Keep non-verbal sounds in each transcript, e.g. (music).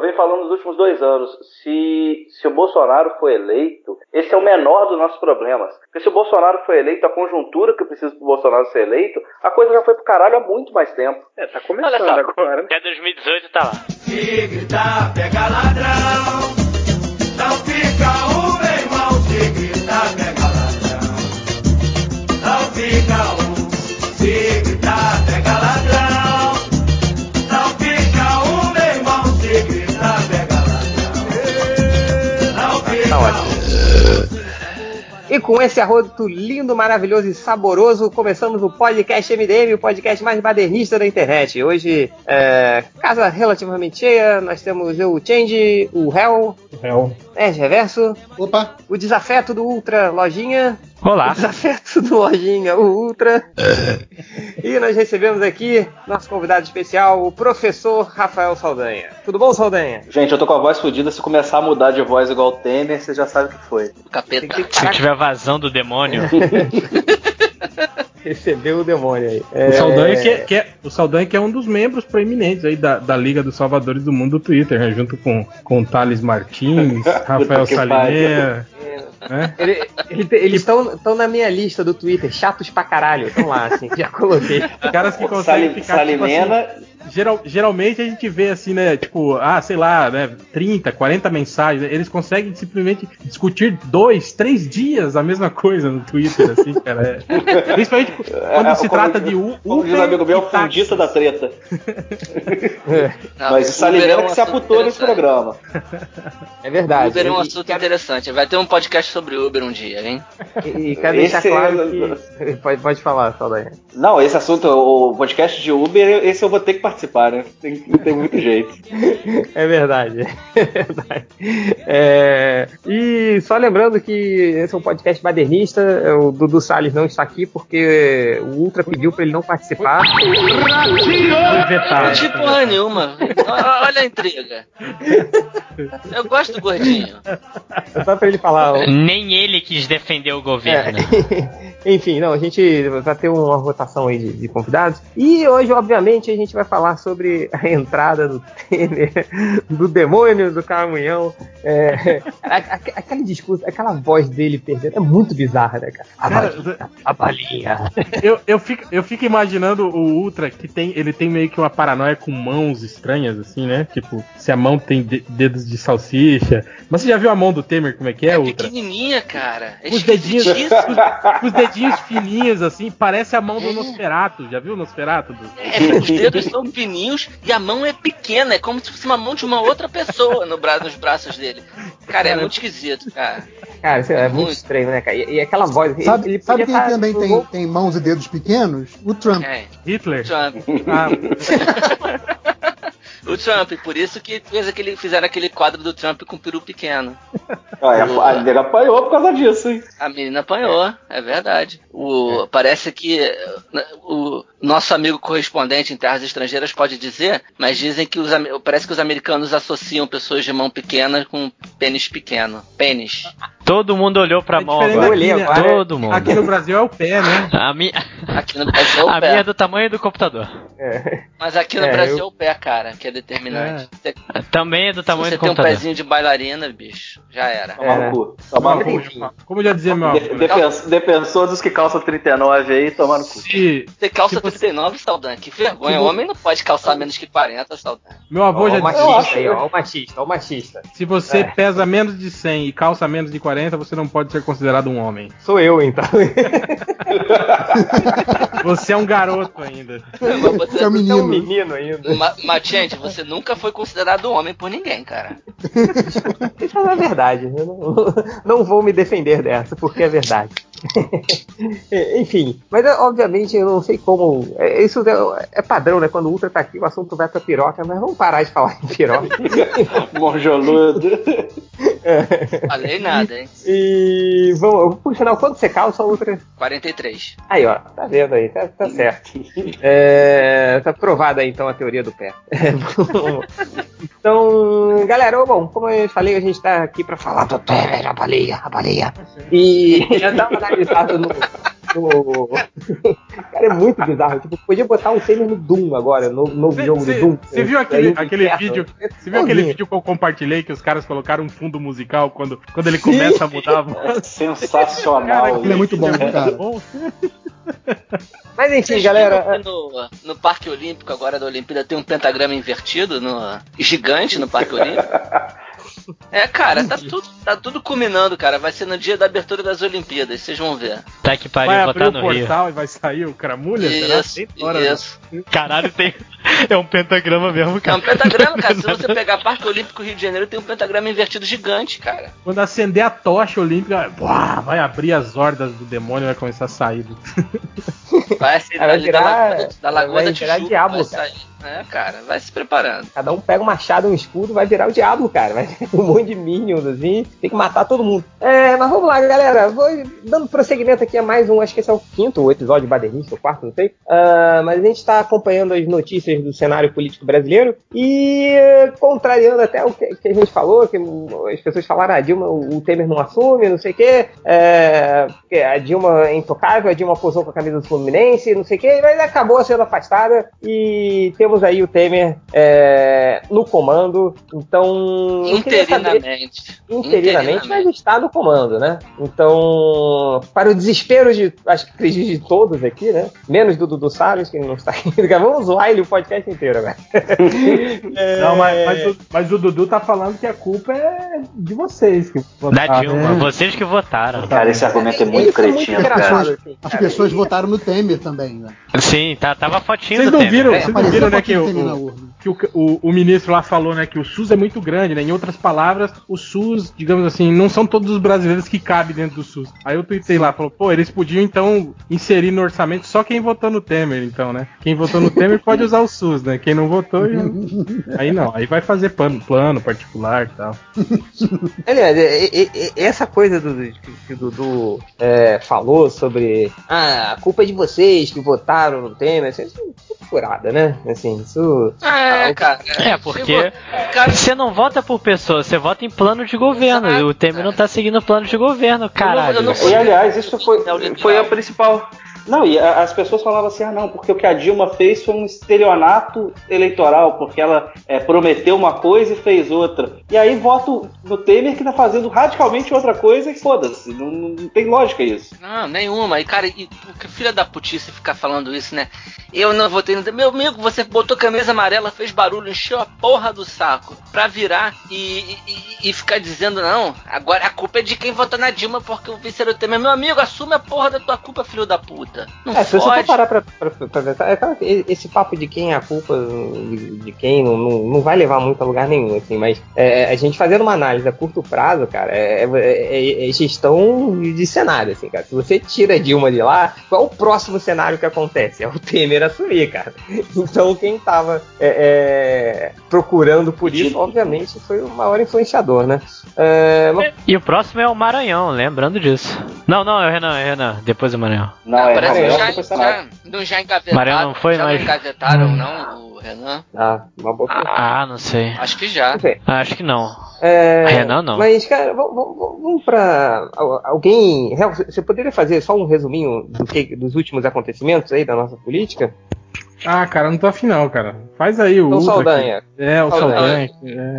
eu venho falando nos últimos dois anos. Se, se o Bolsonaro for eleito, esse é o menor dos nossos problemas. Porque se o Bolsonaro for eleito, a conjuntura que precisa pro Bolsonaro ser eleito, a coisa já foi pro caralho há muito mais tempo. É, tá começando Olha só, agora. até 2018 tá lá. Se gritar, pega ladrão. E com esse arroto lindo, maravilhoso e saboroso, começamos o podcast MDM, o podcast mais badernista da internet. Hoje, é, casa relativamente cheia, nós temos eu, o Change, o Hell, Hell. Nerd Reverso, Opa, o Desafeto do Ultra Lojinha, o Olá. Desafeto do Lojinha, Ultra. e nós recebemos aqui nosso convidado especial, o professor Rafael Saldanha. Tudo bom, Saldanha? Gente, eu tô com a voz fodida. Se começar a mudar de voz igual o Temer, você já sabe o que foi. Capeta. Se tiver vazão do demônio, (laughs) Recebeu o demônio aí. O Saldanha, que é, que é- o Saldanha que é um dos membros proemenentes aí da, da Liga dos Salvadores do Mundo do Twitter, né? Junto com, com o Thales Martins, (laughs) Rafael que Salineira. Né? Ele- ele- eles estão na minha lista do Twitter, chatos pra caralho. Estão lá, assim, já coloquei. Caras que conseguem Sali- ficar tipo assim, Salimena, geral- geralmente a gente vê assim, né? Tipo, ah, sei lá, né? 30, 40 mensagens. Eles conseguem simplesmente discutir dois, três dias a mesma coisa no Twitter, assim, cara. É- (laughs) principalmente quando É, se trata de U- como diz Uber um amigo meu, fundista da treta. (laughs) Não, Mas o Uber Salimena é um que se aputou nesse programa. É verdade. Uber é um E- assunto e, interessante. Vai ter um podcast sobre Uber um dia, hein? E, e quero deixar Esse- claro que. (laughs) Pode, pode falar, Saldanha. Não, esse assunto, o podcast de Uber, esse eu vou ter que participar, né? Tem, não tem muito jeito. É verdade. (laughs) É verdade. É, e só lembrando que esse é um podcast badernista. O Dudu Salles não está aqui porque o Ultra pediu para ele não participar. Não tinha porra nenhuma. Olha a intriga. Eu gosto do gordinho. É só para ele falar. Nem ele quis defender o governo. É. Enfim, não, a gente vai ter uma rotação aí de, de convidados. E hoje, obviamente, a gente vai falar sobre a entrada do Temer, (laughs) do demônio do Camunhão. É, a- a- aquele discurso, aquela voz dele perdendo, é muito bizarra, né, cara? A Cara, balinha, a balinha. (laughs) Eu, eu, fico, eu fico imaginando o Ultra que tem. Ele tem meio que uma paranoia com mãos estranhas, assim, né? Tipo, se a mão tem de- dedos de salsicha. Mas você já viu a mão do Temer como é que é, É Ultra? pequenininha, cara. É Os dedinhos, os, os dedinhos fininhos, assim, parece a mão do Nosferatu. Já viu o Nosferatu? Do... É, os dedos são fininhos e a mão é pequena. É como se fosse uma mão de uma outra pessoa no bra nos braços dele. Cara, é muito esquisito, cara. Cara, é muito Muito. estranho, né, cara? E, e aquela voz. sabe, ele sabe quem tá também tem, gol- tem mãos e dedos pequenos? O Trump. É. Hitler? Trump. Ah, (laughs) O Trump, por isso que fez aquele, fizeram aquele quadro do Trump com peru pequeno. (laughs) Ah, e a, a nega apanhou por causa disso, hein? A menina apanhou, é verdade. O, Parece que né, o nosso amigo correspondente em terras estrangeiras pode dizer, mas dizem que os, parece que os americanos associam pessoas de mão pequena com pênis pequeno. Pênis. Todo mundo olhou pra é mão agora. aqui, né? agora. Todo mundo. Aqui no Brasil é o pé, né? A minha, Aqui no Brasil é o a pé. minha é do tamanho do computador. É. Mas aqui no É, Brasil eu- é o pé, cara, que é determinante. Você, Também é do tamanho você do tem um computador. pezinho de bailarina, bicho, já era. Tomar É. no cu. Tomar no Como, cu. como já dizia meu avô, De- né? defens- defensor dos que calçam 39 aí, tomar no cu. Se- Você calça Se você- 39, Saldanha, que vergonha. Se vo- Homem não pode calçar menos que 40, Saldanha. meu avô Ó, já o dizia. machista aí, ó, o machista, ó, o machista. Se você É. pesa menos de 100 e calça menos de 40, você não pode ser considerado um homem. Sou eu, então. (laughs) Você é um garoto ainda. Mas Você é um Você é um menino. menino ainda. Ma Matiante, você nunca foi considerado homem por ninguém, cara. (laughs) Isso é verdade. Eu não, não vou me defender dessa, porque é verdade. (laughs) Enfim, mas é, obviamente eu não sei como. é, Isso é, é padrão, né? Quando o Ultra tá aqui, o assunto vai pra piroca, mas vamos parar de falar em piroca. (laughs) Morjoludo. Falei nada, hein? E vamos, por sinal, quando você calça, Ultra. 43. Aí, ó, tá vendo aí, tá, tá certo. É, tá provada aí então a teoria do pé. É, (laughs) então, galera, bom, como eu falei, a gente tá aqui pra falar do Temer, a baleia, a baleia. E já dá uma analisada no, O... cara é muito bizarro. Tipo, podia botar um Temer no Doom agora, no novo jogo do Doom. Você viu É, aquele, é aquele inferno. vídeo? Você viu aquele vídeo que eu compartilhei que os caras colocaram um fundo musical quando, quando ele começa a mudar a voz? (laughs) Sensacional. Ele é muito bom, cara. Bom, Mas enfim, Vocês galera. que no, no Parque Olímpico agora da Olimpíada tem um pentagrama invertido no gigante no Parque Olímpico? (laughs) É, cara, tá (laughs) tudo, tá tudo culminando, cara. Vai ser no dia da abertura das Olimpíadas, vocês vão ver. Tá que vai pariu, abrir botar o no Rio. portal e vai sair o cramulha? será? Isso, hora, né? isso. Caralho, tem. É um pentagrama mesmo, É cara. um pentagrama, cara. Se você (laughs) pegar Parque Olímpico Rio de Janeiro, tem um pentagrama invertido gigante, cara. Quando acender a tocha olímpica, vai abrir as hordas do demônio e vai começar a sair. do- Vai ser (laughs) Vai virar- da Lagoa, da Lagoa vai da Tijuca. diabo, vai cara. É, cara, vai se preparando. Cada um pega um machado, um escudo, vai virar o diabo, cara. Vai ter (laughs) um monte de minions assim, tem que matar todo mundo. É, mas vamos lá, galera. Vou dando prosseguimento aqui a mais um, acho que esse é o quinto episódio badernista, o quarto, não sei. Ah, mas a gente está acompanhando as notícias do cenário político brasileiro e eh, contrariando até o que, que a gente falou, que as pessoas falaram, ah, Dilma, o Temer não assume, não sei o quê. É, a Dilma é intocável, a Dilma posou com a camisa do Fluminense, não sei o quê, mas acabou sendo afastada e temos aí o Temer é, no comando. Então, queria saber Interinamente. interinamente, mas está no comando, né? Então, para o desespero de, acho que acredito de todos aqui, né? Menos do Dudu Salles, que não está aqui. (laughs) Vamos zoar ele o podcast inteiro agora. (laughs) É, Não, mas, mas o, mas o Dudu tá falando que a culpa é de vocês. Que Da votaram. Dilma, é. vocês que votaram. Cara, esse argumento é muito é cretino, cara. assim, As cara. pessoas votaram no Temer também, né? Sim, tá, tava a fotinho Vocês do não Temer. viram, É, vocês não viram, né, pouquinho o. que o, o, o ministro lá falou, né, que o SUS é muito grande, né? Em outras palavras, o SUS, digamos assim, não são todos os brasileiros que cabem dentro do SUS. Aí eu tuitei lá, falou, pô, eles podiam então inserir no orçamento só quem votou no Temer, então, né? Quem votou no Temer pode usar o SUS, né? Quem não votou, (laughs) aí não, aí vai fazer plano, plano particular e tal. Aliás, e- e- e- essa coisa do, que o Dudu é, falou sobre ah, a culpa é de vocês que votaram no Temer, assim, isso é furada, né? Assim, isso. É, cara. É, porque Cara, você não vota por pessoas, você vota em plano de governo. Exato, o Temer não tá seguindo o plano de governo, caralho. eu não- E aliás, isso foi, o foi a principal. Não, e as pessoas falavam assim: ah, não, porque o que a Dilma fez foi um estelionato eleitoral, porque ela é, prometeu uma coisa e fez outra. E aí voto no Temer que tá fazendo radicalmente outra coisa e foda-se. Não, não tem lógica isso. Não, nenhuma. E, cara, e, filha da putice ficar falando isso, né? Eu não votei no. Meu amigo, você botou camisa amarela, fez barulho, encheu a porra do saco pra virar e, e, e ficar dizendo, não, agora a culpa é de quem votou na Dilma porque o vice era o Temer. Meu amigo, assume a porra da tua culpa, filho da puta. Não É, se você for parar pra, pra, pra pensar, é esse papo de quem é a culpa de, de quem não, não, não vai levar muito a lugar nenhum, assim, mas é, a gente fazendo uma análise a curto prazo, cara, é, é- é gestão de cenário, assim, cara. Se você tira a Dilma de lá, qual é o próximo cenário que acontece? É o Temer assumir, cara. (laughs) Então quem tava é, é, procurando por isso, obviamente, foi o maior influenciador, né? É, mas- E o próximo é o Maranhão, lembrando disso. Não, não, é o Renan, é o Renan, depois do Maranhão. Não, Ah, é que Maranhão já, não já, não já engavetaram. Mariano não foi, já mas- não engavetaram, não, o Renan? ah, uma boa pergunta. Ah, não sei. Acho que já. Não sei. Acho que não. É, Renan, não. Mas, cara, vamos, pra. al- Alguém. Você poderia fazer só um resuminho do que, dos últimos acontecimentos aí da nossa política? Ah, cara, não tô afim não, cara. Faz aí o Então, Saldanha. aqui. É, o Saldanha. Saldanha.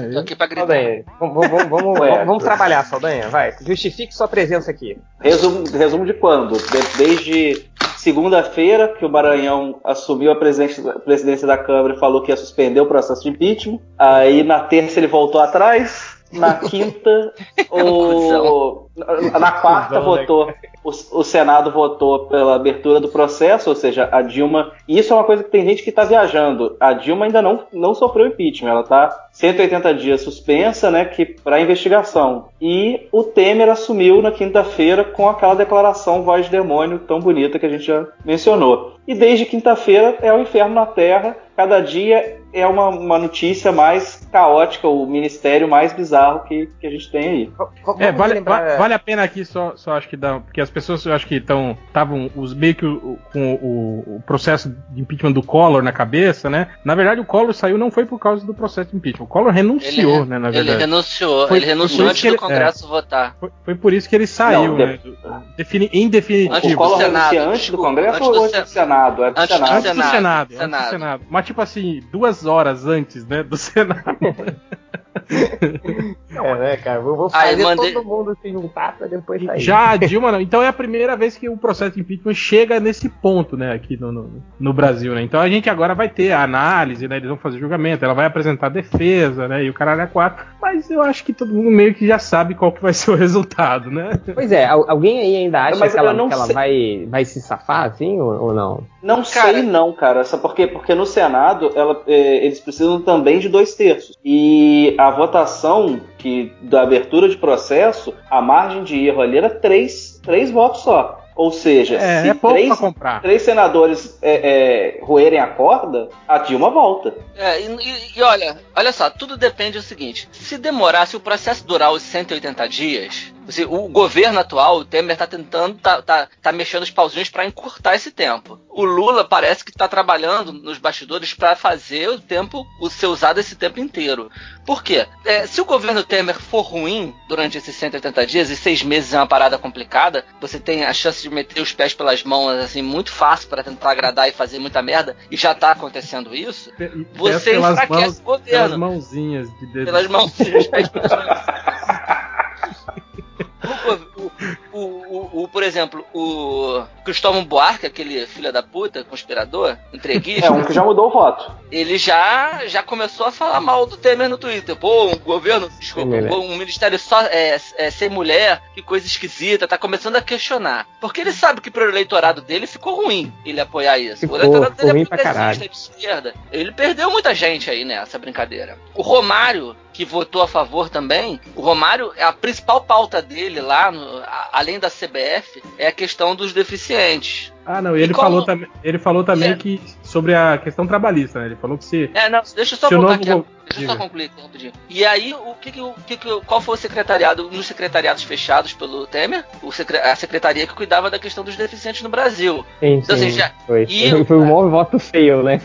É, Tô aqui pra gritar. Saldanha, vamos, vamos, vamos, Ué. vamos, trabalhar, Saldanha, vai. Justifique sua presença aqui. Resumo, resumo de quando? De- desde segunda-feira, que o Maranhão assumiu a presidência, a presidência da Câmara e falou que ia suspender o processo de impeachment. Aí na terça ele voltou atrás. Na quinta, (laughs) o, na na quarta né, votou, o, o Senado votou pela abertura do processo, ou seja, a Dilma. E isso é uma coisa que tem gente que está viajando. A Dilma ainda não, não sofreu impeachment, ela está 180 dias suspensa, né, que para investigação. E o Temer assumiu na quinta-feira com aquela declaração voz de demônio tão bonita que a gente já mencionou. E desde quinta-feira é o inferno na Terra. Cada dia é uma, uma notícia mais caótica, o ministério mais bizarro que, que a gente tem aí. É, vale, lembrar- va- vale a pena aqui só, só acho que dá, porque as pessoas eu acho que estão estavam os meio que o- com o, o processo de impeachment do Collor na cabeça, né? Na verdade o Collor saiu não foi por causa do processo de impeachment. O Collor renunciou, Ele, né, na ele verdade. renunciou, Foi- ele renunciou foi antes que do ele- Congresso votar. Foi, foi por isso que ele saiu, Não, né? Defini, em definitivo. Antes o Collor Senado, antes do Congresso antes ou do antes Sen- do Senado? É do antes do Senado. Antes do Senado, Senado, antes do Senado. Senado. Mas tipo assim, duas horas antes, né, do (laughs) Senado. (laughs) É, né, cara? Vou, vou fazer mandei- todo mundo se juntar pra depois sair. Já Dilma não. Então é a primeira vez que o processo de impeachment chega nesse ponto, né, aqui no, no, no Brasil, né? Então a gente agora vai ter a análise, né? Eles vão fazer julgamento, ela vai apresentar a defesa, né? E o caralho é quatro. Mas eu acho que todo mundo meio que já sabe qual que vai ser o resultado, né? Pois é, al- alguém aí ainda acha Mas que ela, que ela vai, vai se safar, assim, ou, ou não? Não Cara- sei não, cara. Sabe por quê? Porque no Senado ela- é, eles precisam também de dois terços. E a votação que da abertura de processo, a margem de erro ali era três, três votos só. Ou seja, É, se é três, três senadores é, é, roerem a corda, a Dilma volta. É, e, e- e olha, olha só, tudo depende do seguinte: se demorar, se o processo durar os 180 dias, assim, o governo atual, o Temer tá tentando, tá, tá, tá mexendo os pauzinhos para encurtar esse tempo. O Lula parece que tá trabalhando nos bastidores para fazer o tempo, o ser usado esse tempo inteiro. Por quê? É, se o governo Temer for ruim durante esses 180 dias, e seis meses é uma parada complicada, você tem a chance de meter os pés pelas mãos, assim, muito fácil para tentar agradar e fazer muita merda, e já tá acontecendo isso. Você Pelas enfraquece mãos- o governo. Pelas mãozinhas de dedo. Pelas mãos. O, (laughs) por exemplo, o Cristóvão Buarque, aquele filho da puta, conspirador, entreguista, É um que já mudou o voto. ele já, já começou a falar mal do Temer no Twitter. Pô, um governo, desculpa, um ministério só é, é, sem mulher, que coisa esquisita, tá começando a questionar. Porque ele sabe que pro eleitorado dele ficou ruim ele apoiar isso. Ficou- o eleitorado dele é progressista, de esquerda. Ele perdeu muita gente aí nessa brincadeira. O Romário, que votou a favor também, o Romário, a principal pauta dele lá, no- a- além da CBF, é a questão dos deficientes. Ah, não, e ele, como- falou, também, ele falou também É. que sobre a questão trabalhista, né? Ele falou que se. É, não, deixa eu só voltar novo aqui. Deixa eu só concluir aqui rapidinho. E aí, o que que, o que que- qual foi o secretariado, nos secretariados fechados pelo Temer? O secre- a secretaria que cuidava da questão dos deficientes no Brasil. Sim, Então, sim, assim, já- foi. e- (laughs) Foi, um maior voto feio, né?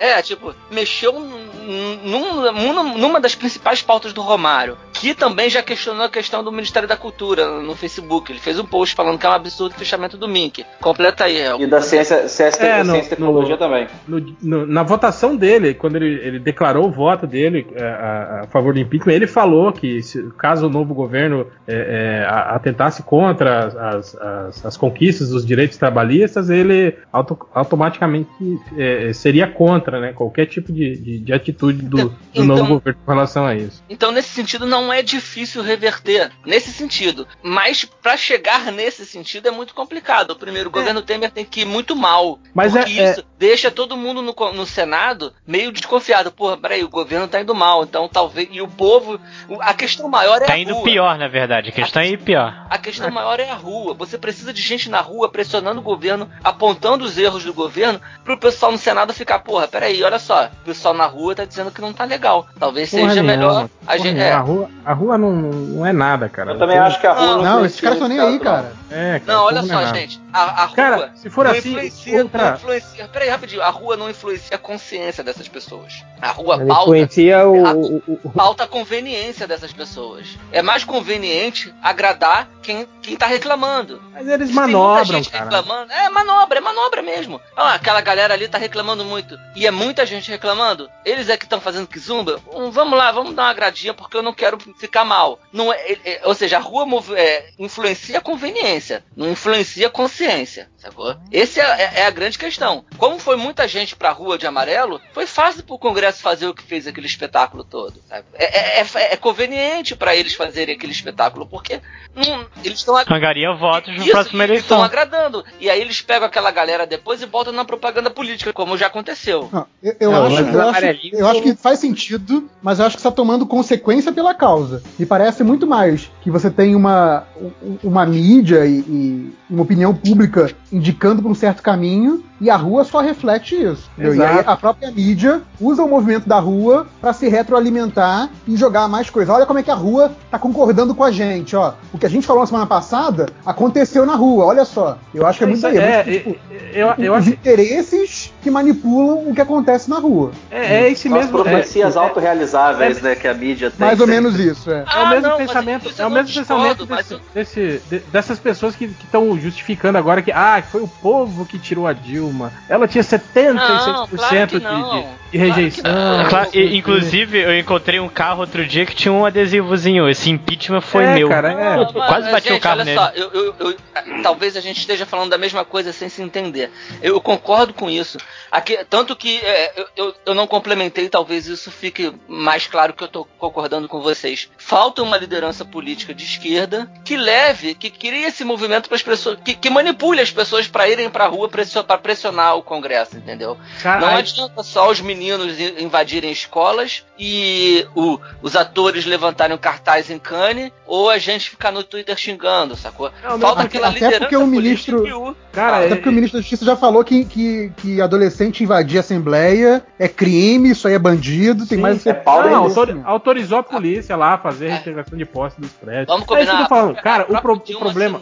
É, tipo, mexeu num- num- numa, numa das principais pautas do Romário, que também já questionou a questão do Ministério da Cultura no Facebook. Ele fez um post falando que é um absurdo o fechamento do Mink. Completa aí, El. E da ciência, ciência, É, no- ciência e tecnologia no- também. no- no- na votação dele, quando ele, ele declarou o voto dele é, a, a favor do impeachment, ele falou que se- caso o novo governo é, é, atentasse contra as, as- as conquistas dos direitos trabalhistas, ele auto- automaticamente é, seria contra né, qualquer tipo de, de- de atitude do, do Então- novo governo com relação a isso. Então, nesse sentido, não é difícil reverter. Nesse sentido. Mas, pra chegar nesse sentido, é muito complicado. O primeiro, governo Temer tem que ir muito mal. Mas porque é- isso deixa todo mundo no, no Senado meio desconfiado. Porra, peraí, o governo tá indo mal. Então, talvez. E o povo. A questão maior é Tá a indo rua. pior, na verdade. A questão é ir pior. A questão maior é a rua. Você precisa de gente na rua pressionando o governo, apontando os erros do governo, pro pessoal no Senado ficar, porra, peraí, olha só, o pessoal na rua tá dizendo que não tá legal. Talvez Porra seja nenhuma, melhor a porra gente. É, A rua, a rua não, não é nada, cara. Eu também acho que a rua Não, não, Não, esses caras estão nem aí, cara. É, cara, Não, olha só, é gente. A, a rua Cara, se for não assim, influencia, outra- não influencia. Peraí, rapidinho. A rua não influencia a consciência dessas pessoas. A rua Ele pauta, influencia o, o- pauta a conveniência dessas pessoas. É mais conveniente agradar quem, quem tá reclamando. Mas eles Se tem muita manobram, gente cara. reclamando. É manobra, é manobra mesmo. Ah, aquela galera ali tá reclamando muito. E é muita gente reclamando. Eles é que estão fazendo que zumba. Hum, vamos lá, vamos dar uma agradinha porque eu não quero ficar mal. Não é, é- é- ou seja, a rua move- é, influencia a conveniência, não influencia a consciência. Sacou? Essa é, é- é a grande questão. Como foi muita gente pra rua de amarelo, foi fácil pro Congresso fazer o que fez aquele espetáculo todo. sabe? É, é- é- é conveniente pra eles fazerem aquele espetáculo, porque não- eles estão Angaria votos na isso, próxima eles estão eleição. agradando. E aí eles pegam aquela galera depois e botam na propaganda política, como já aconteceu. Não, eu, eu Não, acho, eu, acho, eu acho que faz sentido, mas eu acho que está tomando consequência pela causa. Me parece muito mais que você tem uma, um- uma mídia e, e uma opinião pública indicando para um certo caminho e a rua só reflete isso. E aí Exato. a própria mídia usa o movimento da rua para se retroalimentar e jogar mais coisa. Olha como é que a rua tá concordando com a gente, ó. O que a gente falou na semana passada aconteceu na rua, olha só. Eu acho que é muito Isso aí, é, tipo, eu, eu os acho interesses que manipulam o que acontece na rua. é, é esse São as mesmo. profecias é- autorrealizáveis, né, que a mídia tem. Mais ou menos isso, é. É o Ah, mesmo não, pensamento, é eu o mesmo discordo, pensamento desse- eu- desse- de- dessas pessoas que estão justificando agora que ah, foi o povo que tirou a Dilma. Ela tinha 76% Não, claro de, de, de rejeição. não. Claro, e- inclusive, eu encontrei um carro outro dia que tinha um adesivozinho. Esse impeachment foi É, meu. cara, é. Não, Tipo, mas, quase bati o carro olha nele. só, eu, eu- eu- talvez a gente esteja falando da mesma coisa sem se entender. Eu concordo com isso. Aqui, tanto que é, eu, eu- eu não complementei, talvez isso fique mais claro que eu estou concordando com vocês. Falta uma liderança política de esquerda que leve, que crie esse movimento para as pessoas, que, que manipule as pessoas para irem para a rua para pressionar o Congresso, entendeu? Cara, Não adianta só os meninos invadirem escolas e o- os atores levantarem cartaz em Cannes ou a gente ficar no Twitter xingando, sacou? Não, Falta até- aquela até liderança porque o ministro- cara, Até é- porque o ministro da Justiça já falou que, que, que adolescente invadir a Assembleia é crime, isso aí é bandido, tem Sim, mais. é pau Não, autorizou a polícia lá a fazer a reintegração de posse dos prédios. Vamos É isso que eu combinar. tô falando. Cara, o, pro- o problema.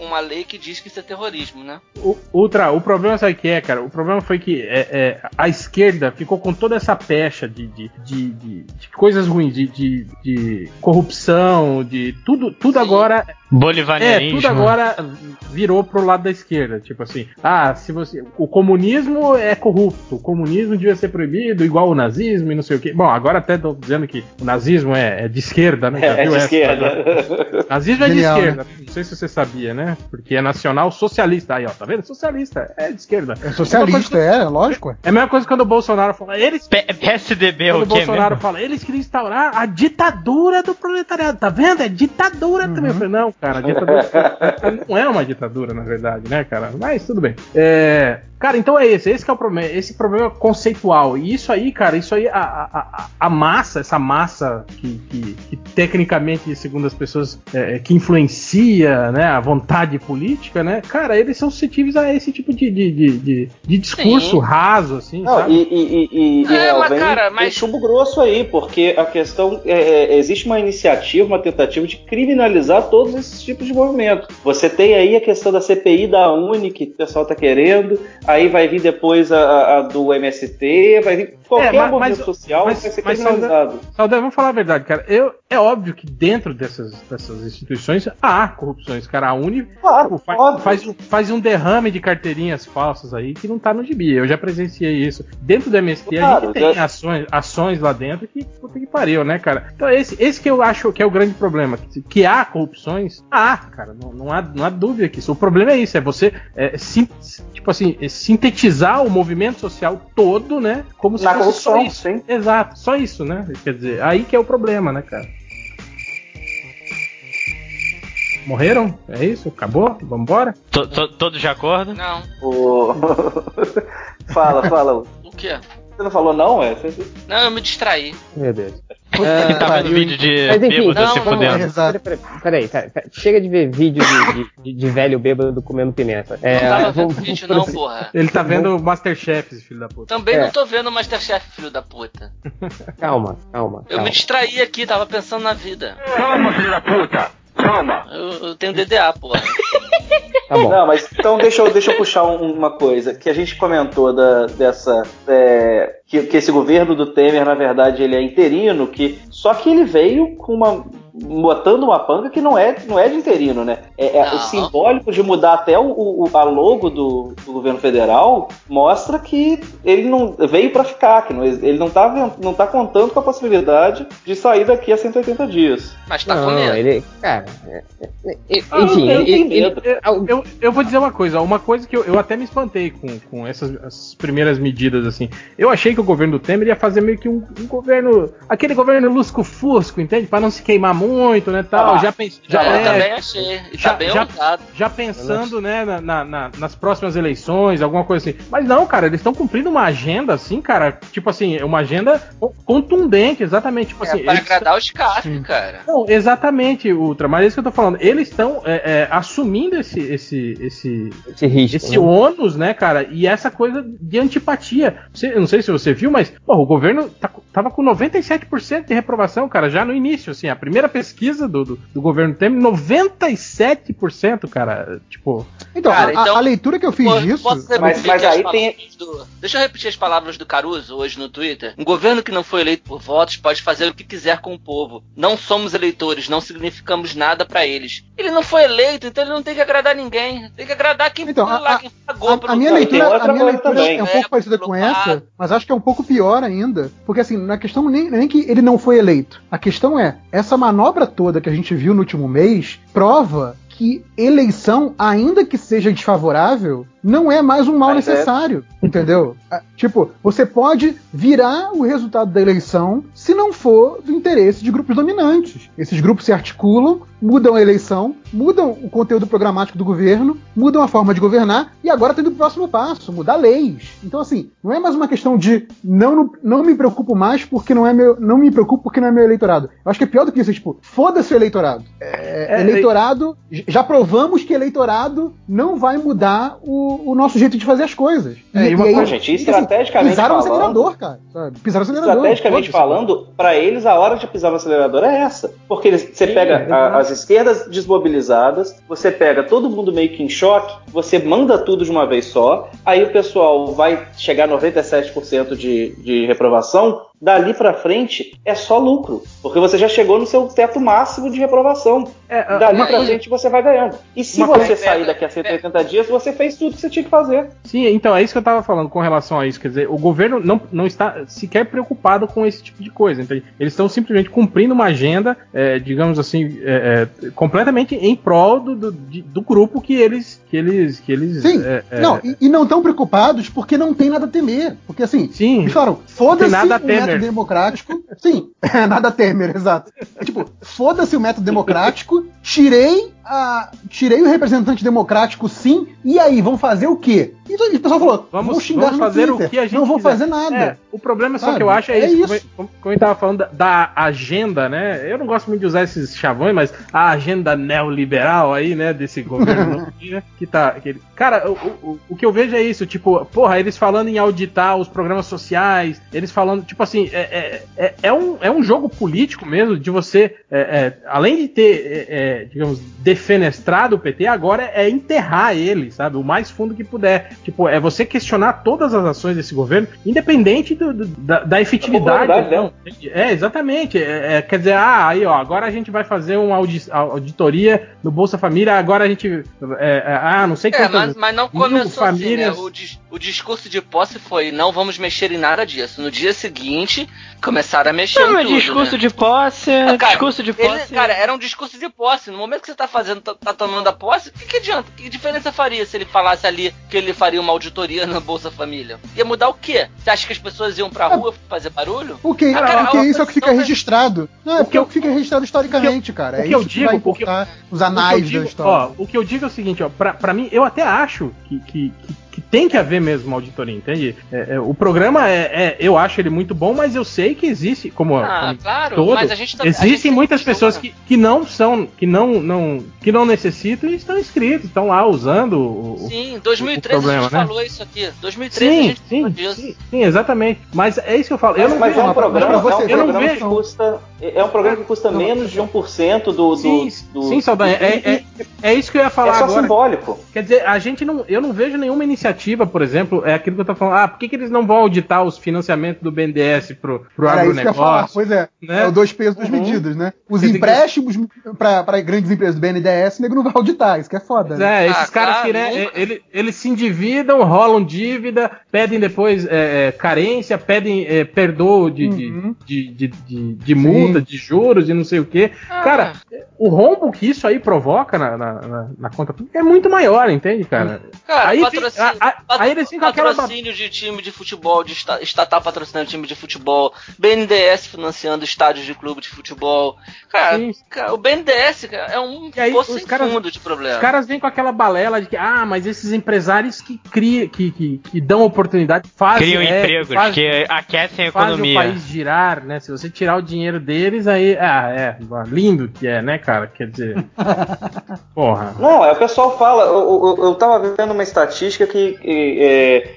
uma lei que diz que isso é terrorismo, né? O, Ultra, o problema sabe que é, cara? O problema foi que é, é, a esquerda ficou com toda essa pecha de, de, de, de- coisas ruins, de, corrupção, de tudo, tudo Sim. agora. É, Bolivarianismo. tudo agora virou pro lado da esquerda. Tipo assim, ah, se você. O comunismo é corrupto, o comunismo devia ser proibido, igual o nazismo e não sei o quê. Bom, agora até tô dizendo que o nazismo é, é de esquerda, né? (laughs) Já É, é de essa? esquerda. (laughs) Nazismo é de Genial, esquerda. Não sei se você sabia, né? Porque é nacional socialista. Aí, ó, tá vendo? Socialista. É de esquerda. É socialista, é, lógico. É a mesma coisa quando o Bolsonaro fala. Eles. P- PSDB é Quando o o Bolsonaro mesmo? fala, eles queriam instaurar a ditadura do proletariado. Tá vendo? É ditadura também. Eu falei, não, cara, a ditadura (laughs) não é uma ditadura, na verdade, né, cara? Mas tudo bem. É, Cara, então é esse. Esse que é o problema. Esse problema conceitual. E isso aí, cara, isso aí, a, a, a- massa, essa massa que, que- que tecnicamente, segundo as pessoas, é, é, que influencia né, a vontade política, né? Cara, eles são suscetíveis a esse tipo de, de, de, de- de discurso Sim. raso, assim, Não, sabe? e, e, e, e É, mas, vem, cara, mas- chumbo grosso aí, porque a questão é, é, existe uma iniciativa, uma tentativa de criminalizar todos esses tipos de movimentos. Você tem aí a questão da CPI da Uni, que o pessoal tá querendo, aí vai vir depois a, a- a do MST, vai vir qualquer É, mas- movimento mas- social mas- vai ser criminalizado. Vamos falar a verdade, cara. Eu, é óbvio que dentro dessas, dessas instituições há corrupções, cara. A Uni Claro, faz, óbvio. faz um, faz um derrame de carteirinhas falsas aí que não tá no gibi. Eu já presenciei isso. Dentro do MST a Claro, gente tem já- ações, ações lá dentro que puta que pariu, né, cara? Então esse, esse que eu acho que é o grande problema. Que, que há corrupções, há, cara. Não, não, há, não há dúvida que isso. O problema é isso, é você é, sim- tipo assim, é sintetizar o movimento social todo, né? Como se Na fosse só isso. sim. Exato, só isso, né? Quer dizer, aí que é o problema, né, cara? Morreram? É isso? Acabou? Vambora? To- to- Todos de acordo? Não. O- (laughs) fala, fala. O quê? Você não falou não, é? Você- Não, eu me distraí. Meu Deus. Quem tá vendo pariu, vídeo de Mas enfim, bêbado não, se não, fudendo? Peraí, peraí, peraí, peraí, chega de ver vídeo de, de- de- velho bêbado comendo pimenta. É, não tava vendo vamos- vídeo não, porra. Ele tá vendo o Masterchef, filho da puta. Também É. não tô vendo o Masterchef, filho da puta. Calma, calma. Eu calma. me distraí aqui, tava pensando na vida. Calma, filho da puta! Calma! Eu, eu tenho DDA, porra. (laughs) Tá bom. Não, mas então deixa eu, deixa eu puxar um- uma coisa que a gente comentou da, dessa. é, que, que esse governo do Temer, na verdade, ele é interino, que só que ele veio com uma. Botando uma panca que não é, não é de interino, né? É, é o simbólico de mudar até o, o- a logo do, do governo federal mostra que ele não veio para ficar, que não- ele não tá, não tá contando com a possibilidade de sair daqui a 180 dias. Mas tá não, com medo. ele. Cara. é- é- é- Ah, enfim, eu ele, ele-. Eu, vou dizer uma coisa, uma coisa que eu, eu até me espantei com, com essas, essas primeiras medidas, assim. Eu achei que o governo do Temer ia fazer meio que um, um governo. aquele governo lusco-fusco, entende? Pra não se queimar muito, né, tal. Ah, já pens... já, eu é, também achei. E já- tá bem já- usado. já pensando, né, na- na- na- nas próximas eleições, alguma coisa assim. Mas não, cara, eles estão cumprindo uma agenda, assim, cara, tipo assim, uma agenda co- contundente, exatamente, tipo assim. É pra eles- agradar os CAF, cara. Não, exatamente, Ultra, mas é isso que eu tô falando. Eles estão é, é, assumindo esse, esse, esse, Esse risco. esse né? ônus, né, cara? E essa coisa de antipatia. Você- eu não sei se você viu, mas porra, o governo tá, tava com 97% de reprovação, cara, já no início, assim. A primeira pesquisa do, do, do governo Temer, 97%, cara. Tipo, Então, Cara, a, então, a leitura que eu fiz Posso- disso. posso Mas- repetir mas as aí palavras tem- do- Deixa eu repetir as palavras do Caruso hoje no Twitter. Um governo que não foi eleito por votos pode fazer o que quiser com o povo. Não somos eleitores, não significamos nada pra eles. Ele não foi eleito, então ele não tem que agradar ninguém. Tem que agradar quem Então, foi a- lá, quem pagou A, a minha leitura, a minha leitura também. é um É, pouco parecida pelo com essa, mas acho que é um pouco pior ainda, porque assim, na questão nem, nem que ele não foi eleito. A questão é, essa manobra toda que a gente viu no último mês prova que eleição, ainda que seja desfavorável, não é mais um mal Mas é. necessário, entendeu? Ah, Tipo, você pode virar o resultado da eleição se não for do interesse de grupos dominantes. Esses grupos se articulam, mudam a eleição, mudam o conteúdo programático do governo, mudam a forma de governar e agora tem o próximo passo, mudar leis. Então, assim, não é mais uma questão de não, não me preocupo mais porque não é meu. Não me preocupo porque não é meu eleitorado. Eu acho que é pior do que isso, é tipo, foda-se o eleitorado. É, É, eleitorado, já provamos que eleitorado não vai mudar o, o nosso jeito de fazer as coisas. É, e uma coisa, gente, estrategicamente pisaram no falando- acelerador, cara. Sabe? Pisaram no acelerador. Estrategicamente falando, pra eles a hora de pisar no acelerador é essa. Porque eles- você Sim, pega é a- as esquerdas desmobilizadas, você pega todo mundo meio que em choque, você manda tudo de uma vez só, aí o pessoal vai chegar a 97% de, de reprovação, dali pra frente é só lucro. Porque você já chegou no seu teto máximo de reprovação. é, Dali uma pra coisa- frente você vai ganhando. E se você coisa- sair daqui a 180 dias, você fez tudo que você tinha que fazer. Sim, então é isso que eu tava falando com relação a isso. Quer dizer, o governo não, não está sequer preocupado com esse tipo de coisa. Então, eles estão simplesmente cumprindo uma agenda, é, digamos assim, é, é, completamente em prol do, do, de- do grupo que eles. Que eles, que eles Sim, é, é, não, e, e não estão preocupados porque não tem nada a temer. Porque assim, Sim. eles falaram, foda-se Tem nada a o temer. método democrático. (laughs) Sim, (laughs) nada a temer, exato. É tipo, foda-se o método democrático, tirei a. Tirei o representante democrático, sim, e aí, vão fazer o quê? E o pessoal falou, Vamos, vão xingar vamos no fazer Twitter, o que a gente Não vão quiser. fazer nada. É, o problema só Sabe? que eu acho é, É isso. isso. Como, como eu tava falando da, da agenda, né? Eu não gosto muito de usar esses chavões, mas a agenda neoliberal aí, né? Desse governo (laughs) que tá. que ele- cara, o, o, o que eu vejo é isso, tipo, porra, eles falando em auditar os programas sociais, eles falando, tipo assim, é, é, é, é um, é um jogo político mesmo de você, é, é, além de ter, é, é, digamos, defenestrado o PT, agora é enterrar ele, sabe? O mais fundo que puder. Tipo, é você questionar todas as ações desse governo, independente do- do- da, da efetividade. não. É, exatamente. É, é, quer dizer, ah, aí, ó, agora a gente vai fazer uma audi- auditoria no Bolsa Família, agora a gente. é, é, ah, não sei É, quantas. Mas, não começou assim, né? O, dis- o discurso de posse foi não vamos mexer em nada disso. No dia seguinte, começaram a mexer Não, em tudo, discurso né? de posse, Ah, cara, discurso de Ele- posse. cara, era um discurso de posse. No momento que você tá fazendo, tá, tá tomando a posse, o que, que adianta? Que diferença faria se ele falasse ali que ele faria uma auditoria na Bolsa Família? Ia mudar o quê? Você acha que as pessoas iam pra rua fazer barulho? Porque, Ah, cara, porque a isso é o que fica vai- registrado. Não, é O porque que é eu- o que fica registrado historicamente, cara. o É que eu isso que digo, vai porque- importar os O que eu anais digo- da história. ó, o que eu digo é o seguinte, ó, pra, pra mim, eu até acho que, que, que, que tem que haver mesmo uma auditoria, entende? É, é, o programa é, é- eu acho ele muito bom, mas eu sei que existe, como, Ah, como claro, todo, mas a gente tá- a existem gente muitas pessoas que, que não são, que não, não, que não necessitam e estão inscritos, estão lá usando o, Sim, em 2013 o problema, a gente né? falou isso aqui. 2013 a Sim, gente falou sim, disso. sim, sim, exatamente. Mas é isso que eu falo. Eu não mas vejo é um programa, é eu não que vejo- custa. É um programa que custa menos de 1% do. do, Sim, do sim, Saldanha. do É, é, é isso que eu ia É falar só agora. simbólico. Quer dizer, a gente não. Eu não vejo nenhuma iniciativa, por exemplo, é aquilo que eu tô falando. Ah, por que, que eles não vão auditar os financiamentos do BNDES pro, pro Era isso que eu ia falar. agronegócio? Pois é. né? É o dois pesos, duas Uhum. medidas, né? Os dizer que- empréstimos para grandes empresas do BNDES, o nego não vai auditar. Isso que é foda. Né? é, esses Ah, caras claro, que, né, nunca. ele- eles se endividam, rolam dívida, pedem depois é, é, carência, pedem é, perdoo de, de- Uhum. de, de, de, de multa, alta de juros e não sei o quê. Ah. Cara, o rombo que isso aí provoca na, na, na- na conta pública é muito maior, entende, cara? Cara, Aí patrocínio, vem- a- a- patro- aí eles ficam com aquela patrocínio de time de futebol, de esta- estatal patrocinando time de futebol, BNDES financiando estádios de clube de futebol. Cara, cara, o BNDES cara, é um aí, poço sem caras- fundo de problema. Os caras vêm com aquela balela de que, ah, mas esses empresários que criam, que, que, que dão oportunidade, fazem, Criam é, empregos fazem- que aquecem a fazem o economia. país girar, né? Se você tirar o dinheiro deles, aí, ah, é, lindo que é, né, cara? Quer dizer, (laughs) porra. Não, é, o pessoal fala. Eu, eu, eu tava vendo uma estatística que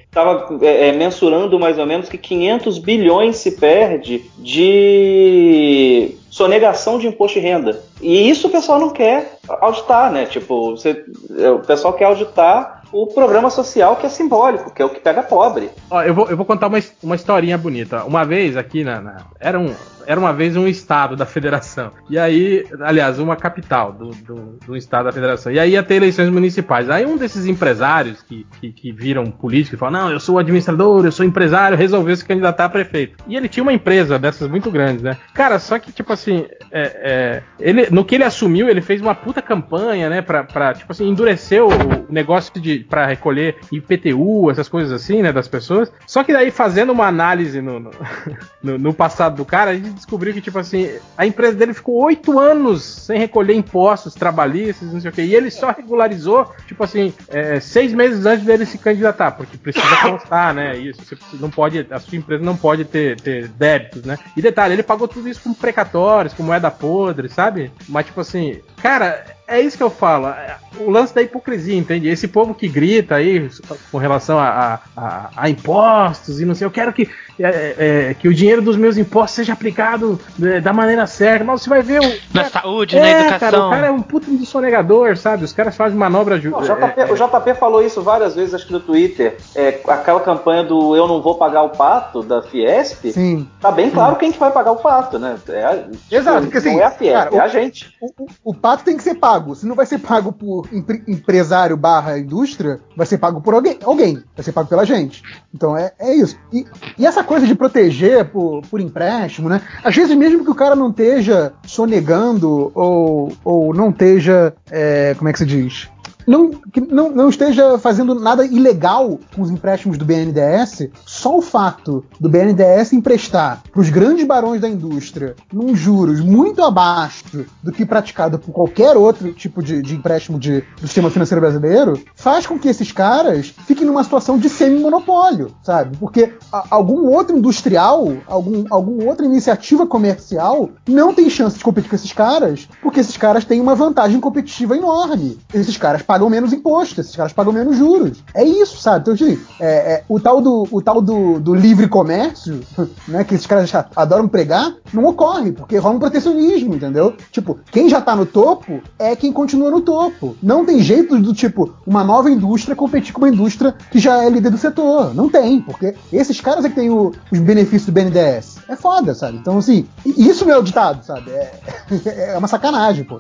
estava mensurando mais ou menos que 500 bilhões se perde de sonegação de imposto de renda. E isso o pessoal não quer auditar, né? Tipo, você, é, o pessoal quer auditar o programa social que é simbólico, que é o que pega pobre. Ó, eu vou, eu vou contar uma, uma historinha bonita. Uma vez aqui na. na- era, um, era uma vez um estado da federação. E aí, aliás, uma capital do, do, do estado da federação. E aí ia ter eleições municipais. Aí um desses empresários que, que, que viram político e falam: Não, eu sou administrador, eu sou empresário, resolveu se candidatar a prefeito. E ele tinha uma empresa dessas muito grandes, né? Cara, só que, tipo assim, é, é, ele, no que ele assumiu, ele fez uma puta campanha, né? Pra, pra tipo assim, endureceu o negócio de para recolher IPTU, essas coisas assim, né? Das pessoas. Só que daí, fazendo uma análise no, no, (laughs) no- no passado do cara, a gente descobriu que, tipo assim, a empresa dele ficou oito anos sem recolher impostos trabalhistas, não sei o quê. E ele só regularizou, tipo assim, é, seis meses antes dele se candidatar, porque precisa constar, né? Isso, você não pode, a sua empresa não pode ter, ter débitos, né? E detalhe, ele pagou tudo isso com precatórios, com moeda podre, sabe? Mas, tipo assim, cara, é isso que eu falo. é, O lance da hipocrisia, entende? Esse povo que grita aí com relação a, a- a- impostos e não sei, eu quero que, é, é, que o dinheiro dos meus impostos seja aplicado é, da maneira certa. Mas você vai ver o. Na cara- saúde, é, na Cara, educação. o cara é um puto de sonegador, sabe? Os caras fazem manobra. Ju- O é, JP, é, o JP falou isso várias vezes, acho que no Twitter. É, aquela campanha do Eu Não Vou Pagar o Pato, da Fiesp, Sim. tá bem claro quem que vai pagar o pato, né? É a- tipo, Exato, porque assim, não é a Fiesp, cara, é a gente. O, o- o pato tem que ser pago. Se não vai ser pago por empre- empresário barra indústria, vai ser pago por alguém. Alguém. Vai ser pago pela gente. Então é, é isso. E, e essa coisa de proteger por, por empréstimo, né? Às vezes, mesmo que o cara não esteja sonegando ou, ou não esteja. é, como é que se diz? Não, que não, não esteja fazendo nada ilegal com os empréstimos do BNDES, só o fato do BNDES emprestar para os grandes barões da indústria num juros muito abaixo do que praticado por qualquer outro tipo de, de empréstimo de, do sistema financeiro brasileiro, faz com que esses caras fiquem numa situação de semi-monopólio, sabe? Porque a- algum outro industrial, algum, alguma outra iniciativa comercial não tem chance de competir com esses caras, porque esses caras têm uma vantagem competitiva enorme. Esses caras pagam menos imposto, esses caras pagam menos juros. É isso, sabe? Então, assim, é, é, o tal, do, o tal do, do livre comércio, (laughs) né, que esses caras adoram pregar, não ocorre, porque rola um protecionismo, entendeu? Tipo, quem já tá no topo é quem continua no topo. Não tem jeito do tipo, uma nova indústria competir com uma indústria que já é líder do setor. Não tem, porque esses caras é que têm o- os benefícios do BNDES. É foda, sabe? Então, assim, isso não é ditado, sabe? É, (laughs) é uma sacanagem, pô.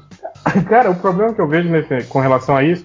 Cara, o problema que eu vejo nesse- com relação a isso,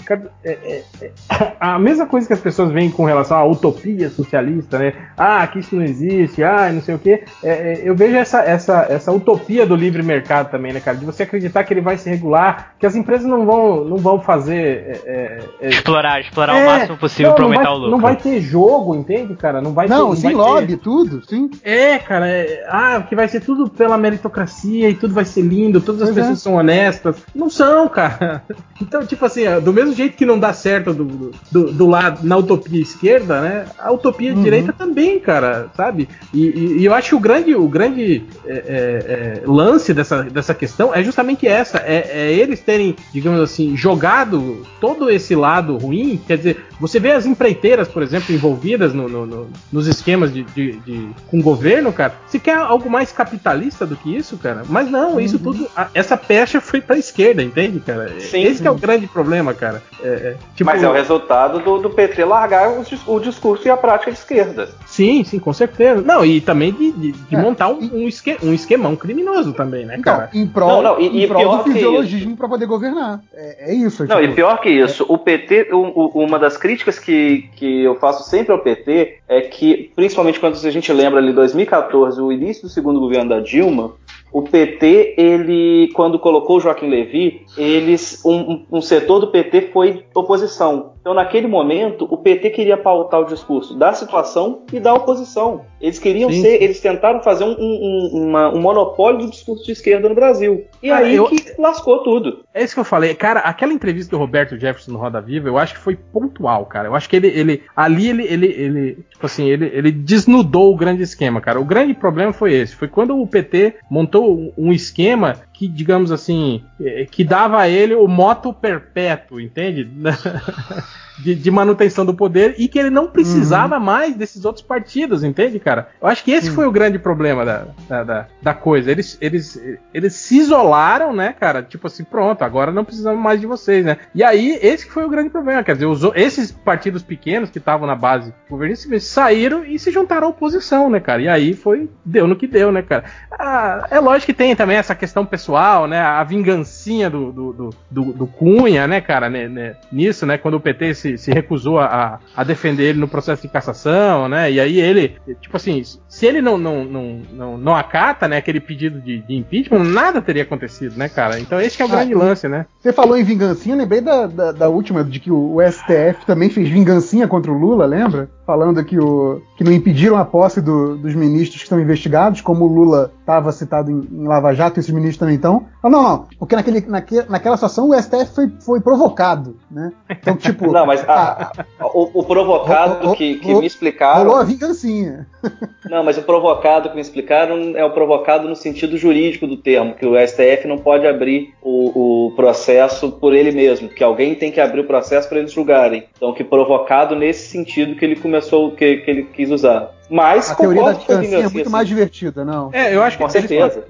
é, é- é- (coughs) a mesma coisa que as pessoas veem com relação à utopia socialista, né? Ah, que isso não existe, ah, não sei o quê. É, é, eu vejo essa, essa, essa utopia do livre mercado também, né, cara? De você acreditar que ele vai se regular, que as empresas não vão, não vão fazer. é, Explorar, explorar é, o máximo possível não, pra não aumentar vai, o lucro. Não vai ter jogo, entende, cara? Não vai ter. Não, sim, vai ter- lobby, tudo, sim. é, cara, é, ah, que vai ser tudo pela meritocracia e tudo vai ser lindo, todas as Pois é. pessoas são honestas. Não são, cara. (laughs) Então, tipo assim, do mesmo jeito que não dá certo do, do, do lado, na utopia esquerda, né? A utopia Uhum. direita também, cara, sabe? E, e- e eu acho que o grande, o grande é, é, é, lance dessa, dessa questão é justamente essa: é, é eles terem, digamos assim, jogado todo esse lado ruim. Quer dizer, você vê as empreiteiras, por exemplo, envolvidas no- no- no- nos esquemas de, de- de- com o governo, cara. Se quer algo mais capitalista do que isso, cara. Mas não, isso tudo. a- essa pecha foi pra esquerda, entende, cara? Sim. Esse que é o grande problema, cara. É, é, tipo, Mas é o resultado do, do PT largar o, o discurso e a prática de esquerda. Sim, sim, com certeza. Não, e também de, de- de É, montar um, um, esque- um esquemão criminoso também, né, Então, cara? em prol, Não, não, e- em e prol pior do fisiologismo pra poder governar. É, é isso. Não, tipo, e pior que isso, o PT, o- o- uma das críticas que, que eu faço sempre ao PT é que, principalmente quando a gente lembra ali 2014, o início do segundo governo da Dilma, o PT, ele, quando colocou o Joaquim Levy, eles, um, um- um setor do PT foi oposição. Então, naquele momento, o PT queria pautar o discurso da situação e da oposição. Eles queriam Sim. ser, eles tentaram fazer um, um- um- uma- um monopólio do discurso de esquerda no Brasil. E Cara, aí eu- que lascou tudo. É isso que eu falei. Cara, aquela entrevista do Roberto Jefferson no Roda Viva, eu acho que foi pontual, cara. Eu acho que ele, ele ali ele, ele, ele, tipo assim, ele, ele desnudou o grande esquema, cara. O grande problema foi esse. Foi quando o PT montou um esquema que, digamos assim, eh, que dava a ele o moto perpétuo, entende? (laughs) De, de manutenção do poder e que ele não precisava mais desses outros partidos, entende, cara? Eu acho que esse foi o grande problema da, da, da, da coisa. Eles, eles, eles se isolaram, né, cara? Tipo assim, pronto, agora não precisamos mais de vocês, né? E aí, esse que foi o grande problema. Quer dizer, os, esses partidos pequenos que estavam na base governista saíram e se juntaram à oposição, né, cara? E aí foi, deu no que deu, né, cara? Ah, é lógico que tem também essa questão pessoal, né? A vingancinha do, do, do, do- do Cunha, né, cara, né, né, nisso, né? Quando o PT se, se recusou a, a defender ele no processo de cassação, né? E aí ele, tipo assim, se ele não, não, não, não, não acata, né, aquele pedido de, de impeachment, nada teria acontecido, né, cara? Então esse que é o Ah, grande lance, né? Você falou em vingancinha, eu lembrei da, da, da última, de que o, o STF também fez vingancinha contra o Lula, lembra? Falando que, o, que não impediram a posse do- dos ministros que estão investigados, como o Lula estava citado em, em Lava Jato, esses ministros também estão. Ah, não, não, porque naquele, naque, naquela situação o STF foi, foi provocado, né? Então, tipo, (laughs) Não, mas a- a- o, o provocado Ro- que, que me explicaram. rolou a vingancinha. (laughs) Não, mas o provocado que me explicaram é o provocado no sentido jurídico do termo, que o STF não pode abrir o, o processo por ele mesmo, que alguém tem que abrir o processo para eles julgarem. Então, que provocado nesse sentido que ele começou, que, que ele quis usar. Mas A teoria da vingancinha é muito sim. mais divertida, não. É, eu acho que Com eles- certeza.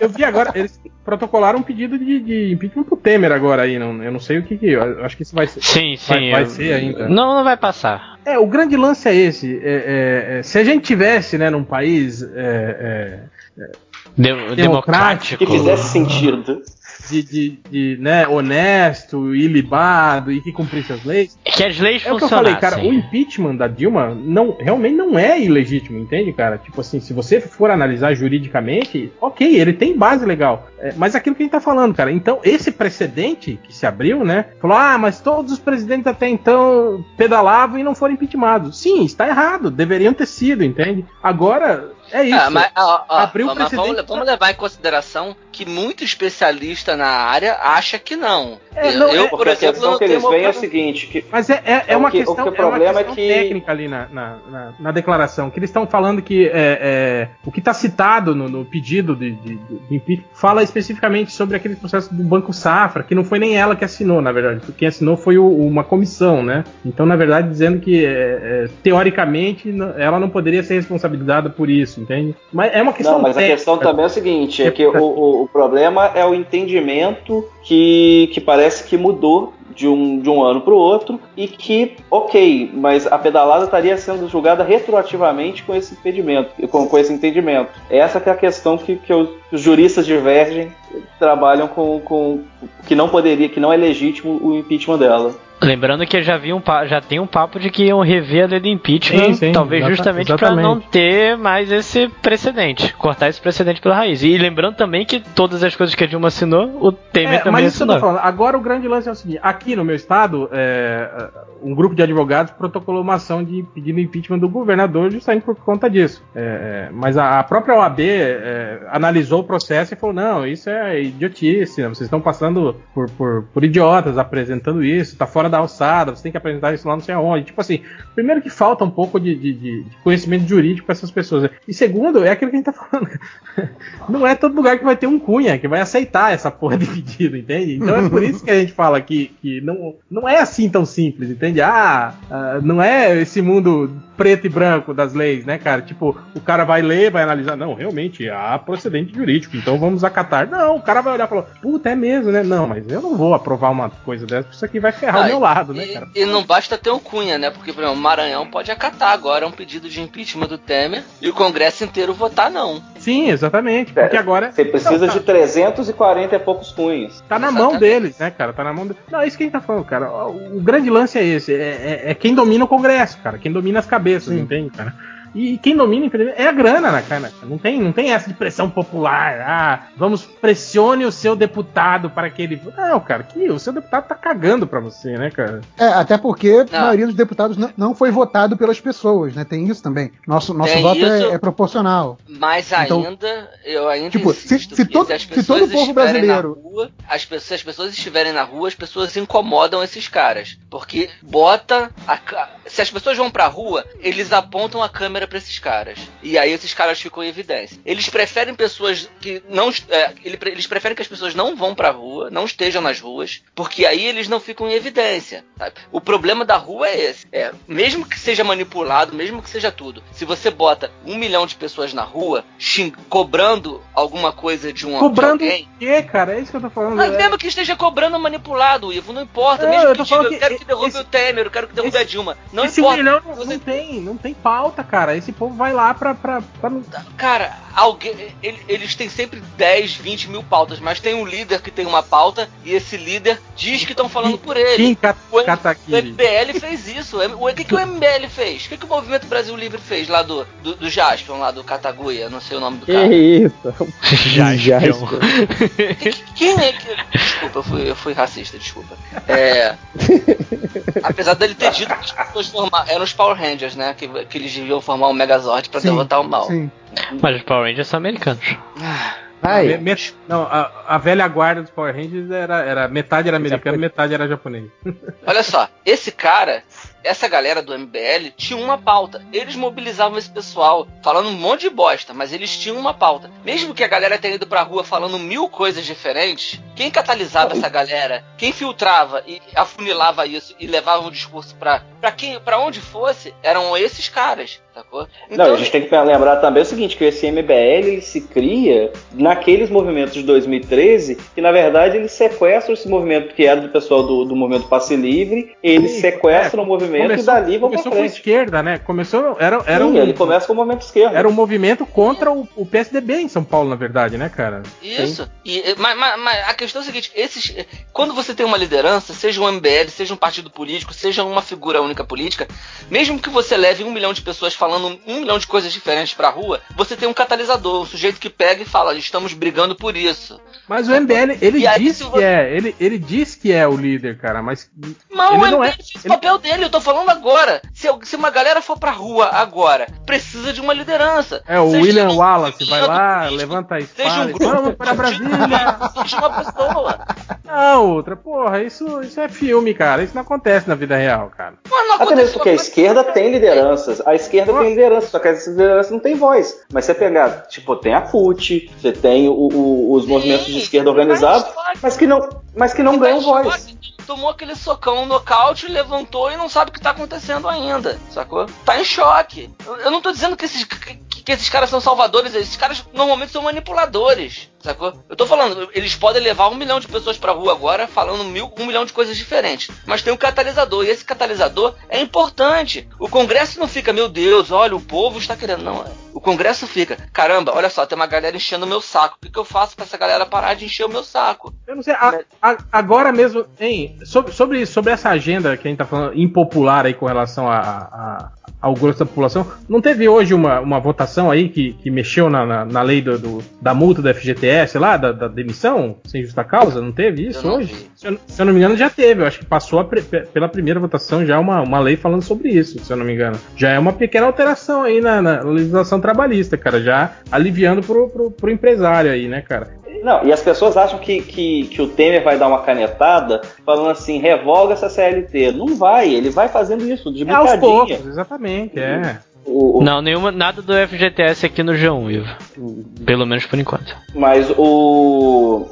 Eu vi agora, eles protocolaram um pedido de, de impeachment pro Temer agora aí, não, eu não sei o que que, eu acho que isso vai ser. Sim, sim. Vai- vai eu- ser ainda. Não, não vai passar. É, o grande lance é esse. é, é, é, se a gente tivesse, né, num país é, Democrático. democrático. Que fizesse sentido. É, de, de, de, né, honesto, ilibado e que cumprisse as leis, Que as leis é o que eu falei, cara. O funcionassem. impeachment da Dilma não, realmente não é ilegítimo, entende, cara? Tipo assim, se você for analisar juridicamente, ok, ele tem base legal. É, mas aquilo que a gente tá falando, cara. Então, esse precedente que se abriu, né? Falou, ah, mas todos os presidentes até então pedalavam e não foram impeachmentados. Sim, está errado. Deveriam ter sido, entende? Agora, é isso. Ah, mas, ó, ó, Abriu mas precedente vamos, vamos levar em consideração que muito especialista na área acha que não. É, eu, não, eu, é- por Porque a exemplo, questão que eles uma veem é o seguinte, que Mas é, é, é o uma que- o questão, que o é uma problema é questão que- técnica ali na, na, na- na declaração, que eles estão falando que é, é, o que está citado no, no pedido de, de, de impeachment fala especificamente sobre aquele processo do Banco Safra, que não foi nem ela que assinou, na verdade. Quem assinou foi o- uma comissão, né? Então, na verdade, dizendo que é, é, teoricamente ela não poderia ser responsabilizada por isso, entende? Mas é uma questão Não, mas a questão também é o seguinte, é que o, o- o problema é o entendimento que, que parece que mudou de um, de um ano para o outro e que, ok, mas a pedalada estaria sendo julgada retroativamente com esse impedimento, com, com esse entendimento. Essa é a questão que, que os juristas divergem, trabalham com, com que não poderia, que não é legítimo o impeachment dela. Lembrando que já, vi um já tem um papo de que iam rever a lei do impeachment, Sim, sim, talvez exata- justamente para não ter mais esse precedente, cortar esse precedente pela raiz. E lembrando também que todas as coisas que a Dilma assinou, o Temer É, também mas isso que eu tô assinou. falando. Agora o grande lance é o seguinte: aqui no meu estado, é, um grupo de advogados protocolou uma ação de pedindo impeachment do governador justamente por conta disso. É, é, mas a, a própria OAB é, analisou o processo e falou: não, isso é idiotice, né? vocês estão passando por, por, por idiotas apresentando isso, tá fora da alçada, você tem que apresentar isso lá não sei aonde. Tipo assim, primeiro que falta um pouco de, de- de- de conhecimento jurídico para essas pessoas. né? E segundo, é aquilo que a gente tá falando. (laughs) Não é todo lugar que vai ter um cunha que vai aceitar essa porra de pedido, entende? Então é por isso que a gente fala que, que não, não é assim tão simples, entende? Ah, ah, não é esse mundo preto e branco das leis, né, cara? Tipo, o cara vai ler, vai analisar, não, realmente há procedente jurídico, então vamos acatar. Não, o cara vai olhar e falar, puta, é mesmo, né? Não, mas eu não vou aprovar uma coisa dessa, porque isso aqui vai ferrar Ah, o meu lado, né, E, cara? e não basta ter um Cunha, né? Porque, por exemplo, o Maranhão pode acatar agora um pedido de impeachment do Temer e o Congresso inteiro votar não. Sim, exatamente, porque É, agora... Você precisa Não, de 340 e poucos cunhos. Tá na mão deles, né, cara? Tá na mão deles. Não, é isso que a gente tá falando, cara. O, o grande lance é esse: é, é- é quem domina o Congresso, cara. Quem domina as cabeças, Sim. entende, cara? E quem domina, infelizmente, é a grana, né, cara? Não tem, não tem essa de pressão popular. Ah, vamos pressione o seu deputado para que ele. Não, cara, que o seu deputado tá cagando pra você, né, cara? É, até porque a Não. maioria dos deputados não, não foi votado pelas pessoas, né? Tem isso também. Nosso, nosso Tem voto é- isso. é, proporcional. Mas Então, ainda, eu ainda tipo, se- se que todo- se pessoas todo o povo brasileiro- na rua, as pessoas, se as pessoas estiverem na rua, as pessoas incomodam esses caras, porque bota a se as pessoas vão pra rua, eles apontam a câmera pra esses caras. E aí esses caras ficam em evidência. Eles preferem pessoas que não é, ele- eles preferem que as pessoas não vão pra rua, não estejam nas ruas, porque aí eles não ficam em evidência. sabe? O problema da rua é esse. É, mesmo que seja manipulado, mesmo que seja tudo, se você bota um milhão de pessoas na rua cobrando alguma coisa de um Cobrando de alguém, o quê, cara? É isso que eu tô falando. mas É- mesmo que esteja cobrando manipulado, Ivo, não importa. Não, mesmo eu que diga, eu que quero que derrube esse- o Temer, eu quero que derrube esse- a Dilma. Não Esse importa. milhão não, Você- não tem, não tem pauta, cara. Esse povo vai lá pra. pra, pra Cara, alguém, ele- eles têm sempre 10, 20 mil pautas, mas tem um líder que tem uma pauta e esse líder diz que estão falando por ele. Kim Kat- O, o. MBL fez isso. O que, que o MBL fez? O que, que o Movimento Brasil Livre fez lá do, do, do Jaspion, lá do Cataguia? Não sei o nome do Que cara. isso? (laughs) Jaspion. Que- que- Quem é que. Desculpa, eu fui, eu fui racista, desculpa. É. (laughs) Apesar dele ter dito que as pessoas formar, eram os Power Rangers, né? Que, que eles deviam formar um Megazord pra Sim, derrotar o mal. Sim. Mas os Power Rangers são americanos. Vai. Me- me- não, a, a velha guarda dos Power Rangers era, era metade era americano, metade era japonês. (laughs) Olha só, esse cara, essa galera do MBL tinha uma pauta. Eles mobilizavam esse pessoal, falando um monte de bosta, mas eles tinham uma pauta. Mesmo que a galera tenha ido pra rua falando mil coisas diferentes, quem catalisava essa galera, quem filtrava e afunilava isso e levava o discurso pra, pra quem, para onde fosse, eram esses caras, sacou? Não, a gente tem que lembrar também o seguinte, que esse MBL ele se cria naqueles movimentos de 2013, que na verdade eles sequestram esse movimento que era do pessoal do, do movimento Passe Livre, eles Sim, sequestram é, o movimento e dali vão pra começou com frente. esquerda, né? Começou. Era, era, Sim, um, ele começa com o movimento esquerdo. era um movimento contra o, o PSDB em São Paulo, na verdade, né, cara? Isso. E- mas, mas- mas a questão é a seguinte: esses, quando você tem uma liderança, seja um MBL, seja um partido político, seja uma figura única política, mesmo que você leve um milhão de pessoas falando um milhão de coisas diferentes pra rua, você tem um catalisador, um sujeito que pega e fala: estamos brigando por isso. Mas o MBL, ele E aí, diz que você- é. Ele, ele diz que é o líder, cara, mas. Mas Ele o não MBL é- fez o ele- papel dele, eu tô falando agora. Se, eu- se uma galera for pra rua agora, precisa de uma liderança. É, o Seja William um Wallace vai lá, político, levanta a Seja espada um e grupo. vamos para Brasília. Seja uma pessoa. Não, outra, porra, isso, isso é filme, cara. Isso não acontece na vida real, cara. Mano, não Até mesmo porque a esquerda tem lideranças. A esquerda tem liderança, só que essa liderança não tem voz. Mas você pegar, tipo, tem a CUT, você tem o- o- os movimentos de esquerda organizados, mas que não, mas que não ganham voz. Tomou aquele socão no nocaute, levantou e não sabe o que tá acontecendo ainda, sacou? Tá em choque. Eu, não tô dizendo que esses, que, esses caras são salvadores, esses caras normalmente são manipuladores, sacou? Eu tô falando, eles podem levar um milhão de pessoas pra rua agora falando mil, um milhão de coisas diferentes. Mas tem um catalisador, e esse catalisador é importante. O Congresso não fica, meu Deus, olha, o povo está querendo. Não, o Congresso fica, caramba, olha só, tem uma galera enchendo o meu saco. O que, que eu faço pra essa galera parar de encher o meu saco? Eu não sei, a- a- agora mesmo, hein, sobre, sobre, sobre essa agenda que a gente tá falando impopular aí com relação a, a- ao grosso da população, não teve hoje uma, uma votação aí que, que mexeu na, na, na lei do, do- da multa do FGTS lá, da, da demissão, sem justa causa? Não teve isso não hoje? Se eu, se eu não me engano, já teve. Eu acho que passou pre- pe- pela primeira votação já uma, uma lei falando sobre isso, se eu não me engano. Já é uma pequena alteração aí na, na legislação trabalhista, cara, já aliviando pro, pro, pro empresário aí, né, cara? Não, e as pessoas acham que, que, que o Temer vai dar uma canetada falando assim, revoga essa CLT. Não vai, ele vai fazendo isso de É aos poucos, exatamente, é. O- o- Não, nenhuma, nada do FGTS aqui no G1, Ivo. Pelo menos por enquanto. Mas o.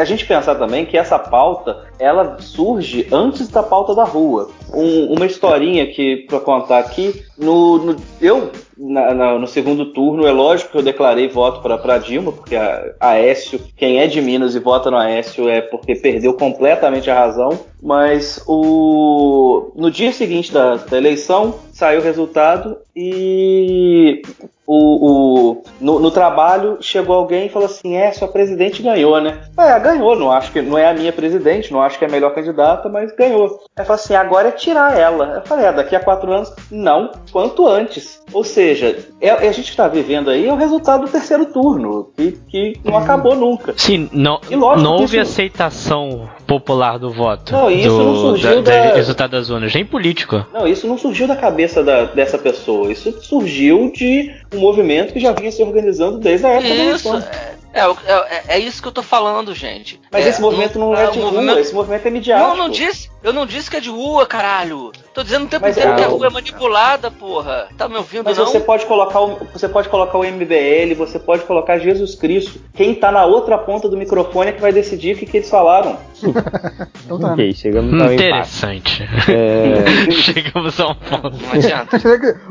A gente pensar também que essa pauta ela surge antes da pauta da rua. Um- uma historinha que para contar aqui, no, no- eu na- na- no segundo turno é lógico que eu declarei voto para Dilma, porque a, a Aécio, quem é de Minas e vota no Aécio é porque perdeu completamente a razão. Mas o no dia seguinte da, da eleição saiu o resultado e o, o- no, no trabalho chegou alguém e falou assim: é, sua presidente ganhou, né? É, ganhou, não acho que não é a minha presidente, não acho que é a melhor candidata, mas ganhou. Aí falou assim: agora é tirar ela. Eu falei: é, daqui a quatro anos, não, quanto antes. Ou seja, é, é a gente está vivendo aí é o resultado do terceiro turno, que, que não acabou nunca. Sim, não, E não houve isso- aceitação popular do voto. Não, isso do, não surgiu da, da- do resultado das urnas, nem político. Não, isso não surgiu da cabeça da- dessa pessoa. Isso surgiu de um movimento que já vinha se organizando desde a época da Isso, eleição. é, é, o- é- é isso que eu tô falando, gente. Mas É, esse movimento não é o de rua, movimento- esse movimento é midiático. Não, não disse. Eu não disse que é de rua, caralho. Tô dizendo o tempo Mas inteiro é- que a rua é manipulada, porra. Tá me ouvindo, Mas não? você pode colocar o, você pode colocar o MBL, você pode colocar Jesus Cristo. Quem tá na outra ponta do microfone é que vai decidir o que, que eles falaram. (laughs) Então tá. Ok, chegamos ao. Interessante. É, (laughs) Chegamos a um ponto. Não adianta.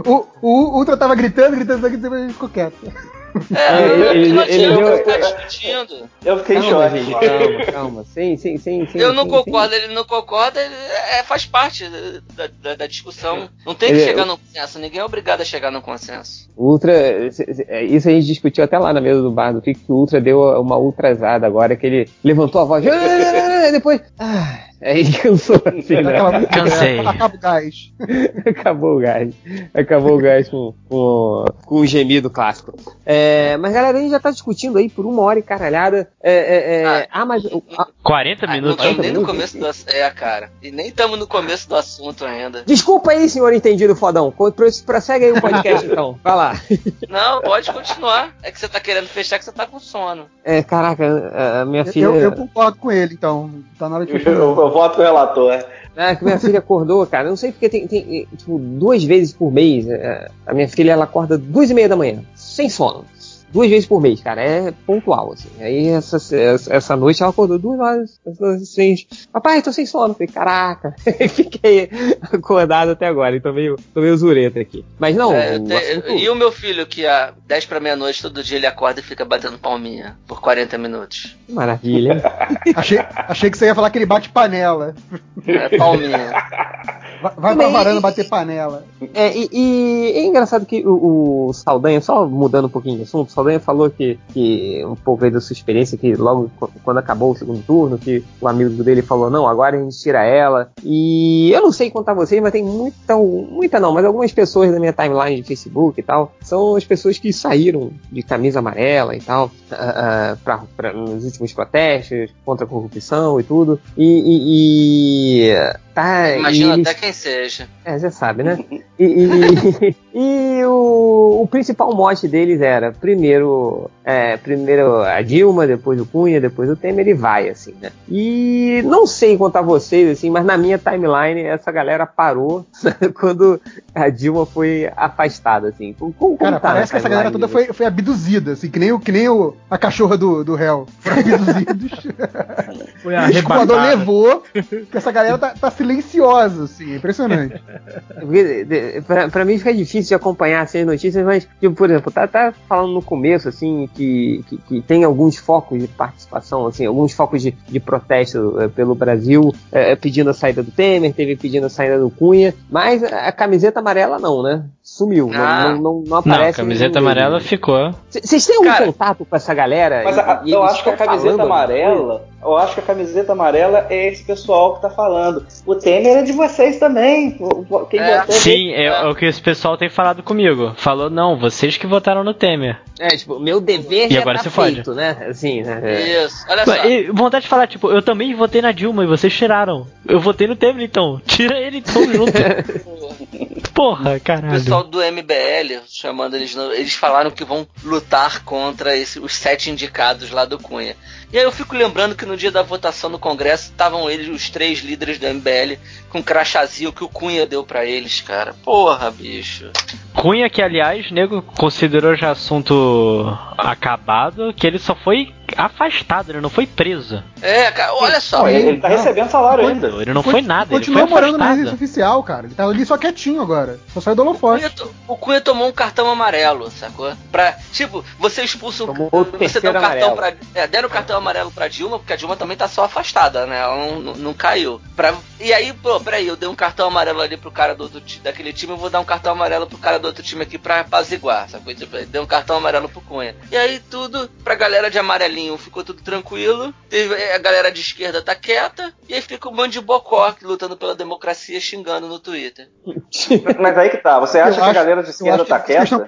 O, o Ultra tava gritando, gritando, gritando, depois ele ficou quieto. É, ele- não ele adianta deu- ficar discutindo. Eu fiquei em calma, choque. gente, calma, calma. Sim, sim, sim, sim. Eu não sim, concordo, ele não concorda, ele é, faz parte da, da- da discussão. Não tem que Ele- chegar num consenso, ninguém é obrigado a chegar num consenso. O Ultra, é, isso a gente discutiu até lá na mesa do bar do Fico, que o Ultra deu uma ultrasada agora, que ele levantou a voz, (laughs) depois, ah, aí cansou (laughs) assim, né? Aquela- Cansei. é, acaba o gás. (laughs) Acabou o gás. Acabou o gás com, com, com um gemido clássico. É, mas galera, a gente já tá discutindo aí por uma hora e caralhada. É, é, é, ah, mas. ah, 40 Ah, não minutos. estamos nem no começo do assunto. É, cara. E nem estamos no começo do assunto ainda. desculpa aí, senhor entendido fodão. Prossegue aí o podcast (laughs) então. Vai lá. Não, pode continuar. É que você tá querendo fechar que você tá com sono. É, caraca, a- a minha filha. Eu, eu concordo com ele, então. Tá na hora de Eu, eu voto com o relator. Ah, que minha filha acordou, cara. Não sei porque tem, tem, tipo, duas vezes por mês. é, A minha filha ela acorda duas e meia da manhã, sem sono. Duas vezes por mês, cara. É pontual, assim. Aí essa, essa, noite ela acordou duas horas assim. Papai, tô sem sono. Falei, caraca. (laughs) Fiquei acordado até agora. Então meio, tô meio zureta aqui. Mas não, É, o te- assunto- E o meu filho, que a 10 pra meia-noite todo dia ele acorda e fica batendo palminha por 40 minutos. maravilha. (laughs) Achei, achei que você ia falar que ele bate panela. É palminha. (laughs) Vai, vai pra Também- varanda bater panela. É, e, e é engraçado que o, o Saldanha, só mudando um pouquinho de assunto, o Saldanha falou que, que um pouco aí da sua experiência, que logo qu- quando acabou o segundo turno, que o amigo dele falou, não, agora a gente tira ela. E eu não sei contar vocês, mas tem muita, muita não, mas algumas pessoas da minha timeline de Facebook e tal, são as pessoas que saíram de camisa amarela e tal, ah, pra, pra- nos últimos protestos contra a corrupção e tudo. E, e- e, tá, Imagina e até quem seja. é, você sabe, né? (laughs) E, e- e o, o principal mote deles era primeiro, é, primeiro a Dilma, depois o Cunha, depois o Temer e vai, assim, né? E não sei contar vocês, assim, mas na minha timeline essa galera parou (laughs) quando a Dilma foi afastada, assim. Como, como Cara, tá parece que essa galera timeline toda foi, foi abduzida, assim, que nem, o, que nem o, a cachorra do, do réu. Foram abduzidos. (laughs) Foi o levou, que essa galera tá, tá silenciosa, assim, é impressionante. (laughs) Porque, pra, pra mim fica difícil de acompanhar assim, as notícias, mas, tipo, por exemplo, tá, tá falando no começo, assim, que, que, que tem alguns focos de participação, assim, alguns focos de, de protesto eh, pelo Brasil, eh, pedindo a saída do Temer, teve pedindo a saída do Cunha, mas a, camiseta amarela não, né? Sumiu, não- Ah. não, não, não Não, aparece. a camiseta nenhum amarela ficou. Vocês têm algum Cara, contato com essa galera? Mas a- e eu acho que a camiseta amarela, eu acho que a camiseta amarela é esse pessoal que tá falando. O Temer é de vocês também. O- o- Quem É. votou Sim, é, é o que esse pessoal tem falado comigo. Falou, não, vocês que votaram no Temer. É, tipo, meu dever E já agora tá fode. feito, né? Assim, né? É. Isso. Olha só. E vontade de falar, tipo, eu também votei na Dilma e vocês tiraram. Eu votei no Temer então. (laughs) Tira ele então junto. (laughs) Porra, O caralho. pessoal do MBL, chamando eles, eles falaram que vão lutar contra esse- os sete indicados lá do Cunha. E aí eu fico lembrando que no dia da votação no Congresso estavam eles, os três líderes do MBL, com crachazinho que o Cunha deu pra eles, cara. Porra, bicho. Cunha, que aliás, nego considerou já assunto acabado, que ele só foi afastado, ele não foi preso. É, cara, olha só. Não, ele, ele tá Não. recebendo salário ainda. Ele não foi nada, ele Continua foi morando na residência oficial, cara. Ele tá ali só quietinho agora. Só saiu do holofote. O Cunha tomou um cartão amarelo, sacou? Pra, tipo, você um. O Você deu um cartão pra. É, deram o cartão amarelo pra Dilma, porque a Dilma também tá só afastada, né? Ela não, não, não caiu. Pra, e aí, pô, peraí, eu dei um cartão amarelo ali pro cara do outro daquele time, eu vou dar um cartão amarelo pro cara do outro time aqui pra apaziguar, sacou? Tipo, ele deu um cartão amarelo pro Cunha. E aí tudo, pra galera de amarelinho, ficou tudo tranquilo. Teve, a galera de esquerda tá quieta. E aí fica um bando de bocó lutando pela democracia xingando no Twitter. Mas aí que tá. Você acha Eu que a acho- galera de esquerda tá quieta?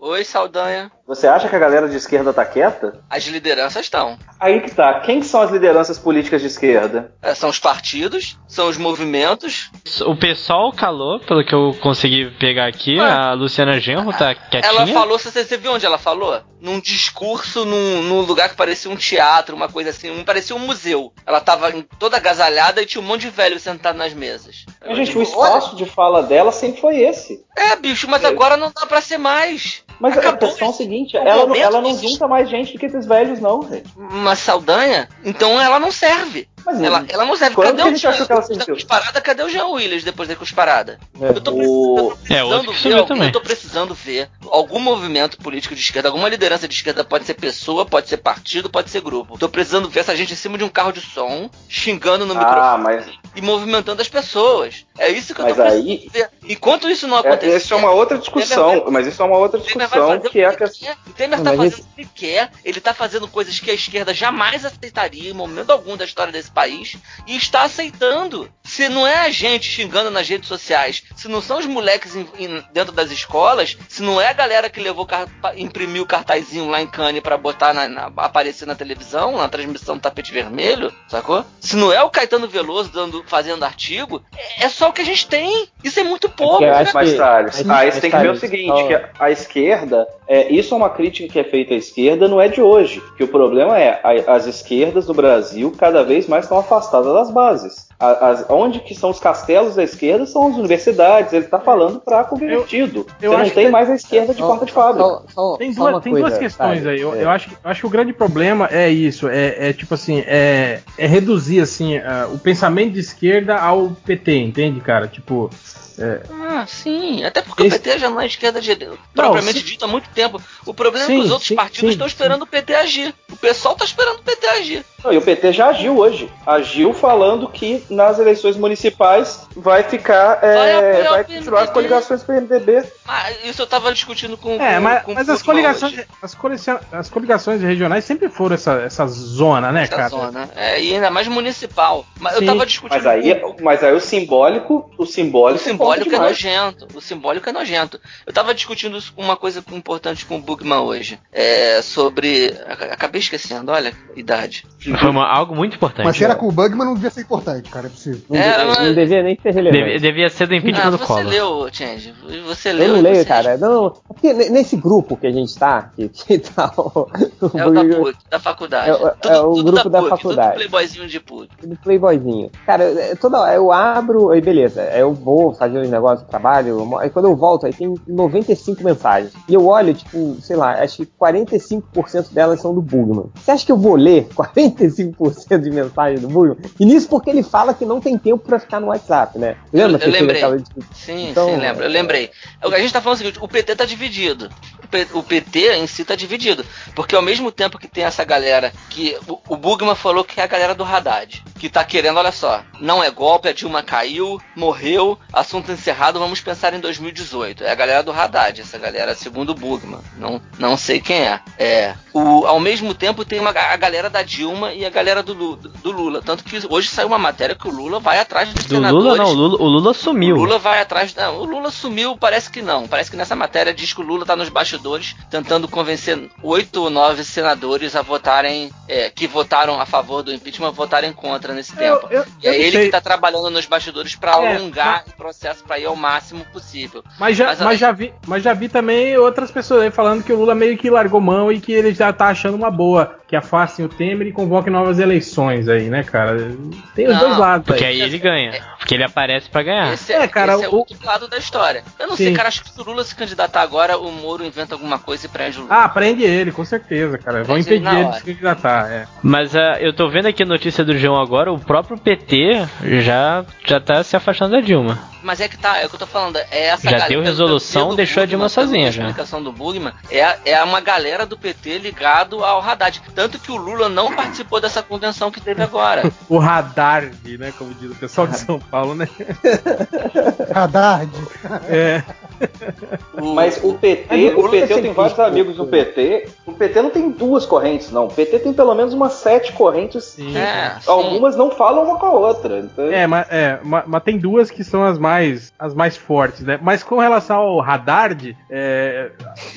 Oi, Saldanha. Você acha que a galera de esquerda tá quieta? As lideranças estão. Aí que tá. Quem são as lideranças políticas de esquerda? É, São os partidos, são os movimentos. O pessoal calou, pelo que eu consegui pegar aqui. Ah. A Luciana Genro tá quietinha. Ela falou, você, você viu onde ela falou? Num discurso, num, num lugar que parecia um teatro, uma coisa assim, um, parecia um museu. Ela tava toda agasalhada e tinha um monte de velho sentado nas mesas. Mas, gente, Tipo, o espaço de fala dela sempre foi esse. olha, É, bicho, mas agora não dá pra ser mais. Mas a Acabou questão é o seguinte, ela, ela não junta mais gente do que esses velhos, não, gente. Uma Saldanha, então ela não serve. Mas Ela, ela não serve. Quando Cadê o Jean? ela Depois da sentiu? cusparada, cadê o Jean Willis depois da cusparada? É. Eu tô, O- precisando, eu tô É, ver, também. eu tô precisando ver algum movimento político de esquerda, alguma liderança de esquerda, pode ser pessoa, pode ser partido, pode ser grupo. Tô precisando ver essa gente em cima de um carro de som, xingando no Ah, microfone mas e movimentando as pessoas. É isso que eu Mas tô precisando aí- ver. Enquanto isso não é, acontecer, isso é uma outra discussão. Temer Mas isso é uma outra discussão que é a questão. O Temer Não, tá mas fazendo o que ele quer, ele tá fazendo coisas que a esquerda jamais aceitaria em momento algum da história desse país e está aceitando. Se não é a gente xingando nas redes sociais, se não são os moleques em- em- dentro das escolas, se não é a galera que levou imprimiu o cartazinho lá em Cannes pra botar na, na- aparecer na televisão, na transmissão do tapete vermelho, sacou? Se não é o Caetano Veloso dando, fazendo artigo, é, é só o que a gente tem. Isso é muito pouco. eu né? acho Mas, que- Thales, aí você tem que ver o seguinte, ó. que a, a esquerda, é, isso é uma crítica que é feita à esquerda, não é de hoje. Que o problema é, a- as esquerdas do Brasil cada vez mais estão afastadas das bases. As- onde que são os castelos da esquerda são as universidades, ele está falando para convertido. eu Você não tem que- mais a esquerda de Só- porta de fábrica. só- só- Tem duas, tem coisa, duas questões aí. Eu, É. eu acho, que- eu acho que o grande problema é isso. É, é tipo assim, é, é reduzir assim ah, o pensamento de esquerda ao PT, entende, cara? Tipo, Ah, sim. Até porque Esse- o PT já não é esquerda de, propriamente sim. dito há muito tempo. O problema é Sim, que os outros sim, partidos sim, estão esperando o PT agir. O pessoal tá esperando o PT agir. Não, e o PT já agiu hoje. Agiu falando que nas eleições municipais vai ficar. é, Vai Vai, continuar as coligações do PMDB. Ah, isso eu tava discutindo com É, com, mas, com o mas as coligações, as, coligações, as coligações regionais sempre foram essa, essa zona, né, Essa cara? zona. É, e ainda mais municipal. Mas Sim, eu tava discutindo Mas aí, com mas aí o simbólico, o O simbólico, simbólico é nojento. O simbólico é nojento. Eu tava discutindo isso com uma coisa importante com o Bugman hoje. É sobre. ac- Acabei esquecendo, olha, idade. Foi uma- algo muito importante. Mas se era com o Bugman, não devia ser importante, cara. É possível. Não, Era, devia, mas- não devia nem ser Deve- relevante. devia ser do impeachment Ah, do você Collor. leu, Change. Você leu. Eu não leio, você- cara. Não, é porque ne- nesse grupo que a gente tá, que, (laughs) que tá o, o É o da PUC, da faculdade. É o- é o grupo da faculdade. Tudo playboyzinho de PUC. do Playboyzinho. Cara, é, toda hora eu abro, aí beleza, eu vou fazer uns negócios do trabalho, aí quando eu volto, aí tem 95 mensagens. E eu olho, tipo, sei lá, acho que 45% delas são do Bugman. Você acha que eu vou ler (laughs) 45% de mensagens do Bugman? E nisso porque ele fala que não tem tempo pra ficar no WhatsApp, né? Lembra Eu- que eu lembrei. aquela discussão? Sim, Então, sim, lembro. Eu lembrei. A gente tá falando o seguinte: o PT tá dividido. O PT em si tá dividido. Porque ao mesmo tempo que tem essa galera que. O, o Bugman falou que é a galera do Haddad. Que tá querendo, olha só, não é golpe, a Dilma caiu, morreu, assunto encerrado, vamos pensar em 2018. É a galera do Haddad, essa galera, segundo o Bugman. Não, não sei quem é. É. O, ao mesmo tempo tem uma, a galera da Dilma e a galera do, do Lula. Tanto que hoje saiu uma matéria que o Lula vai atrás dos Do senadores. Lula não, o Lula, o Lula sumiu. O Lula vai atrás. Não, o Lula sumiu, parece que não. Parece que nessa matéria diz que o Lula tá nos bastidores tentando convencer oito ou nove senadores a votarem. é, que votaram a favor do impeachment, a votarem contra nesse tempo. Eu, eu, E é ele sei. que tá trabalhando nos bastidores pra É, alongar o processo pra ir ao máximo possível. Mas já, Mas, mas, já vi, mas já vi também outras pessoas aí falando que o Lula meio que largou mão e que ele já tá achando uma boa. Que afastem o Temer e convoquem novas eleições aí, né, cara? Tem os Não, dois lados Porque aí. aí ele ganha. Porque ele aparece pra ganhar. Esse É, cara, esse é o- outro lado da história. Eu não Sim. sei, cara, acho que se o Lula se candidatar agora, o Moro inventa alguma coisa e prende o Lula. Ah, prende ele, com certeza, cara. Vão Prende ele impedir na ele de se candidatar, é. Mas ah, eu tô vendo aqui a notícia do João agora, o próprio PT já, já tá se afastando da Dilma. Mas é que tá, é o que eu tô falando. É essa Já galera- deu resolução, pelo deixou a Dilma sozinha já. explicação do Bugman, é, é uma galera do PT ligado ao Haddad. Tanto que o Lula não participou dessa convenção que teve agora. (laughs) O radar, né, como diz o pessoal de São Paulo, né? (laughs) Haddad. É. Mas o PT, Mas o o PT, eu tenho vários amigos do PT. O PT não tem duas correntes, não. O PT tem pelo menos umas sete correntes. Sim. É, sim. Algumas não falam uma com a outra. Então, É, mas, é, ma- mas tem duas que são as mais, as mais fortes, né? Mas com relação ao Haddad, é,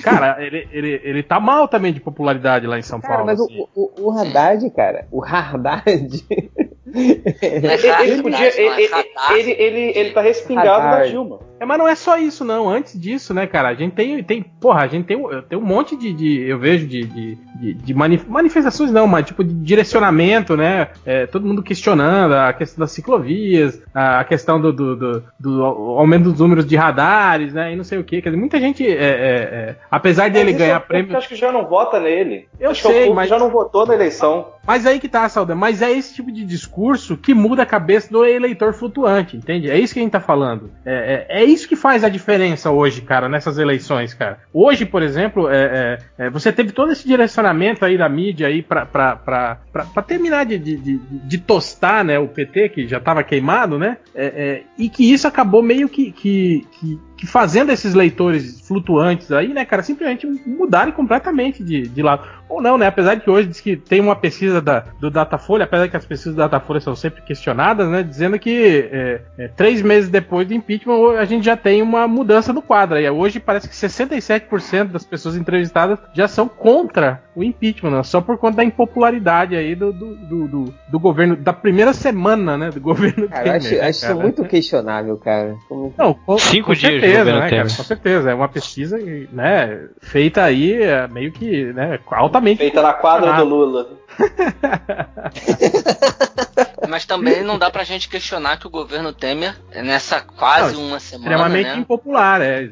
cara, (laughs) ele, ele, ele tá mal também de popularidade lá em São Cara, Paulo. mas assim. o, o, o Haddad, cara, o Haddad. (laughs) É ele, ele podia. Ele, Haddad. ele, ele, ele tá respingado da Haddad. Dilma. É, mas não é só isso, não. Antes disso, né, cara? A gente tem. tem porra, a gente tem, um- tem um monte de. de- eu vejo de, de, de- de mani- manifestações, não, mas tipo de direcionamento, né? É, todo mundo questionando a questão das ciclovias, a, questão do, do, do- do aumento dos números de radares, né? E não sei o que. Quer dizer, muita gente. é, é, é, apesar dele Mas ganhar é prêmio. Acho que já não vota nele. Eu acho que sei, mas- já não votou na eleição. Mas aí que tá, Salda. Mas é esse tipo de discurso que muda a cabeça do eleitor flutuante, entende? É isso que a gente tá falando. É isso que faz a diferença hoje, cara, nessas eleições, cara. Hoje, por exemplo, é, é, é, você teve todo esse direcionamento aí da mídia aí pra, pra, pra, pra, pra terminar de, de, de, de tostar, né, o PT, que já tava queimado, né? É, é, e que isso acabou meio que, que, que, que fazendo esses leitores flutuantes aí, né, cara, simplesmente mudarem completamente de, de lado. Ou não, né? Apesar de que hoje diz que tem uma pesquisa da, do Datafolha, apesar que as pesquisas do Datafolha são sempre questionadas, né? Dizendo que é, é, três meses depois do impeachment a gente já tem uma mudança no quadro. E hoje parece que 67% das pessoas entrevistadas já são contra o impeachment, né? só por conta da impopularidade aí do, do, do, do- do governo, da primeira semana, né? Do governo Cara, eu acho, Temer, né, acho isso cara? muito questionável, cara. Como- Não, com, Cinco com dias certeza, né, cara? Com certeza. É uma pesquisa, né, feita aí é, meio que, né, altamente. Feita na quadra do Lula. (laughs) Mas também não dá pra gente questionar que o governo Temer, nessa quase Não, uma semana, Extremamente né? impopular, é.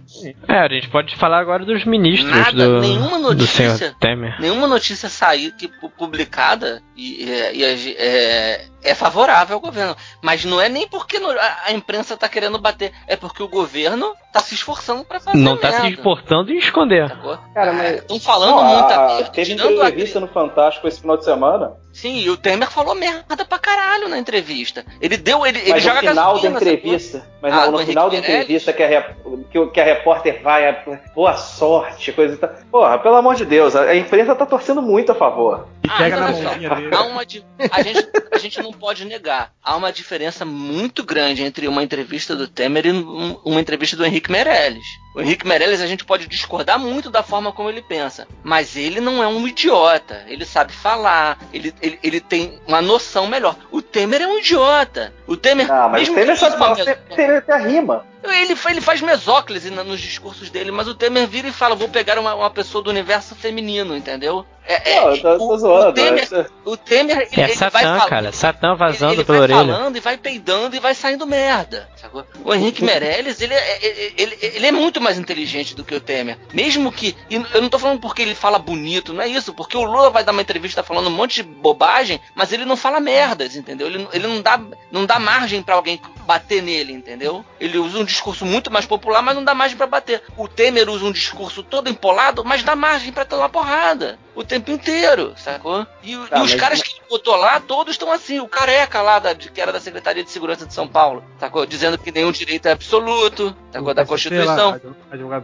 É, a gente pode falar agora dos ministros Nada, do, nenhuma do notícia. senhor Temer. Nenhuma notícia sair que pu- publicada e, e- e a ge- é, é favorável ao governo. Mas não é nem porque no- a, a imprensa tá querendo bater, é porque o governo tá se esforçando pra fazer Não tá se merda, importando em esconder. Cara, mas. Estão falando Não, muito a- aberto, teve a entrevista no Fantástico esse final de semana. Sim, e o Temer falou merda pra caralho na entrevista. Ele deu, ele, ele Mas no joga final da gasolina, entrevista, mas Ah, no Henrique final da entrevista que a, que, que a repórter vai, é, boa sorte, coisa e tal. Porra, pelo amor de Deus, a, a imprensa tá torcendo muito a favor. E Ah, pega na mãozinha dele. há uma a, gente, a gente não pode negar. Há uma diferença muito grande entre uma entrevista do Temer e um- uma entrevista do Henrique Meirelles. O Henrique Meirelles a gente pode discordar muito da forma como ele pensa, mas ele não é um idiota. Ele sabe falar, ele, ele, ele tem uma noção melhor. O Temer é um idiota. O Temer. Ah, mas o Temer sabe falar, o Temer até rima. Ele, ele faz mesóclise nos discursos dele, mas o Temer vira e fala: vou pegar uma, uma pessoa do universo feminino, entendeu? É, é, Não, eu tô, tô o, zoando. o Temer, o Temer ele, É ele vai Satã, falando, cara. Satã vazando ele, ele pela vai orelha. falando e vai peidando e vai saindo merda. sacou? O Henrique Meirelles, ele é, ele, ele- ele é muito mais inteligente do que o Temer. Mesmo que. e eu não tô falando porque ele fala bonito, não é isso. Porque o Lula vai dar uma entrevista falando um monte de bobagem, mas ele não fala merdas, entendeu? Ele, ele não, dá, não dá margem pra alguém bater nele, entendeu? Ele usa um discurso muito mais popular, mas não dá margem pra bater. O Temer usa um discurso todo empolado, mas dá margem pra ter uma porrada. O tempo inteiro, sacou? E, Tá, e os mas- caras que ele botou lá, todos estão assim. O careca lá, da, de- que era da Secretaria de Segurança de São Paulo, sacou? Dizendo que nenhum direito é absoluto, sacou? Da Constituição.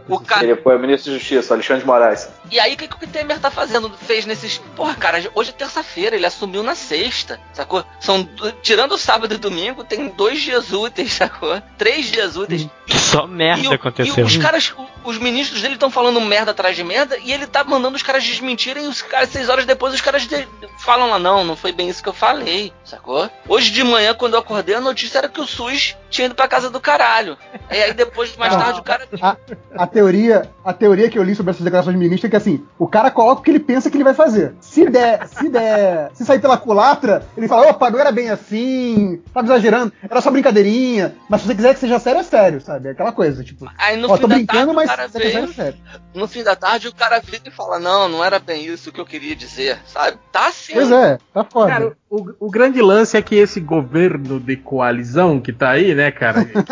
O ca- Ele foi o ministro da Justiça, Alexandre de Moraes. E aí, o que, que o Temer tá fazendo? Fez nesses. Porra, cara, hoje é terça-feira, ele assumiu na sexta, sacou? São. Tirando o sábado e domingo, tem dois dias úteis, (laughs) sacou? Três dias úteis. Só merda E, o- aconteceu. e os caras, os ministros dele estão falando merda atrás de merda e ele tá mandando os caras desmentirem. Os caras, seis horas depois, os caras de- falam lá: não, não foi bem isso que eu falei, sacou? Hoje de manhã, quando eu acordei, a notícia era que o SUS tinha ido pra casa do caralho. E aí depois, mais tarde, o cara. A, a teoria, a teoria que eu li sobre essas declarações de ministro é que assim, o cara coloca o que ele pensa que ele vai fazer. Se der, se der, se sair pela culatra, ele fala, opa, não era bem assim, tava exagerando, era só brincadeirinha, mas se você quiser que seja sério, é sério, sabe? É aquela coisa, tipo, Aí no ó, fim tô da brincando, tarde, mas o cara é sério. No fim da tarde, o cara vira e fala: Não, não era bem isso que eu queria dizer, sabe? Tá assim. Pois é, tá foda. Cara, o, o grande lance é que esse governo de coalizão que tá aí, né, cara, que,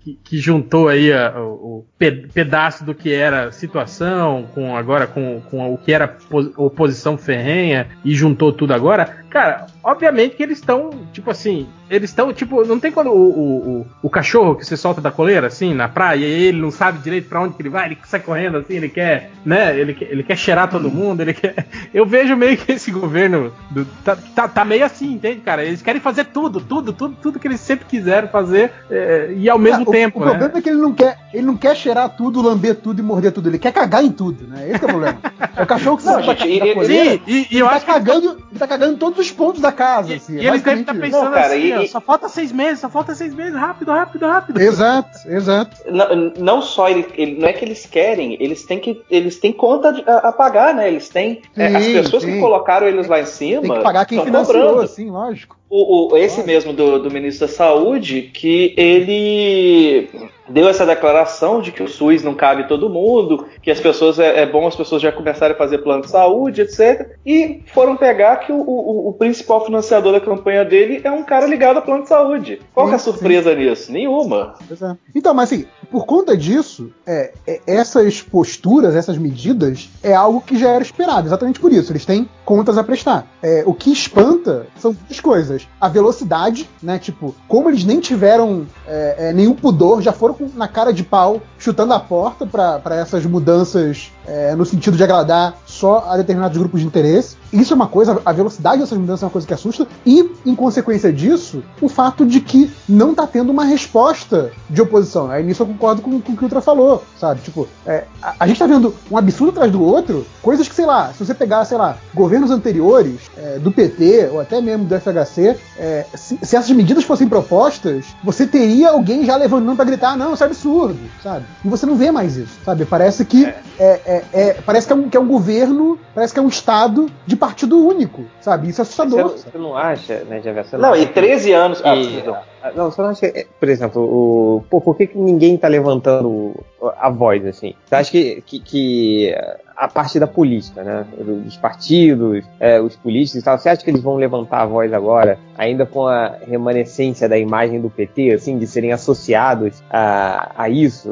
que- que juntou aí a- o, o pe- pedaço do que era situação, com agora com, com o que era pos- oposição ferrenha e juntou tudo agora, cara, obviamente que eles estão, tipo assim, eles estão, tipo, não tem quando o, o, o, o cachorro que você solta da coleira, assim, na praia, e ele não sabe direito pra onde que ele vai, ele sai correndo assim, ele quer, né, ele quer, ele quer cheirar todo mundo, ele quer... Eu vejo meio que esse governo do- tá, tá, tá meio assim, entende, cara? Eles querem fazer tudo, tudo, tudo, tudo que eles sempre quiseram fazer é, e ao mesmo o- tempo, o, né? problema é que ele não quer, ele não quer cheirar tudo, lamber tudo e morder tudo. Ele quer cagar em tudo, né? Esse que é o problema. É o cachorro que Não, sai da, gente, da coleira. Sim, e, e ele eu tá acho que cagando, ele tá cagando em todos os pontos da casa. E, assim, e é eles devem estar isso. pensando Não, cara, assim, e- ó, e- só falta seis meses, só falta seis meses, rápido, rápido, rápido. Exato, exato. Não, não só ele, ele- não é que eles querem, eles têm que eles têm conta de- a, a pagar, né? Eles têm é, as Sim, pessoas sim. que colocaram eles lá em cima Tem que pagar quem financiou, cobrando. assim, lógico. O, o- esse mesmo do, do ministro da Saúde, que ele deu essa declaração de que o SUS não cabe todo mundo, que as pessoas é, é bom as pessoas já começarem a fazer plano de saúde, etc. E foram pegar que o, o- o principal financiador da campanha dele é um cara ligado a plano de saúde. Qual que é a Sim, surpresa nisso? Nenhuma. É. Então, mas assim, por conta disso, é, é, essas posturas, essas medidas, é algo que já era esperado, exatamente por isso. Eles têm contas a prestar. É, o que espanta são duas coisas. A velocidade, né? Tipo, como eles nem tiveram é, é, nenhum pudor, já foram com- na cara de pau, chutando a porta para essas mudanças é, no sentido de agradar só a determinados grupos de interesse. Isso é uma coisa, a velocidade dessas mudanças é uma coisa que assusta, e, em consequência disso, o fato de que não tá tendo uma resposta de oposição. Aí nisso eu concordo com, com o que o Ultra falou, sabe? Tipo, é, a, a gente tá vendo um absurdo atrás do outro, coisas que, sei lá, se você pegar, sei lá, governos anteriores, é, do PT, ou até mesmo do FHC, é, se, se essas medidas fossem propostas, você teria alguém já levantando pra gritar, não, isso é absurdo, sabe? E você não vê mais isso, sabe? Parece que é, é- é- parece que é, um, que é um governo, parece que é um estado de partido único, sabe? Isso é Você, assustador. não- você não acha, né, Javier? Você Não, acha e que- 13 anos. Ah, que- ah, não, você não acha que, é, por exemplo, o, pô, por que, que ninguém tá levantando a voz, assim? Você acha que, que, que a parte da política, né? Dos partidos, é, os políticos e tal, você acha que eles vão levantar a voz agora, ainda com a remanescência da imagem do PT, assim, de serem associados a, a isso?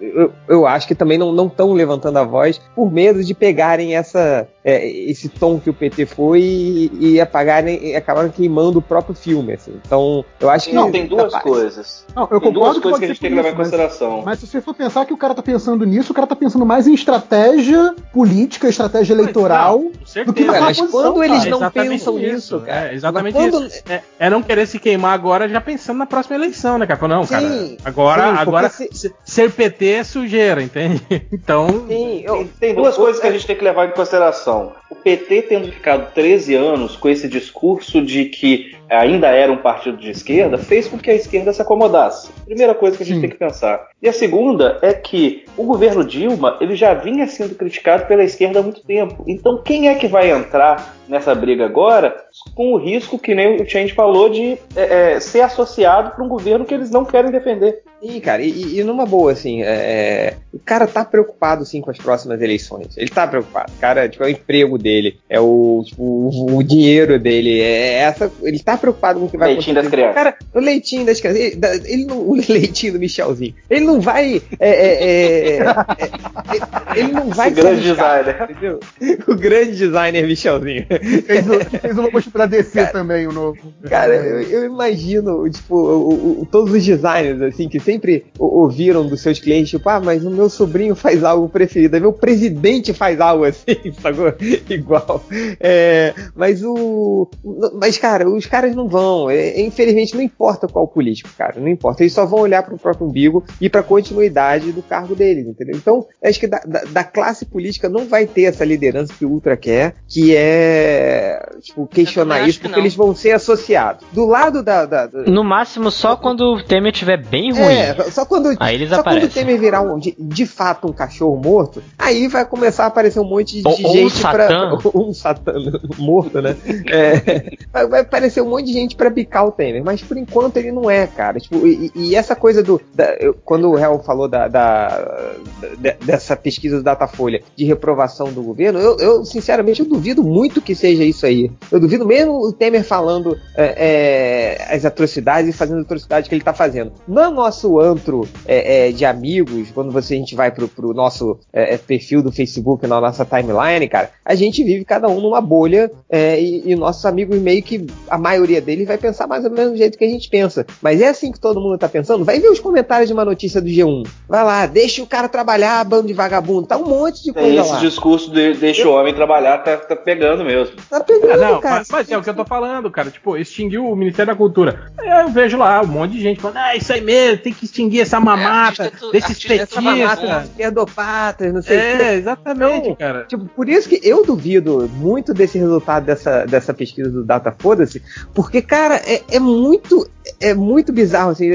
Eu, eu acho que também não estão levantando a voz por medo de pegarem essa, é, esse tom que o PT foi e, e apagarem e acabaram queimando o próprio filme, assim. Então, eu acho que Não, tem duas capaz- coisas. Não, eu Tem duas concordo coisas que a pode gente tem que levar em isso, mas- consideração. Mas se você for pensar que o cara tá pensando nisso, o cara tá pensando mais em estratégia política, estratégia eleitoral. Não, com do que na Cara, mas quando eles cara. não Exatamente pensam isso, nisso, cara. É, exatamente quando- isso. É, é não querer se queimar agora já pensando na próxima eleição, né, cara? Não, cara, Sim, agora, sim, agora se- se- ser PT é sujeira, entende? (laughs) Então, Sim, eu- Tem, tem duas coisas que a gente tem que levar em consideração. O PT tendo ficado 13 anos com esse discurso de que ainda era um partido de esquerda, fez com que a esquerda se acomodasse. Primeira coisa que a gente Sim. tem que pensar. E a segunda é que o governo Dilma ele já vinha sendo criticado pela esquerda há muito tempo. Então quem é que vai entrar nessa briga agora com o risco que nem o Change falou de é, é, ser associado para um governo que eles não querem defender? Sim, cara, e, e numa boa, assim, é, é, o cara tá preocupado, sim, com as próximas eleições. Ele tá preocupado. O cara, tipo, é o emprego dele, é o, tipo, o, o dinheiro dele, é essa. Ele tá preocupado com o que vai Leitinho das acontecer. crianças. Cara, o leitinho das crianças. Ele, ele não, o leitinho do Michelzinho. Ele não vai. é, é, é, é, é, ele não vai Esse grande designer. Entendeu? O grande designer Michelzinho. Fez, o- fez uma post pra DC também, o novo. Cara, É. eu, eu imagino, tipo, o- o- todos os designers, assim, que sempre ouviram dos seus clientes, tipo, ah, mas o meu sobrinho faz algo preferido, meu presidente faz algo assim, (laughs) sacou? Igual. É, mas o. Mas, cara, os caras não vão. É, infelizmente, não importa qual político, cara. Não importa. Eles só vão olhar pro próprio umbigo e pra continuidade do cargo deles, entendeu? Então, acho que da, da- da classe política não vai ter essa liderança que o Ultra quer, que é, é, tipo, questionar isso, que porque não. eles vão ser associados. Do lado da. da- da- No máximo, só quando o Temer estiver bem ruim. é, só quando, Aí eles só quando o aparecem. Temer virar um, de, de fato um cachorro morto, aí vai começar a aparecer um monte de, Ou- de ou um gente pra. Satã. (laughs) ou um satã morto, né? É, vai, vai aparecer um monte de gente pra bicar o Temer, mas por enquanto ele não é, cara. Tipo, e, e essa coisa do. da- eu- quando o Hel falou da, da- de- dessa pesquisa do Datafolha de reprovação do governo, eu, eu, sinceramente eu duvido muito que seja isso aí. Eu duvido mesmo o Temer falando é, é, as atrocidades e fazendo atrocidades que ele tá fazendo. No nosso antro é, é, de amigos, quando você, a gente vai pro, pro nosso é, é, perfil do Facebook, na nossa timeline, cara, a gente vive cada um numa bolha e, e nossos amigos meio que a maioria deles vai pensar mais ou menos do jeito que a gente pensa. Mas é assim que todo mundo tá pensando? Vai ver os comentários de uma notícia do G1. Vai lá, deixa o cara trabalhar, bando de vagabundo. Tá um monte de coisa esse lá. discurso de deixa o homem trabalhar, tá, tá pegando mesmo. Tá pegando, Ah, não, cara. mas, mas é o que eu tô falando, cara. Tipo, extinguiu o Ministério da Cultura. Aí Eu vejo lá um monte de gente falando, ah, isso aí mesmo, tem que extinguir essa mamata, é tu- desses artista é tudo petistas. vagabundo. Esquerdopatas, não sei o que. É, exatamente, Não. cara. Tipo, por isso que eu duvido muito desse resultado dessa, dessa pesquisa do Data Foda-se, porque, cara, é, é muito é muito bizarro, assim,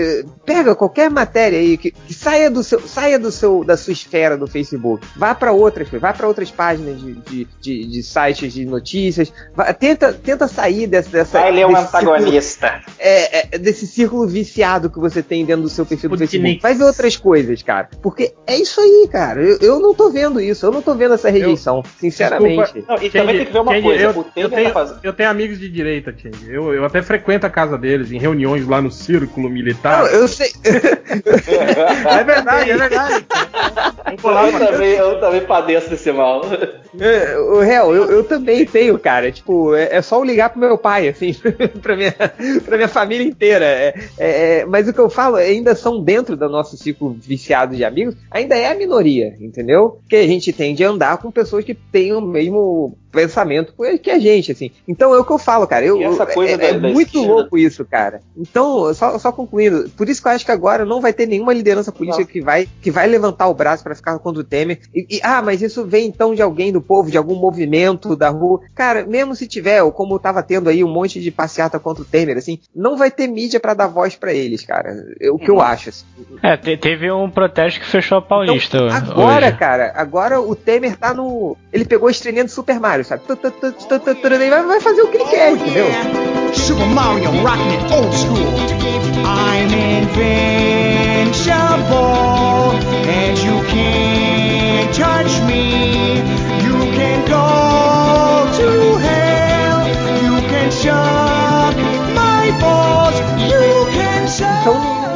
pega qualquer matéria aí que, que saia do seu, saia do seu, da sua esfera do Facebook, vá para outras, vá para outras páginas de, de, de, de sites de notícias, vá- tenta, tenta sair dessa, dessa Ah, ele é um desse círculo- antagonista. é, é, desse círculo viciado que você tem dentro do seu perfil do. Facebook. Vai ver outras coisas, cara. Porque é isso aí, cara. Eu, eu não tô vendo isso. Eu não tô vendo essa rejeição, sinceramente. Desculpa. Não, e também tem que ver uma Change, coisa. Eu, eu Temer tenho, tá eu tenho amigos de direita, Change. Eu, eu até frequento a casa deles em reuniões lá no círculo militar. Não, eu sei. É verdade, é verdade. Eu vou lá Eu também, eu também padeço desse mal. É, o real, eu, eu também tenho, cara. Tipo, é, é só eu ligar pro meu pai, assim, (laughs) pra minha, pra minha família inteira. É, é, é, mas o que eu falo ainda são dentro do nosso ciclo viciado de amigos, ainda é a minoria, entendeu? Que a gente tende a andar com pessoas que têm o mesmo pensamento que a gente, assim. Então é o que eu falo, cara. Eu, essa eu- coisa é, da- é da muito esquerda. louco isso, cara. Então, só, só concluindo, por isso que eu acho que agora não vai ter nenhuma liderança política que vai, que vai levantar o braço pra ficar contra o Temer. E, e, ah, mas isso vem então de alguém do povo, de algum movimento da rua. Cara, mesmo se tiver, ou como tava tendo aí um monte de passeata contra o Temer, assim, não vai ter mídia pra dar voz pra eles, cara. É o que eu acho, assim. É, te- teve um protesto que fechou a Paulista Então, agora, hoje. cara, agora o Temer tá no. Ele pegou a estrelinha do Super Mario, sabe? E vai, vai fazer o que ele quer, entendeu? Super Mario rocking it old school. I'm invincible, and you can't touch me. You can go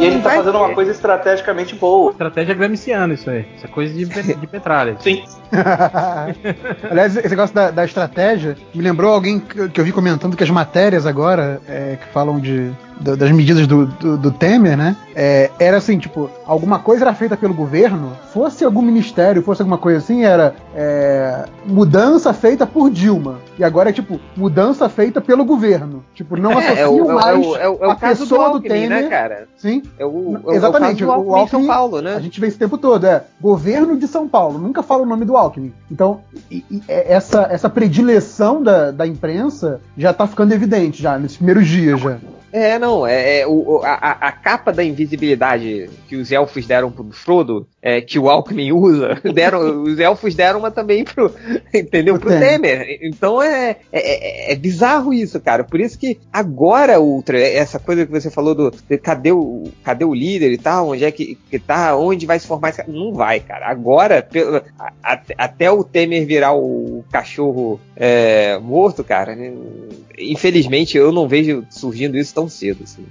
ele tá fazendo uma coisa estrategicamente boa. Estratégia gramsciana, isso aí. Isso é coisa de, de petralha. Sim. (laughs) Aliás, esse negócio da, da estratégia me lembrou alguém que, que eu vi comentando que as matérias agora é, que falam de, da- das medidas do, do, do Temer, né? é, era assim, tipo, alguma coisa era feita pelo governo, fosse algum ministério, fosse alguma coisa assim, era é, mudança feita por Dilma. E agora é tipo, mudança feita pelo governo. Tipo, não É, é associam é, o- mais é o, é o a caso do pessoa do Alckmin, né, Temer. cara? Sim, É o, é Exatamente, É o, do o Alckmin São Alckmin- Paulo, né? a gente vê esse tempo todo, é governo de São Paulo, nunca fala o nome do Alckmin. Então, e- e é- essa, essa predileção da, da imprensa já tá ficando evidente, já, nesses primeiros dias já. É, não, é, é o, a- a capa da invisibilidade que os elfos deram pro Frodo, é, que o Alckmin usa, (laughs) deram, os elfos deram uma também pro, (laughs) entendeu, pro Pro Temer. Então é, é, é- é bizarro isso, cara. Por isso que agora, Ultra, essa coisa que você falou do de cadê o, cadê o líder e tal, onde é que, que tá, onde vai se formar esse cara? Não vai, cara. Agora, pelo- a- até- até o Temer virar o cachorro é, morto, cara, né, infelizmente eu não vejo surgindo isso tão cedo. Assim.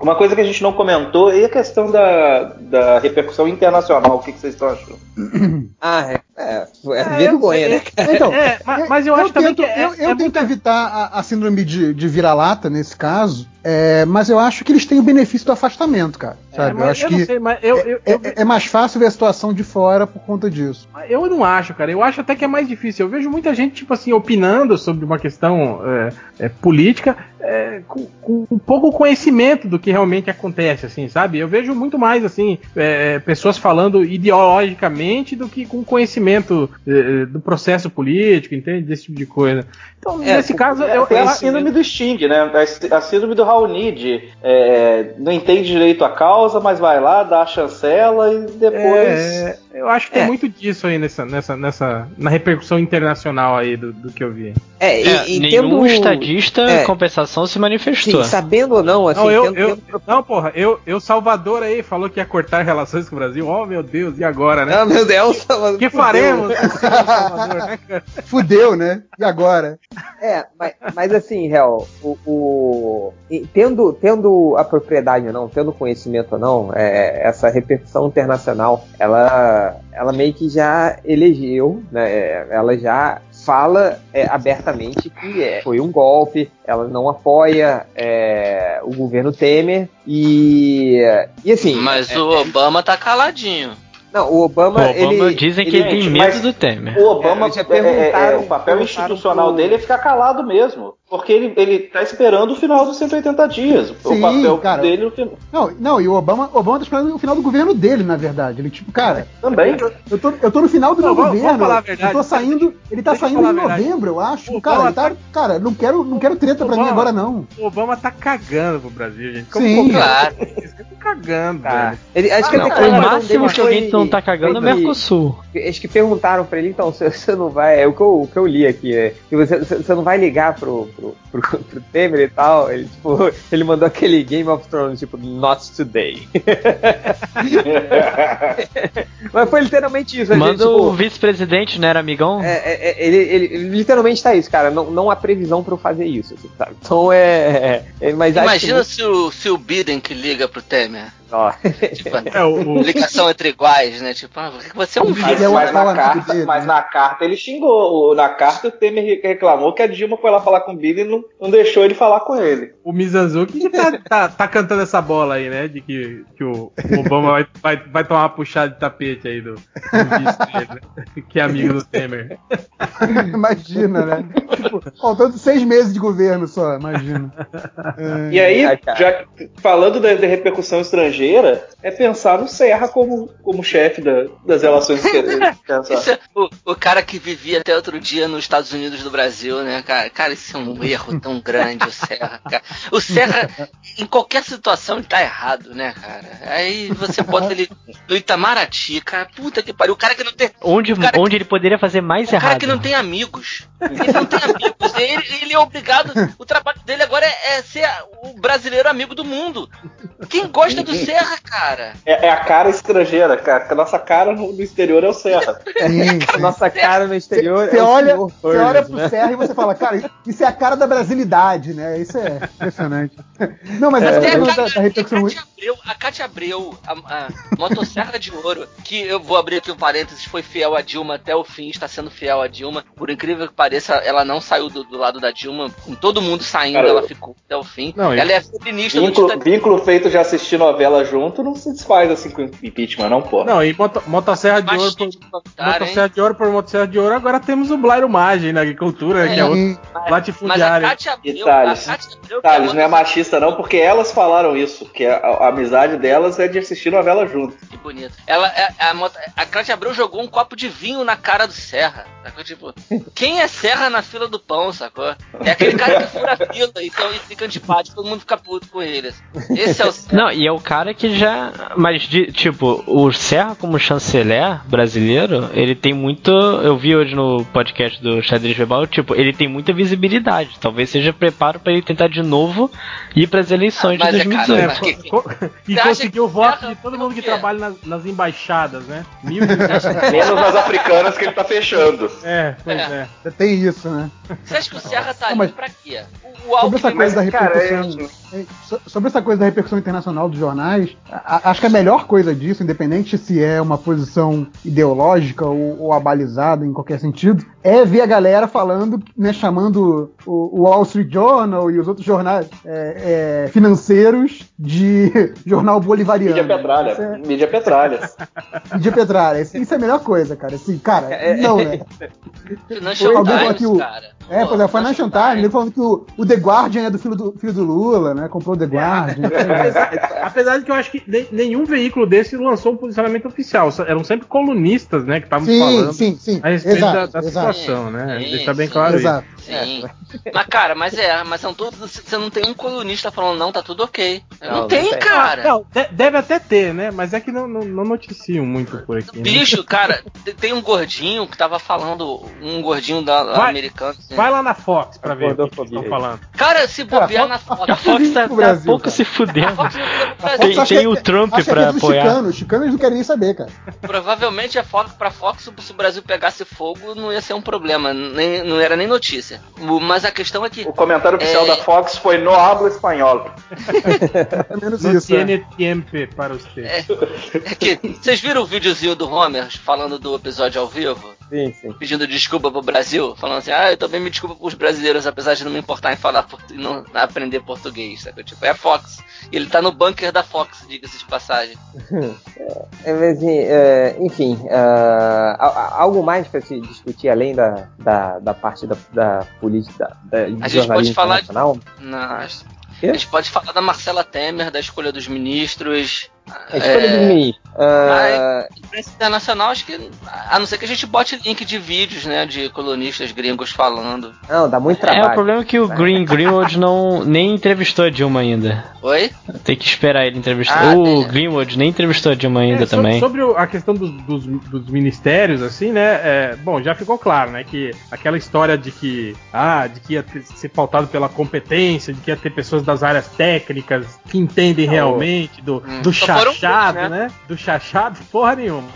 Uma coisa que a gente não comentou é a questão da, da repercussão internacional. O que, que vocês estão achando? (clears throat) Ah, é, é, é vergonha, né? Então, É, mas, mas eu acho também tento, que é, eu, eu é tento evitar a, a síndrome de, de vira-lata nesse caso, é, mas eu acho que eles têm o benefício do afastamento, cara. É, Sabe? eu mas acho eu não que sei, eu, eu, é, eu, é- é mais fácil ver a situação de fora por conta disso. eu não acho, cara. Eu acho até que é mais difícil. Eu vejo muita gente, tipo assim, opinando sobre uma questão é, é, política, é, é, com, com um pouco conhecimento do que realmente acontece, assim, sabe? Eu vejo muito mais, assim, é, pessoas falando ideologicamente do que com conhecimento é, do processo político, entende? Desse tipo de coisa. Então, É, nesse caso, é, eu, eu, a síndrome do Sting, né? A, a síndrome do Raonid. É, não entende direito a causa, mas vai lá, dá a chancela e depois. É, eu acho que tem É. muito disso aí nessa, nessa, nessa, na repercussão internacional aí do, do que eu vi. É, É, e, e nenhum tendo. estadista é. em compensação se manifestou. Sim, sabendo ou não, assim, não, eu, tendo- eu, tendo- não, porra, eu, eu, Salvador aí, falou que ia cortar relações com o Brasil. Oh, meu Deus, e agora, né? Ah, meu Deus, Salvador, O que fudeu. faremos? Salvador, né? Fudeu, né? E agora? É, mas, mas assim, Hel, o, o- tendo, tendo a propriedade ou não, tendo conhecimento ou não, é, essa repercussão internacional, ela, ela meio que já elegeu, né, é, ela já fala é, abertamente que é, foi um golpe, ela não apoia é, o governo Temer e, e assim... Mas é, o Obama tá caladinho. Não, o Obama, O Obama ele... dizem que ele- tem Gente, medo do Temer. O Obama, É, já é, é, perguntaram- é, o papel perguntaram institucional pro- dele é ficar calado mesmo. Porque ele, ele tá esperando o final dos 180 dias. Sim, o papel cara. dele no final. Não, não, e o Obama, Obama tá esperando o final do governo dele, na verdade. Ele, tipo, cara, Também. eu tô, eu tô no final do Não, meu vamos- governo. vamos falar a verdade. Eu tô saindo. Ele tá Deixa saindo em novembro, eu acho. O cara, Obama ele tá. Cara, não quero, não quero treta pra mim Obama- agora, não. O Obama tá cagando pro Brasil, gente. Sim. qualquer Claro. ele tá cagando, Tá. velho. Ele, acho que Ah, a não, declaração O máximo que alguém não tá cagando é o que- Mercosul. Acho que perguntaram pra ele, então, (laughs) você, você não vai. É o que eu, o que eu li aqui, é, que você, você você não vai ligar pro, pro, pro, pro Temer e tal. Ele, tipo, (laughs) ele mandou aquele Game of Thrones, tipo, not today. (laughs) Mas foi literalmente isso. gente, Manda o tipo, vice-presidente, né? Era amigão? é, é, é, ele, ele, ele literalmente tá isso, cara. Não, não há previsão pra eu fazer isso, assim, sabe? Então é. é mas acho Imagina que se o, se o Biden que liga pro Temer. Tipo, (laughs) É, o, entre iguais, né? Tipo, ah, você é um Mas, Ele é o- mas é na carta, dele, mas né? na carta ele xingou. Na carta o Temer re- reclamou que a Dilma foi lá falar com o Billy e não, não deixou ele falar com ele. o Mizanzuki que tá, (laughs) tá, tá cantando essa bola aí, né? De que, que o Obama vai, vai, vai tomar uma puxada de tapete aí do, do dele, né? Que é amigo do Temer. (laughs) Imagina, né? Tipo, faltando seis meses de governo só, imagina. É, E aí, cara. já falando da, da repercussão estrangeira, é pensar no Serra como, como chefe da- das relações exteriores. (laughs) É o, o cara que vivia até outro dia nos Estados Unidos do Brasil, né, cara? Cara, isso é um erro tão grande, o Serra, cara. O Serra, em qualquer situação, ele tá errado, né, cara? Aí você bota ele no Itamaraty, cara. Puta que pariu. O cara que não tem. Onde, o cara onde ele poderia fazer mais O cara errado. que não tem amigos. Ele não tem amigos. Ele, ele é obrigado. O trabalho dele agora é, é ser o brasileiro amigo do mundo. Quem gosta do (laughs) Serra, cara? É, é a cara estrangeira, cara. A nossa cara no, no exterior é o Serra. (laughs) sim, A nossa cara no exterior. Você é o olha, senhor você olha pro né? Serra e você fala, cara, isso é a cara da brasilidade, né? Isso é impressionante. Não, mas essa Tem a coisa da, Cátia- da repercussão. a Cátia Abreu, a Cátia Abreu, a, a motosserra de ouro, que eu vou abrir aqui um parênteses, foi fiel a Dilma até o fim, está sendo fiel a Dilma. Por incrível que pareça, ela não saiu do, do lado da Dilma, com todo mundo saindo, Cara, ela eu- ficou até o fim. Não, ela é feminista do Vínculo, vínculo feito de assistir novela junto não se desfaz assim com impeachment, não, porra. Não, e moto, motosserra de ouro por, Machista comentário, hein? motosserra de ouro por motosserra de ouro, agora temos o Blairo Magem na agricultura, né, que é outro Sim. Mas a latifundiário. Cátia Abreu, Detalhes. a Cátia Abreu, que é Thales, não é machista não, porque elas falaram isso, que a, a amizade delas é de assistir novela junto. Que bonito. Ela, é- a, moto- a Cátia Abreu jogou um copo de vinho na cara do Serra. Sacou? Tipo, quem é Serra na fila do pão, sacou? É aquele cara que fura a fila então, e fica antipático, todo mundo fica puto com ele. Esse é o Serra. Não, e é o cara que já. Mas, de- tipo, o Serra como chanceler brasileiro, ele tem muito. Eu vi hoje no podcast do Xadrez Verbal, tipo, ele tem muita visibilidade. Talvez seja preparo pra ele tentar de novo ir pras eleições Ah, de mas é, cara, 2018. É, mas que- e conseguiu o voto de todo mundo que trabalha nas, nas embaixadas, né? Mil (laughs) Menos nas africanas que ele tá fechando. É, pois é. Tem isso, né? Você acha que o Serra tá Não, ali mas- pra quê? O, o Sobre essa Alckmin coisa da Cara. É, Sobre essa coisa da repercussão internacional dos jornais, acho que a melhor coisa disso, independente se é uma posição ideológica ou, ou abalizada em qualquer sentido, é ver a galera falando, né, chamando o, o Wall Street Journal e os outros jornais é, é, financeiros de (laughs) jornal bolivariano. Mídia petralha. É, Mídia petralha. (laughs) mídia petralha. Isso, é a melhor coisa, cara. Assim, cara, não, né? Financial Alguém falou Times, que o- cara. É, pois é, foi na Chantage, ele falando que o, o The Guardian é do filho do, filho do Lula, né? Comprou o The Guardian. (laughs) Apesar, apesar de que eu acho que ne- nenhum veículo desse lançou um posicionamento oficial. Eram sempre colunistas, né, que estavam falando sim, sim. a respeito Exato, da, da exato. situação, né? Sim, Deixar bem sim. claro Exato. Sim. Mas, cara, mas é, mas são todos. Você não tem um colunista falando, não, tá tudo ok. Não, Não, não tem, tem. cara. Não, de- deve até ter, né? Mas é que não, não, não noticiam muito por aqui. né? Bicho, cara, te- tem um gordinho que tava falando, um gordinho da, Vai- americano. assim. Vai lá na Fox pra ver o que estão falando. Cara, se Cara, bobear a na Fox-. A Fox tá, pro tá Brasil, pouco cara. se fudendo. (laughs) Fox. Tem, tem é- o Trump pra é dos apoiar. chicanos. Os chicanos não querem nem saber, cara. Provavelmente a Fox, pra Fox, se o Brasil pegasse fogo, não ia ser um problema. Nem, não era nem notícia. Mas a questão é que. O comentário oficial É. da Fox foi no habla espanhol. É menos No isso. é. tiene tiempo para você. É, é que. Vocês viram o videozinho do Homer falando do episódio ao vivo? Sim, sim. Pedindo desculpa pro Brasil? Falando assim, ah, eu também me desculpo pros brasileiros, apesar de não me importar em falar portu- e não aprender português, sabe? Tipo, é a Fox. E ele tá no bunker da Fox, diga-se de passagem. (laughs) É, assim, é, enfim, a- algo mais para se discutir além da, da, da parte da, da política, da, da A gente pode falar de- internacional? Nas... Quê? A gente pode falar da Marcela Temer, da escolha dos ministros. A escolha é, dos ministros. Ah, imprensa internacional, acho que. A não ser que a gente bote link de vídeos, né? De colunistas gringos falando. não, dá muito É, o trabalho. problema é que o Green (laughs) Greenwald não nem entrevistou a Dilma ainda. Oi? Tem que esperar ele entrevistar. Ah, o tem. Greenwald nem entrevistou a Dilma ainda É, so- também. Sobre a questão dos, dos- dos ministérios, assim, né? é, bom, já ficou claro, né? Que aquela história de que, ah, de que ia ter- ser pautado pela competência, de que ia ter pessoas das áreas técnicas que entendem realmente do, Hum. do foram chachado, poucos, né? Do chachado, porra nenhuma.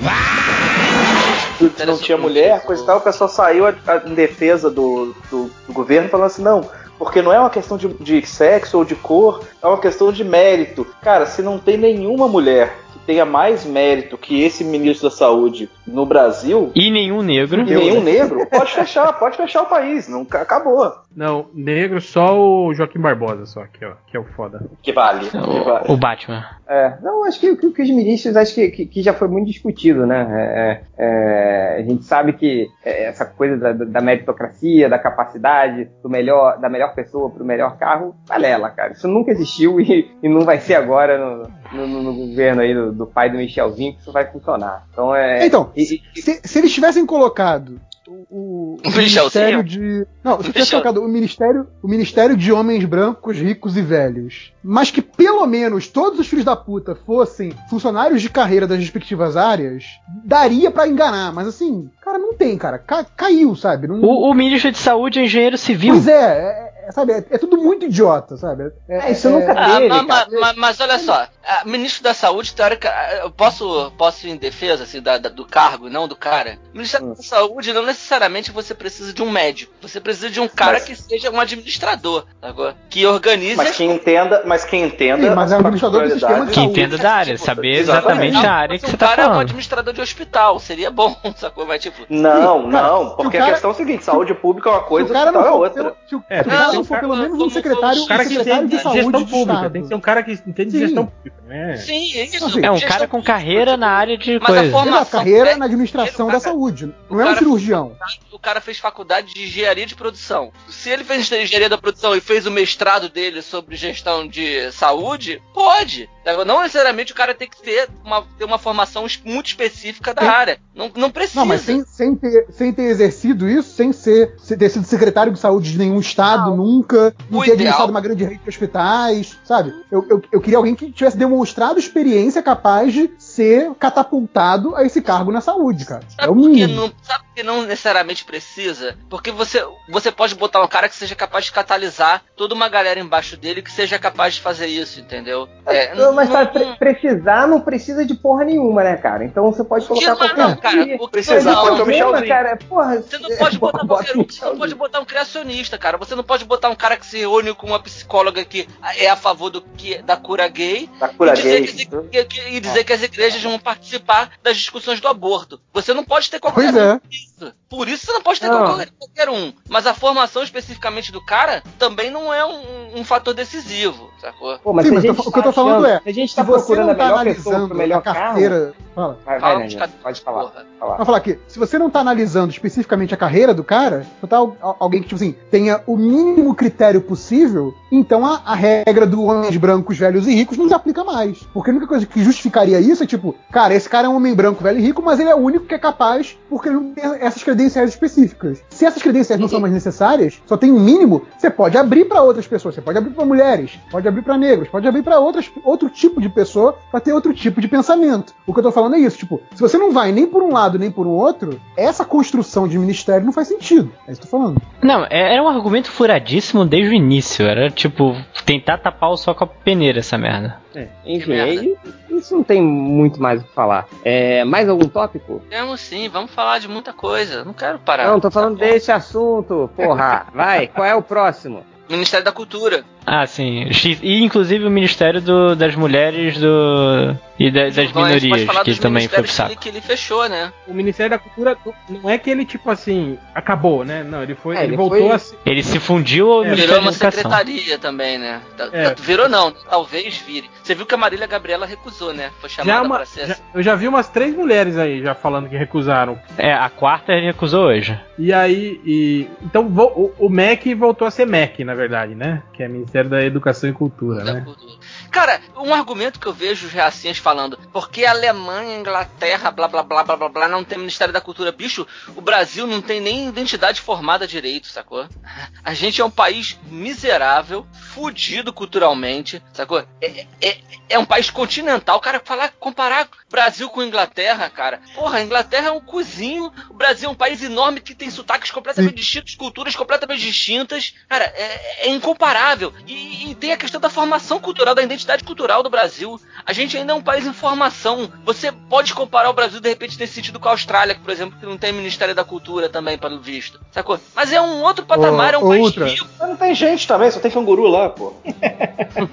não tinha mulher, coisa e tal, o pessoal saiu a- a- em defesa do, do, do governo falando assim, não, porque não é uma questão de, de sexo ou de cor, é uma questão de mérito. Cara, se não tem nenhuma mulher tenha mais mérito que esse ministro da saúde no Brasil, E nenhum negro. e nenhum negro, pode fechar, pode fechar o país, não, acabou. Não, negro só o Joaquim Barbosa, só, que, ó, que é o foda. Que vale. que vale. O, o Batman. É, não, acho que, que, que os ministros, acho que, que, que já foi muito discutido, né? É, é, a gente sabe que é, essa coisa da, da meritocracia, da capacidade, do melhor, da melhor pessoa pro melhor carro, balela, cara. Isso nunca existiu (laughs) e, e não vai ser agora no, no, no- no governo aí do, do pai do Michelzinho que isso vai funcionar. Então é. Então, e- e- Se, se eles tivessem colocado o, o, o? Ministério de. Não, se tivesse colocado o Ministério, o Ministério de Homens Brancos, Ricos e Velhos. Mas que pelo menos todos os filhos da puta fossem funcionários de carreira das respectivas áreas, daria pra enganar. Mas assim, cara, não tem, cara. Ca- caiu, sabe? Não, O, o ministro de saúde é engenheiro civil. Pois é, é, é, sabe? É, é tudo muito idiota, sabe? É, É, isso nunca Ah, Dele, ma- ma- cara. ma- mas olha só, a ministro da Saúde, teórica, eu posso, posso ir em defesa assim, da- da- do cargo, não do cara. Ministério Hum. da Saúde, não necessariamente você precisa de um médico. Você precisa de um cara Mas- que seja um administrador, sacou? que organize Mas as quem entenda, mas quem entenda. Sim, mas é um administrador do sistema de particularidades- Que saúde. entenda da área, Tipo, saber exatamente. exatamente a área que Mas você um tá cara é um falando. administrador de hospital, seria bom, (laughs) sacou? Mas tipo, Não, Sim, cara, não, porque o cara- a questão é o seguinte: saúde pública é uma coisa, o cara não hospital é outra. se o, É, se o cara não, não for pelo menos um secretário, um o cara que secretário de de saúde gestão pública, tem que ser um cara que entende de Sim. gestão pública. né? sim, é isso. É um Gestão cara com carreira na área de mas a coisa. forma- Exato, carreira é- na administração da saúde. Não é um cirurgião. o cara fez faculdade de engenharia de produção. Se ele fez engenharia da produção e fez o mestrado dele sobre gestão de saúde, pode. Não necessariamente o cara tem que ter uma, ter uma formação muito específica da Tem- área. Não, não precisa. Não, mas sem, sem, ter, sem ter exercido isso, sem ser ter sido secretário de saúde de nenhum estado, Não. Nunca, não O ter administrado ideal- uma grande rede de hospitais, sabe? Eu, eu, eu queria alguém que tivesse demonstrado experiência capaz de ser catapultado a esse cargo na saúde, cara. Sabe é o mínimo. não, sabe que não necessariamente precisa? Porque você, você pode botar um cara que seja capaz de catalisar toda uma galera embaixo dele que seja capaz de fazer isso, entendeu? É, Não, mas não- pra pre- precisar não precisa de porra nenhuma, né, cara? Então você pode colocar não, qualquer não, cara, um. o que Precisa, não, pode o Michelzinho. cara, porra, Você não pode botar (laughs) bota qualquer um, você não pode (laughs) botar um criacionista, cara. Você não pode botar um cara que se reúne com uma psicóloga que é a favor do que, da cura gay Da cura e dizer, gay. que, que- que- e dizer que as igrejas vão participar das discussões do aborto. Você não pode ter qualquer Pois é. isso. Por isso você não pode ter Não. qualquer, qualquer um. Mas a formação especificamente do cara também não é um, um fator decisivo, sacou? Pô, mas Sim, se a mas o que eu tô tá falando achando- é, se a gente Se tá você procurando não a tá melhor pessoa pro analisando melhor a carro, carreira. Fala. vai, vai, caras, pode falar. falar. Vou falar aqui, se você não tá analisando especificamente a carreira do cara, só tá al- al- alguém que, tipo assim, tenha o mínimo critério possível, então a, a regra do homens brancos, velhos e ricos não se aplica mais. Porque a única coisa que justificaria isso é tipo, cara, esse cara é um homem branco, velho e rico, mas ele é o único que é capaz porque ele não tem essas credenciais específicas. Se essas credenciais não são mais necessárias, só tem um mínimo, você pode abrir pra outras pessoas, você pode abrir pra mulheres, pode abrir pra negros, pode abrir pra outras outro tipo de pessoa pra ter outro tipo de pensamento. O que eu tô falando é isso, tipo, se você não vai nem por um lado nem por um outro, essa construção de ministério não faz sentido. É isso que eu tô falando. Não, é- era um argumento furadíssimo desde o início. Era tipo, tentar tapar o sol com a peneira essa merda. É, enfim, aí, isso não tem muito mais o que falar. É, mais algum tópico? Temos sim, vamos falar de muita coisa. Não quero parar. Não, tô falando Tá desse assunto, porra. (laughs) Vai, qual é o próximo? Ministério da Cultura. Ah, sim. E inclusive o Ministério do- das Mulheres do e da- das Então, minorias, que também foi pro que saco. ele, que ele fechou, né? O Ministério da Cultura não é que ele, tipo assim, acabou, né? Não, ele foi. É, ele, ele voltou foi- a ser. Ele se fundiu ao É, Virou Ministério da uma secretaria também, né? Tá- É. tá- Virou não, talvez vire. Você viu que a Marília Gabriela recusou, né? Foi chamada Já uma, pra ser já- assim. eu já vi umas três mulheres aí já falando que recusaram. É, a quarta ele recusou hoje. E aí, e, então vo- o, o MEC voltou a ser MEC, na verdade, né? Que é Ministério da Educação e Cultura, da né? cultura. Cara, um argumento que eu vejo os reacinhas falando, porque a Alemanha, Inglaterra, blá blá blá blá blá blá, não tem Ministério da Cultura. Bicho, o Brasil não tem nem identidade formada direito, sacou? (laughs) A gente é um país miserável, fudido culturalmente, sacou? É, é, é um país continental. Cara, falar, comparar Brasil com Inglaterra, cara. Porra, a Inglaterra é um cozinho, o Brasil é um país enorme que tem sotaques completamente distintos, culturas completamente distintas. Cara, é, é incomparável. E, e tem a questão da formação cultural, da identidade cultural do Brasil. A gente ainda é um país em formação. Você pode comparar o Brasil, de repente, nesse sentido com a Austrália, que, por exemplo, que não tem Ministério da Cultura também, pelo visto. Sacou? Mas é um outro patamar, é um Ô, país outra. rico. Mas não tem gente também, só tem canguru lá, pô.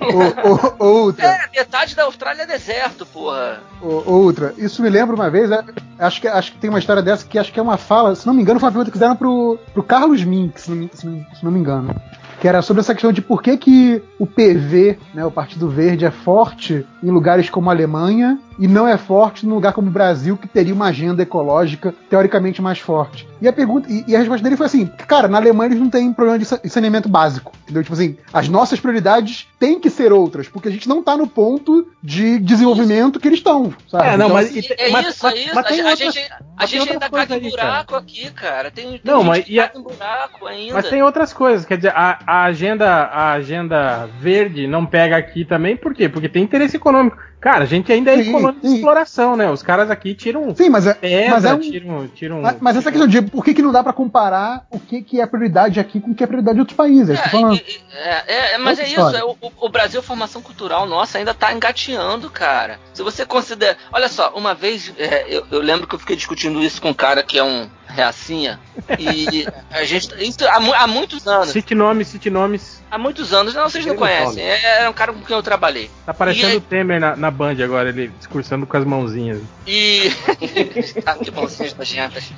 Ou- ou- outra. É, metade da Austrália é deserto, porra. Ô, Outra, isso me lembra uma vez, é, acho que, acho que tem uma história dessa que acho que é uma fala, se não me engano, foi uma pergunta que fizeram pro, pro Carlos Mink, se não, se, não, se não me engano. Que era sobre essa questão de por que, que o PV, né, o Partido Verde, é forte em lugares como a Alemanha e não é forte num lugar como o Brasil, que teria uma agenda ecológica teoricamente mais forte. E a pergunta e, e a resposta dele foi assim: cara, na Alemanha eles não têm problema de sa- de saneamento básico. Entendeu? Tipo assim, as nossas prioridades têm que ser outras, porque a gente não tá no ponto de desenvolvimento que eles estão. sabe? É, não, Então, mas, É, e é mas- isso, mas- é isso. mas tem a, outras- gente, a gente ainda coisas em aí, cara. buraco aqui, cara. Tem, tem Não, gente mas que e a- caga em buraco ainda. Mas tem outras coisas, quer dizer, a, a agenda a agenda verde não pega aqui também, por quê? Porque tem interesse econômico. Cara, a gente ainda é Sim, colônia de sim. exploração, né? Os caras aqui tiram Sim, mas é, pedra, mas é um- tiram, tiram. mas- mas essa questão de por que, que não dá pra comparar o que, que é prioridade aqui com o que é prioridade em outros países. É, falando. é, é, mas Outra é isso, história. é, o, o Brasil, formação cultural nossa, ainda tá engateando, cara. Se você considera. Olha só, uma vez é, eu, eu lembro que eu fiquei discutindo isso com um cara que é um reacinha. E a gente. Isso, há, há muitos anos. Cite nomes, cite nomes. Há muitos anos, não, vocês não Ele conhecem. É, é um cara com quem eu trabalhei. Tá parecendo E- o Temer na, na Band agora, ele discursando com as mãozinhas. E. (laughs) ah, que bolsinhas nojentas.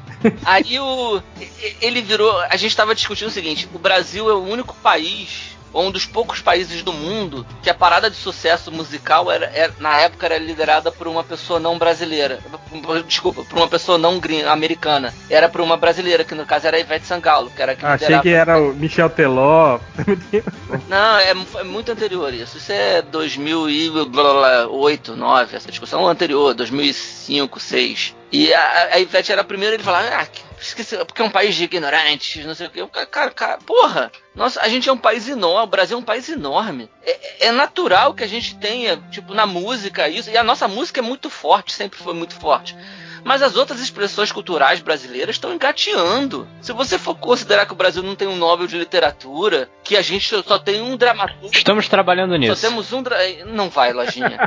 Aí o. Ele virou. A gente tava discutindo o seguinte: o Brasil é o único país. Um dos poucos países do mundo que a parada de sucesso musical era, era- na época era liderada por uma pessoa não brasileira. Desculpa, por uma pessoa não americana. Era por uma brasileira, que no caso era a Ivete Sangalo, que era que Achei liderava- que era o Michel Teló. (laughs) Não, é, é muito anterior isso. Isso é 2008, 2009, essa discussão é anterior, 2005, 2006. E a, a Ivete era a primeira, ele falava, ah, esqueci, porque é um país de ignorantes, não sei o que. Cara, cara, porra, nossa, a gente é um país enorme, o Brasil é um país enorme. É, é natural que a gente tenha, tipo, na música isso, e a nossa música é muito forte, sempre foi muito forte. Mas as outras expressões culturais brasileiras estão engateando. Se você for considerar que o Brasil não tem um Nobel de literatura, que a gente só tem um dramaturgo. Estamos trabalhando nisso. Só temos um. Dra... Não vai, lojinha.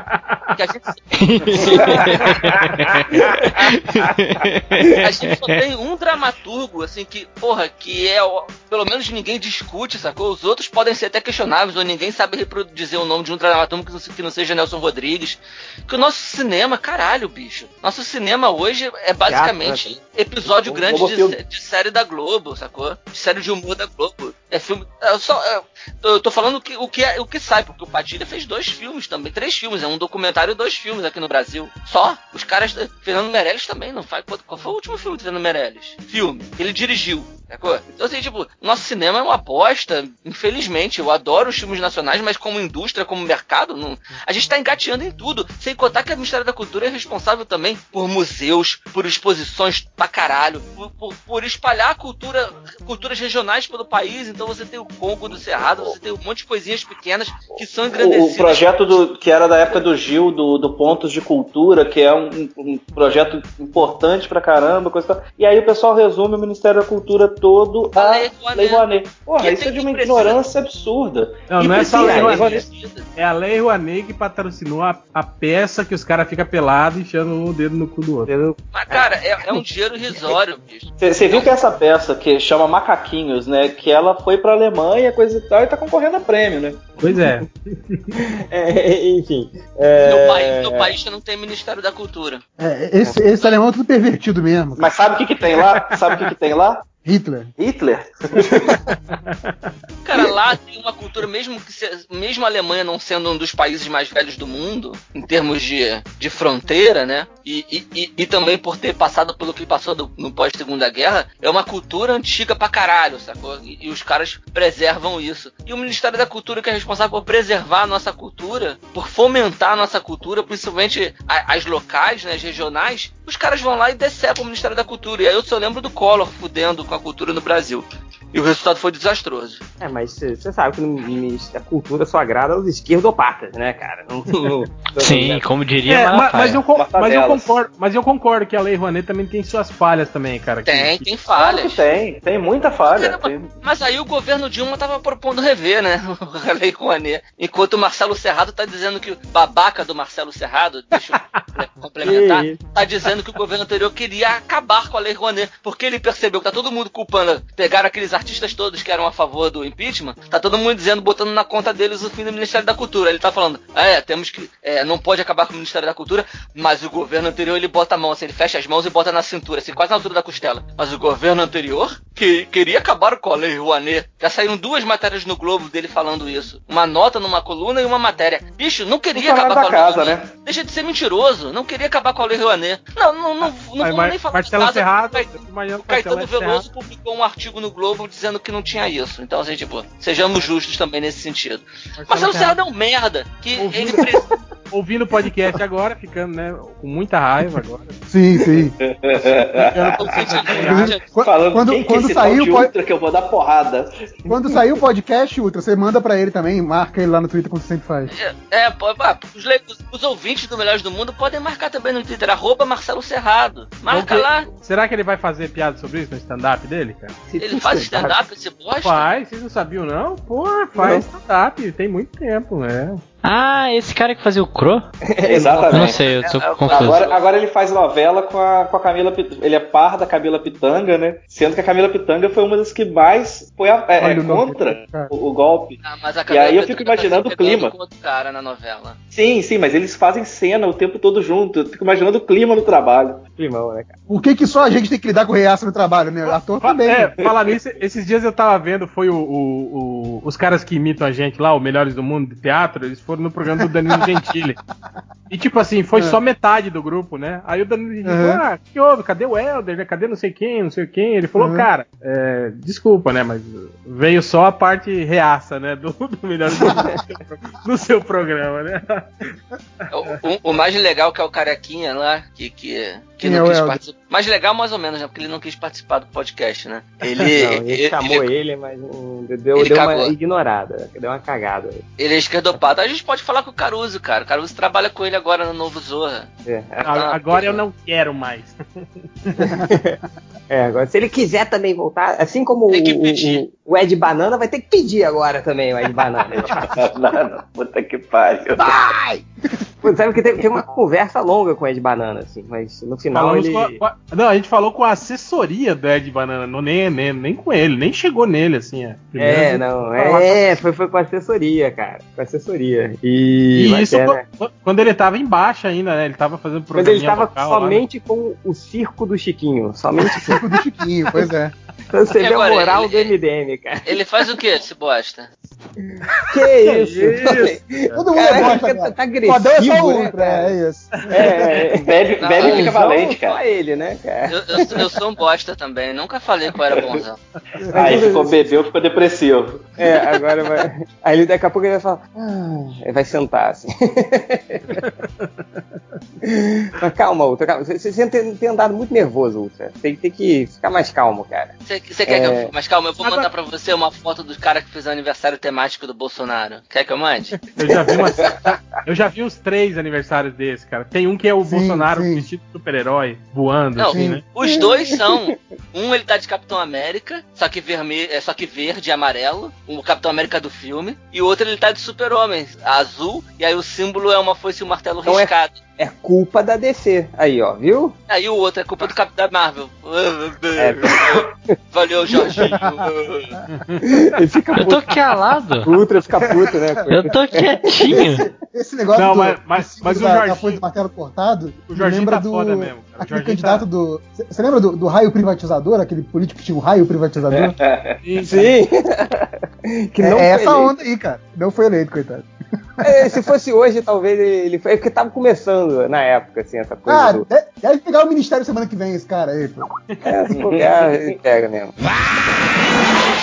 Que a, gente... (laughs) a gente só tem um dramaturgo, assim, que, porra, que é. Pelo menos ninguém discute, sacou? Os outros podem ser até questionáveis, ou ninguém sabe reproduzir o nome de um dramaturgo que não seja Nelson Rodrigues. Que o nosso cinema, caralho, bicho. Nosso cinema hoje é basicamente Teatro, episódio Um grande de, de série da Globo, sacou? De série de humor da Globo. É filme. é só, é, eu tô falando o que, o, que é, o que sai, porque o Padilha fez dois filmes também, três filmes, é um documentário e dois filmes aqui no Brasil. Só. Os caras. Fernando Meirelles também não faz. Qual, foi o último filme do Fernando Meirelles? Filme. Ele dirigiu. Sacou? Então, assim, tipo, nosso cinema é uma aposta, infelizmente. Eu adoro os filmes nacionais, mas como indústria, como mercado, não... a gente tá engateando em tudo. Sem contar que o Ministério da Cultura é responsável também por museus, por exposições pra caralho, por, por- por espalhar cultura, culturas regionais pelo país. Então você tem o Congo do Cerrado, você tem um monte de coisinhas pequenas que são engrandecidas. o projeto do, que era da época do Gil, do, do Pontos de Cultura, que é um, um projeto importante pra caramba, coisa e tal. E aí o pessoal resume o Ministério da Cultura todo A a Lei Rouanet. Lei Rouanet. Porra, isso é de uma precisa- ignorância absurda. Não, E não é só a Lei Rouanet. É a Lei Rouanet que patrocinou a, a peça que os caras ficam pelados enfiando o dedo no cu do outro. Mas, cara, é, é um dinheiro irrisório, bicho. Você viu que essa peça que chama Macaquinhos, né? Que ela foi pra Alemanha, coisa e tal, e tá concorrendo a prêmio, né? Pois é. (laughs) É, enfim. é, No, país, no país que não tem Ministério da Cultura. É, esse, esse alemão é tudo pervertido mesmo. Mas sabe o que, que tem lá? Sabe o que, que tem lá? Hitler. Hitler. (laughs) Cara, lá tem uma cultura, mesmo que se- mesmo a Alemanha não sendo um dos países mais velhos do mundo, em termos de, de fronteira, né? E, e, e- e também por ter passado pelo que passou do- no pós-segunda guerra, é uma cultura antiga pra caralho, sacou? E, e os caras preservam isso. E o Ministério da Cultura, que é responsável por preservar a nossa cultura, por fomentar a nossa cultura, principalmente a- as locais, né, as regionais, os caras vão lá e decepam o Ministério da Cultura. E aí eu só lembro do Collor fudendo com a cultura no Brasil. E o resultado foi desastroso. É, mas você sabe que no da Cultura só agrada aos esquerdopatas, né, cara? Não- não- Sim, como diria É, ma- Malafaia. mas, eu, mas eu concordo, mas eu concordo que a Lei Rouanet também tem suas falhas também, cara. que- Tem, que- tem Claro falhas. que tem, tem muita falha. Caramba, Tem- Mas aí o governo Dilma tava propondo rever, né? (laughs) A lei Rouanet. Enquanto o Marcelo Serrado tá dizendo que o babaca do Marcelo Serrado, deixa eu né, (laughs) complementar, tá dizendo que o governo anterior queria acabar com a lei Rouanet, porque ele percebeu que tá todo mundo culpando, pegaram aqueles artistas todos que eram a favor do impeachment, tá todo mundo dizendo, botando na conta deles o fim do Ministério da Cultura. Ele tá falando, é, temos que, é, não pode acabar com o Ministério da Cultura, mas o governo anterior ele bota a mão, assim, ele fecha as mãos e bota na cintura, assim, quase na altura da costela. Mas o governo anterior que queria acabar com a lei Rouanet. Já saíram duas matérias no Globo dele falando isso. Uma nota numa coluna e uma matéria. Bicho, não queria Funcionário acabar da com a lei casa, Rouanet. né? Deixa de ser mentiroso. Não queria acabar com a lei Rouanet. Não, não, não, não vamos Mar- nem falar Marcelo de eu imagino o Caetano Veloso publicou um artigo no Globo dizendo que não tinha isso. Então, assim, tipo, sejamos justos também nesse sentido. Marcelo Marcelo é um merda. Que Ouvindo- ele precisa. ouvindo o podcast agora, ficando, né, com muita raiva agora. Sim, sim. (laughs) Falando quando quem que quando saiu, po- Ultra que eu vou dar porrada. quando sair o podcast, Ultra, você manda pra ele também, marca ele lá no Twitter, como você sempre faz. É, pô, pá, os, os- os ouvintes do Melhores do Mundo podem marcar também no Twitter, arroba Marcelo Serrado. Marca Então, lá. Será que ele vai fazer piada sobre isso no stand-up dele, cara? Ele faz stand-up, esse bosta? Faz, vocês não sabiam, não? Porra, faz stand-up, tem muito tempo, né? Ah, esse cara que fazia o Cro? (laughs) Exatamente. Eu não sei, eu tô confuso. Agora, agora ele faz novela com a, com a Camila Pit- Ele é par da Camila Pitanga, né? Sendo que a Camila Pitanga foi uma das que mais foi a- é, é o contra o, o golpe. Ah, mas a E Camila aí eu Pitanga fico imaginando tá se o clima. com outro cara na novela. Sim, sim, mas eles fazem cena o tempo todo junto. Eu fico imaginando o clima no trabalho. Climão, né, cara? Por que, que só a gente tem que lidar com reaça no trabalho, né? Ator também. É, né? falar nisso, esses dias eu tava vendo, foi o, o- o- os caras que imitam a gente lá, o Melhores do Mundo de Teatro, eles foram no programa do Danilo Gentili. E tipo assim, foi É. só metade do grupo, né? Aí o Danilo Gentili Uhum. falou: ah, que houve? Cadê o Helder? né? Cadê não sei quem, não sei quem? Ele falou, Uhum. cara, é, desculpa, né? Mas veio só a parte reaça, né? Do, do melhor no seu programa, né? O, o- o mais legal que é o carequinha lá, que, que, que não é quis participar. Mais legal, mais ou menos, né? Porque ele não quis participar do podcast, né? Ele, Não, ele, chamou ele, ele, mas deu, Ele deu uma ignorada, deu uma cagada. ele é esquerdopata. A gente pode falar com o Caruso, cara. O Caruso trabalha com ele agora no novo Zorra. É, A- Agora eu não quero mais. (laughs) é, agora, se ele quiser também voltar, assim como Tem que o, pedir. o, o Ed Banana, vai ter que pedir agora também, o Ed Banana. (laughs) Mano, puta que pariu. Pô, sabe que tem, tem uma conversa longa com o Ed Banana, assim, mas no final Falamos ele. com a- com a- não, a gente falou com a assessoria do Ed Banana, não, nem, nem, nem com ele, nem chegou nele, assim. É, É, a não, é, foi, foi com assessoria, cara. Com assessoria. E, E mas isso qu- né? quando ele tava embaixo ainda, né? Ele tava fazendo Quando ele tava local, lá, né? somente com o circo do Chiquinho. Somente (laughs) com Circo do Chiquinho, pois é. Você ver a moral ele- do MDM, cara. Ele faz o que, esse bosta? Que (laughs) isso? Todo mundo Caraca, gosta, tá, cara. tá Fodão é só agressivo, né, ultra, cara? é isso. É, é, Bebe, Não, bebe e fica valente, cara. Só ele, né, cara? Eu, eu, eu sou um bosta também. Nunca falei que eu era bonzão. Aí ficou bebeu, ficou depressivo. É, agora vai. Aí ele daqui a pouco ele vai falar. Ah, aí vai sentar assim. (laughs) Mas calma, Ultra, calma. Você, você tem, tem andado muito nervoso, Ultra. Tem, tem que ficar mais calmo, cara. Você quer que É. eu. Mas calma, eu vou Agora- mandar pra você uma foto do cara que fez o aniversário temático do Bolsonaro. Quer que eu mande? (laughs) Eu já vi umas- eu já vi uns três aniversários desse, cara. Tem um que é o Sim, Bolsonaro sim. vestido de super-herói, voando, Não, assim, né? Os dois são. Um ele tá de Capitão América, só que vermelho, é só que verde e amarelo, o Capitão América do filme, e o outro ele tá de Super-Homem, azul, e aí o símbolo é uma foice e um martelo Então é- riscado. É culpa da DC. Aí, ó, viu? Aí o outro é culpa do Capitão Marvel. É. (laughs) Valeu, Jorginho. Ele fica Eu tô puto. calado. O Ultra fica puto, né? Eu tô quietinho. (laughs) Esse negócio Não, do, mas- mas- mas o da, da Jorginho- folha de martelo cortado O Jorginho lembra tá do foda mesmo, cara. O aquele candidato tá- do você lembra do, do raio privatizador aquele político que tinha um raio privatizador (laughs) Sim. que é, não é essa eleito. onda aí cara não foi eleito coitado É, se fosse hoje, talvez ele foi. É porque tava começando na época, assim, essa coisa ah do. de- deve pegar o ministério semana que vem esse cara aí pô. É, se bobear, ele pega mesmo. (laughs)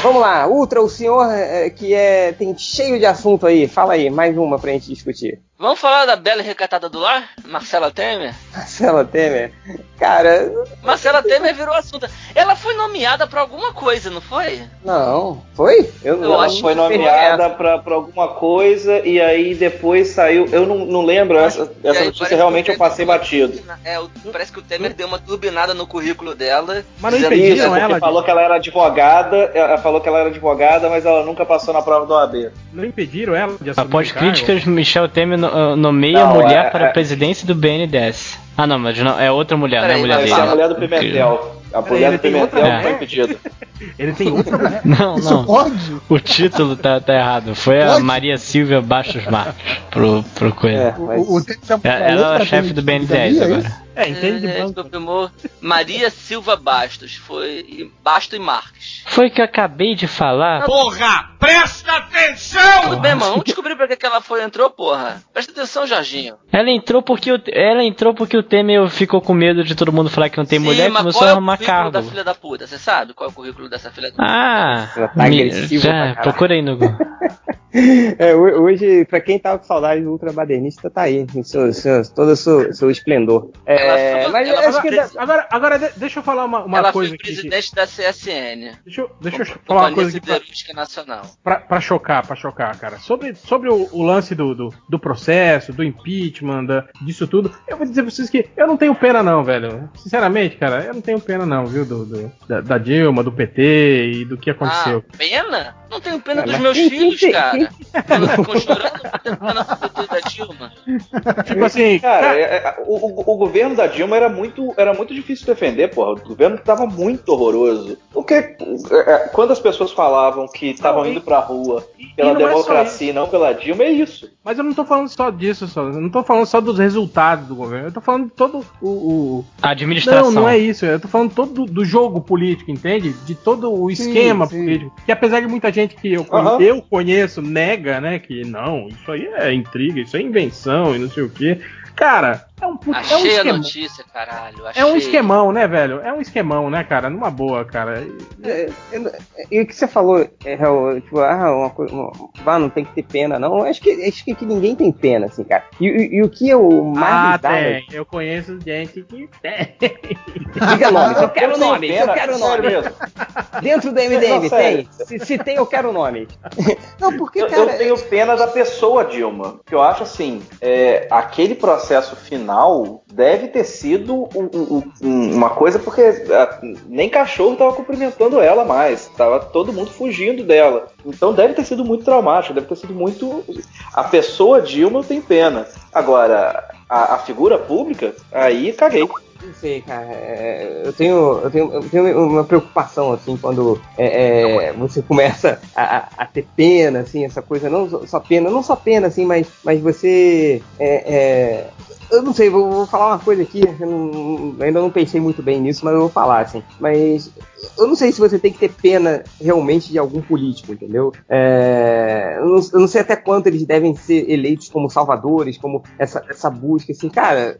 Vamos lá, Ultra, o senhor é, que é, tem cheio de assunto aí, fala aí, mais uma pra gente discutir. Vamos falar da bela e recatada do lar? Marcela Temer? (laughs) Marcela Temer, cara, Marcela Temer virou assunto. Ela foi nomeada pra alguma coisa, não foi? não, foi? Eu Ela acho foi não nomeada pra, pra alguma coisa e aí depois saiu. Eu não, não lembro, essa, essa notícia que realmente eu passei batido. É, parece que o Temer deu uma turbinada no currículo dela. Mas não impediram Isso, ela falou que ela era advogada, ela falou que ela era advogada, mas ela nunca passou na prova do OAB. Não impediram ela de assumir Após críticas, Michel Temer no- uh, nomeia Não, mulher é- para a é- presidência do BNDES. Ah, não, mas não, é outra mulher, não é a mulher dele. Essa é a mulher do Pimentel. A mulher ele do outra Pimentel foi impedida. (laughs) Ele tem outra mulher. (laughs) Não, isso não. pode O título tá, tá errado. Foi a Pode? Maria Silvia Bastos Marcos pro, pro É, coisa. mas- o, o É, pra ela é a chefe do BNDES é agora. É, entende de É, banco. confirmou Maria Silva Bastos. Foi e- Basto e Marques. Foi que eu acabei de falar. Porra, presta atenção! Tudo bem, mano. Vamos descobrir pra que, ela foi e entrou, porra. Presta atenção, Jorginho. Ela entrou porque o, ela entrou porque o Temer ficou com medo de todo mundo falar que não tem Sim, mulher e começou qual a é o arrumar currículo da cargo. filha da puta? Você sabe qual é o currículo dessa filha da puta? Ah, Ela tá me- agressiva já, procura aí no Google. (laughs) É, ho- hoje, pra quem tava com saudade do ultrabadernista, tá aí, em seu, seu- todo o seu, seu esplendor. É, Ela- mas ela- acho que ela- Agora, agora de- deixa eu falar uma, uma ela coisa foi aqui. que- presidente da CSN. Deixa eu, deixa eu falar uma coisa aqui pra, Nacional. pra, pra chocar, pra chocar, cara. Sobre, sobre o, o lance do, do, do processo, do impeachment, da- disso tudo, eu vou dizer pra vocês que eu não tenho pena, não, velho. Sinceramente, cara, eu não tenho pena, não, viu? Do, do- da, da Dilma, do PT e do que aconteceu. Ah, pena? Não tenho pena É, dos mas meus filhos, cara. Quando ficam chorando, PT da Dilma. Tipo assim, Cara, cara, é- é- o, o- o governo da Dilma era muito, era muito difícil de defender, porra. O governo tava muito horroroso. Porque é, é, quando as pessoas falavam que estavam indo pra rua e pela não é democracia e não pela Dilma, é isso. Mas eu não tô falando só disso, só. Eu não tô falando só dos resultados do governo. Eu tô falando de todo o. o- A administração. Não, não é isso. Eu tô falando todo do, do jogo político, entende? De todo o Sim, esquema sim. político. Que apesar de muita gente que eu, Aham. eu conheço nega, né? Que não, isso aí é intriga, isso é invenção e não sei o quê. Cara, é um, puta- é um Achei a esquemão. notícia, caralho. É um achei. esquemão, né, velho? É um esquemão, né, cara? Numa boa, cara. É, E o que você falou, é, tipo, ah, uma coisa, uma- ah, não tem que ter pena, não. Acho que, acho que, que ninguém tem pena, assim, cara. E, e- e o que eu mais Ah, bizarro- tem. Eu conheço gente que tem. Diga nomes, (laughs) eu quero nomes, eu quero nomes. mesmo. Dentro do (laughs) MDM, Não, tem? Se, se tem, eu quero nomes. (laughs) Não, porque, Eu, cara. eu tenho pena da pessoa, Dilma. Que eu acho assim, é, aquele processo final deve ter sido um- um- um- uma coisa porque ah, nem cachorro tava cumprimentando ela mais. Tava todo mundo fugindo dela. Então deve ter sido muito traumático, deve ter sido muito. A pessoa Dilma tenho pena. Agora, a, a figura pública, aí caguei. Não sei, cara. é, eu, tenho, eu, tenho, eu tenho uma preocupação, assim, quando é, é, você começa a, a- ter pena, assim, essa coisa, não só pena, não só pena, assim, mas, mas você. é, é, eu não sei, vou, vou falar uma coisa aqui, eu não- ainda não pensei muito bem nisso, mas eu vou falar, assim. Mas eu não sei se você tem que ter pena realmente de algum político, entendeu? É, eu, não, eu não sei até quanto eles devem ser eleitos como salvadores, como essa, essa busca, assim, cara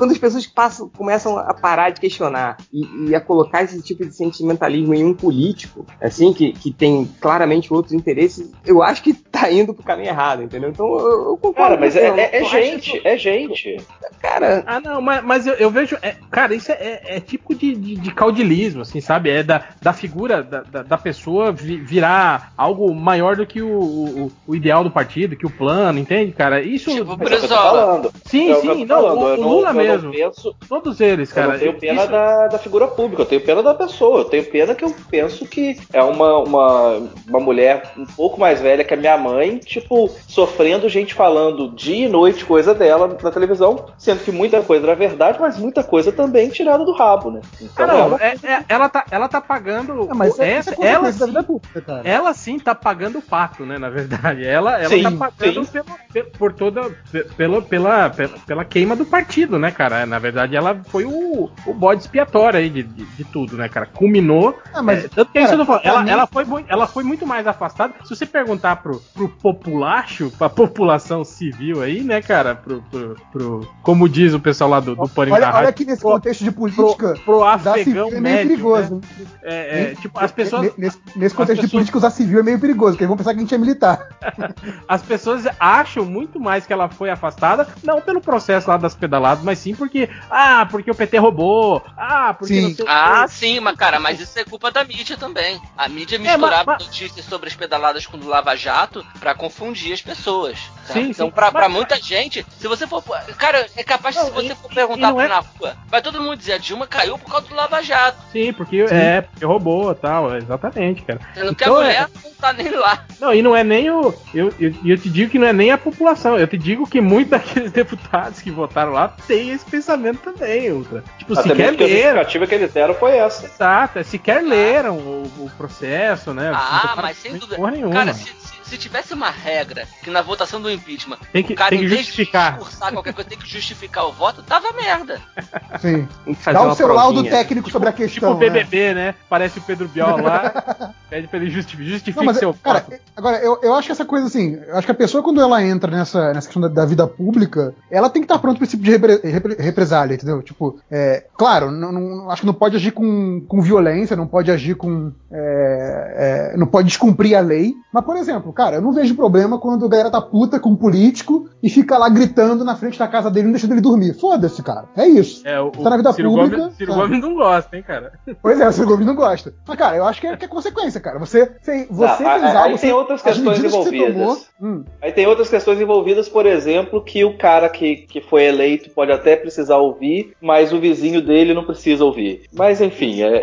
quando as pessoas passam, começam a parar de questionar e, e a colocar esse tipo de sentimentalismo em um político, assim, que, que tem claramente outros interesses, eu acho que tá indo pro caminho errado, entendeu? Então eu, eu concordo. Cara, mas com você, é, eu é- é não gente, isso- é gente. Cara, Ah, não, mas, mas eu, eu vejo. é, cara, isso é, é- é tipo de, de, de caudilismo, assim, sabe? É da, da figura da, da, da pessoa vi- virar algo maior do que o, o, o ideal do partido, que o plano, entende, cara? Isso. Tipo, Mas é o que eu tô Brizola. falando. sim, É o que eu sim, tô não, falando. o, Eu o não- Lula eu mesmo. penso- Todos eles, cara. eu não tenho pena isso- da, da figura pública, eu tenho pena da pessoa. Eu tenho pena que eu penso que é uma, uma, uma mulher um pouco mais velha que a minha mãe, tipo, sofrendo gente falando dia e noite coisa dela na televisão, sendo que muita coisa era verdade, mas muita coisa também tirada do rabo, né? Ah, Então, não, ela- é- é- ela, tá, ela tá pagando. Ah, mas é, essa, é ela, sim, pública, cara. ela sim tá pagando o pato, né? Na verdade. Ela, ela Sim, tá pagando pelo, pe- por toda. pe- Pela, pela, pela, pela queima do partido, né, cara? Na verdade, ela foi o, o bode expiatório aí de, de, de tudo, né, cara? Culminou. Ah, mas, é, tanto que é isso que eu falando. pra Ela, mim- ela, foi, mui- ela foi muito mais afastada. Se você perguntar pro, pro populacho, pra população civil aí, né, cara? Pro, pro, pro- como diz o pessoal lá do, do Pânico olha, olha que nesse pro- contexto de política, pro usar afegão civil é meio médio, perigoso. né? É, é, tipo, as pessoas, Ne- Nesse, nesse contexto de pessoas- política, usar civil é meio perigoso, porque eles vão pensar que a gente é militar. (laughs) as pessoas acham muito mais que ela foi afastada, não pelo processo lá das pedaladas, mas sim porque, ah, porque o PT roubou, ah, porque Sim. não sei. Ah, sim, mas cara, mas isso é culpa da mídia também. A mídia misturava mas- notícias sobre as pedaladas com o Lava Jato pra confundir as pessoas. sabe? Sim, então, sim. pra, pra Mas- muita gente, se você for. Cara, é capaz que Não, se você e- for perguntar é- na rua, vai todo mundo dizer a Dilma caiu por causa do Lava Jato. Sim, porque é, porque roubou tal, exatamente, cara. Sendo que Então, a é- mulher não tá nem lá. Não, e não é nem o. Eu, eu, eu te digo que não é nem a população. Eu te digo que muitos (laughs) daqueles deputados que votaram lá têm esse pensamento também, Ultra. Tipo, até sequer que a leram. justificativa que eles deram foi essa. Exato, é, sequer leram o, o processo, né? Ah, mas sem dúvida. Cara, se, se- se tivesse uma regra que na votação do impeachment Tem que- o cara, tem que justificar. discursar qualquer coisa, tem que justificar o voto, tava merda. (laughs) Sim. tem que fazer Dá o uma seu laudo provinha. técnico sobre a Tipo questão. o BBB, né? Parece o Pedro Bial lá. (laughs) pede pra ele justificar. Justifique Não, mas, seu cara, voto. agora, eu, eu acho que essa coisa assim, eu acho que a pessoa, quando ela entra nessa, nessa questão da, da vida pública, ela tem que estar pronta pra esse tipo de repre- repre- represália, entendeu? Tipo, é, claro, não, não- acho que não pode agir com, com violência, não pode agir com. é, é, não pode descumprir a lei. Mas, por exemplo, cara, eu não vejo problema quando a galera tá puta com um político e fica lá gritando na frente da casa dele, não deixando ele dormir. Foda-se, cara. É isso. É, o, tá na vida Ciro pública, Gomes, Ciro tá. Gomes não gosta, hein, cara? Pois é, o Ciro Gomes não gosta. Mas, cara, eu acho que é, que é consequência, cara. Você, você, você Não, aí- fez aí algo. tem você- outras as questões medidas que envolvidas. tomou- Hum, Aí tem outras questões envolvidas, por exemplo, que o cara que, que foi eleito pode até precisar ouvir, mas o vizinho dele não precisa ouvir. Mas enfim, é,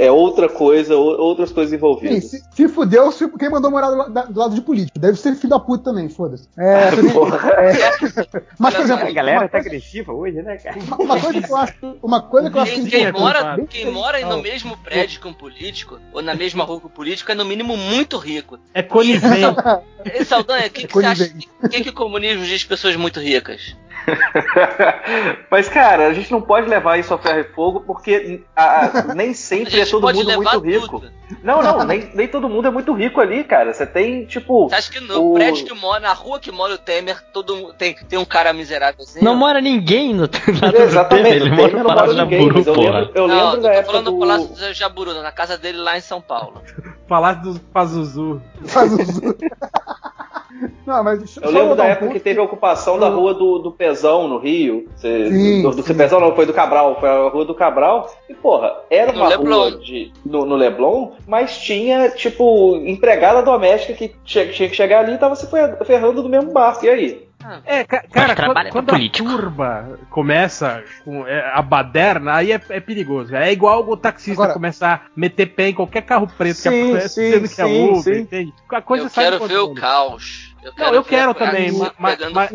é- é outra coisa, ou- outras coisas sim, envolvidas. se, se fudeu, se, quem mandou morar do, do lado de político. Deve ser filho da puta também, foda-se. É, (laughs) Porra. mas, por exemplo, A galera tá agressiva hoje, né, cara? uma- uma coisa que eu acho, uma coisa que eu acho Quem, que quem é mora, quem mora no mesmo prédio que um político, ou na mesma rua que um político, é no mínimo muito rico. É conivente. (laughs) E, Saldanha, o que, É que você acha? que, que o comunismo diz de pessoas muito ricas? (laughs) Mas, cara, a gente não pode levar isso a ferro e fogo porque a- a- nem (laughs) sempre é todo mundo muito rico. tudo. Não, não, nem, nem todo mundo é muito rico ali, cara. Você tem, tipo. Você acha que no o- prédio que mora, na rua que mora o Temer, todo mundo- tem, tem um cara miserável assim? Não mora ninguém no (laughs) Exatamente, ele o mora Temer no não mora Palácio da ninguém, Buru, mas eu lembro, eu Não, lembro eu da tô época falando do do. Palácio do Jaburu, na casa dele lá em São Paulo. Palácio dos Pazuzu. O- Não, mas Eu lembro da um época ponto que teve a ocupação da rua do, do Pezão, no Rio. Cê- Sim, do, do. Pezão não, foi do Cabral, foi a rua do Cabral. E, porra, era No uma Leblon. rua de, no, no Leblon, mas tinha, tipo, empregada doméstica que tinha, tinha que chegar ali e tava se fer- ferrando do mesmo barco. E aí? É, ca- cara, trabalha quando, quando a turba começa com é, a baderna, aí é, é perigoso. É igual o taxista Agora- começar a meter pé em qualquer carro preto que Sim, aparece (laughs) sim, dizendo que é sim, Uber, sim. entende? A coisa eu quero ver o caos. Eu Não, eu quero também, mas- mas-.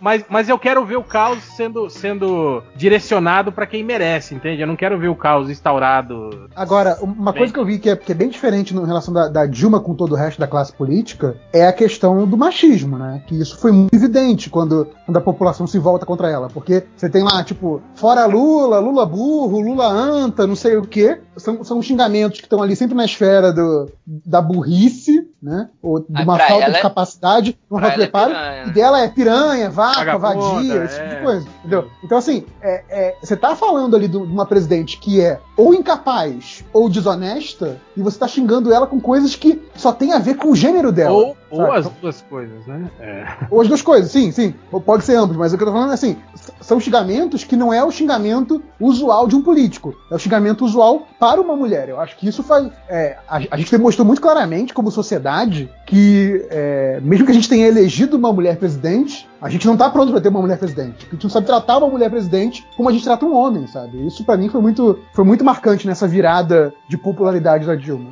Mas, mas eu quero ver o caos sendo, sendo direcionado pra quem merece, entende? Eu não quero ver o caos instaurado. Agora, uma Bem. coisa que eu vi que é, que é bem diferente em relação da, da Dilma com todo o resto da classe política é a questão do machismo, né? Que isso foi muito evidente quando, quando a população se volta contra ela. Porque você tem lá, tipo, fora Lula, Lula burro, Lula anta, não sei o quê. São, são xingamentos que estão ali sempre na esfera do, da burrice, né? Ou de Ah, uma pra falta de é- capacidade, uma pra falta de é preparo. piranha. e dela é piranha, vaca, vadia, esse tipo é. de coisa. Entendeu? Então, assim, é- é, você tá falando ali de uma presidente que é ou incapaz ou desonesta, e você tá xingando ela com coisas que só tem a ver com o gênero dela. Ou, ou as duas coisas, né? É. Ou as duas coisas, sim, sim. Ou pode ser ambos, mas o que eu tô falando é assim: são xingamentos que não é o xingamento usual de um político. É o xingamento usual para uma mulher. Eu acho que isso faz. é, a, a gente demonstrou muito claramente, como sociedade, que é, mesmo que a gente tenha elegido uma mulher presidente, a gente não tá pronto para ter uma mulher presidente. A gente não sabe tratar uma mulher presidente como a gente trata um homem, sabe? Isso para mim foi muito, foi muito marcante nessa virada de popularidade da Dilma.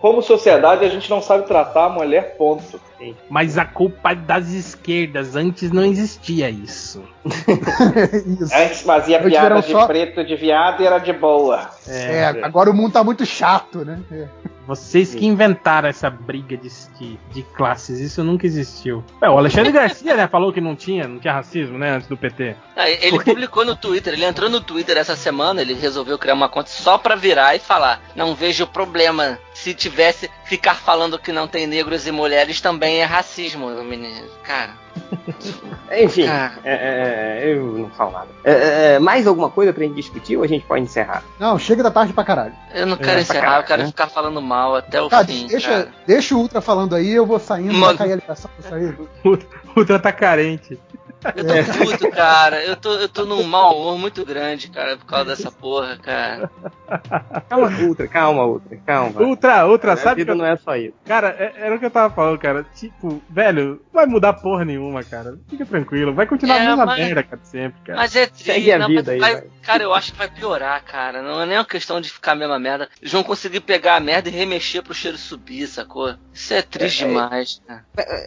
Como sociedade, a gente não sabe tratar a mulher, ponto. Mas a culpa é das esquerdas. Antes não existia isso. (laughs) isso. Antes fazia piada de só- preto de viado e era de boa. É, agora o mundo tá muito chato, né? É. Vocês que inventaram essa briga de, de, de classes, isso nunca existiu. É, o Alexandre Garcia, né, falou que não tinha, não tinha racismo, né, antes do PT. Ah, Ele publicou no Twitter, ele entrou no Twitter essa semana, ele resolveu criar uma conta só pra virar e falar: Não vejo problema. Se tivesse ficar falando que não tem negros e mulheres também é racismo, menino. Cara, (laughs) Enfim, Cara. é, é, eu não falo nada. É, é, mais alguma coisa pra gente discutir ou a gente pode encerrar? Não, chega da tarde pra caralho. eu não quero É, encerrar, sacanagem, eu quero né? ficar falando mal até o Tá, fim. deixa, cara. deixa o Ultra falando aí, eu vou saindo, Mano. vai cair a ligação, vou sair. (laughs) O Ultra tá carente. Eu tô puto, cara. Eu tô, eu tô num mau humor muito grande, cara, por causa dessa porra, cara. Calma, Ultra, calma, Ultra, calma. Ultra, Ultra, a sabe vida que eu- não é só isso. Cara, é- era o que eu tava falando, cara. Tipo, velho, não vai mudar porra nenhuma, cara. Fica tranquilo. Vai continuar É, a mesma mas- merda, cara, sempre, cara. Mas é triste, Segue a não, vida mas aí, vai-. Cara, eu acho que vai piorar, cara. Não é nem uma questão de ficar a mesma merda. Eles vão conseguir pegar a merda e remexer pro cheiro subir, sacou? Isso é triste É, é- demais, cara.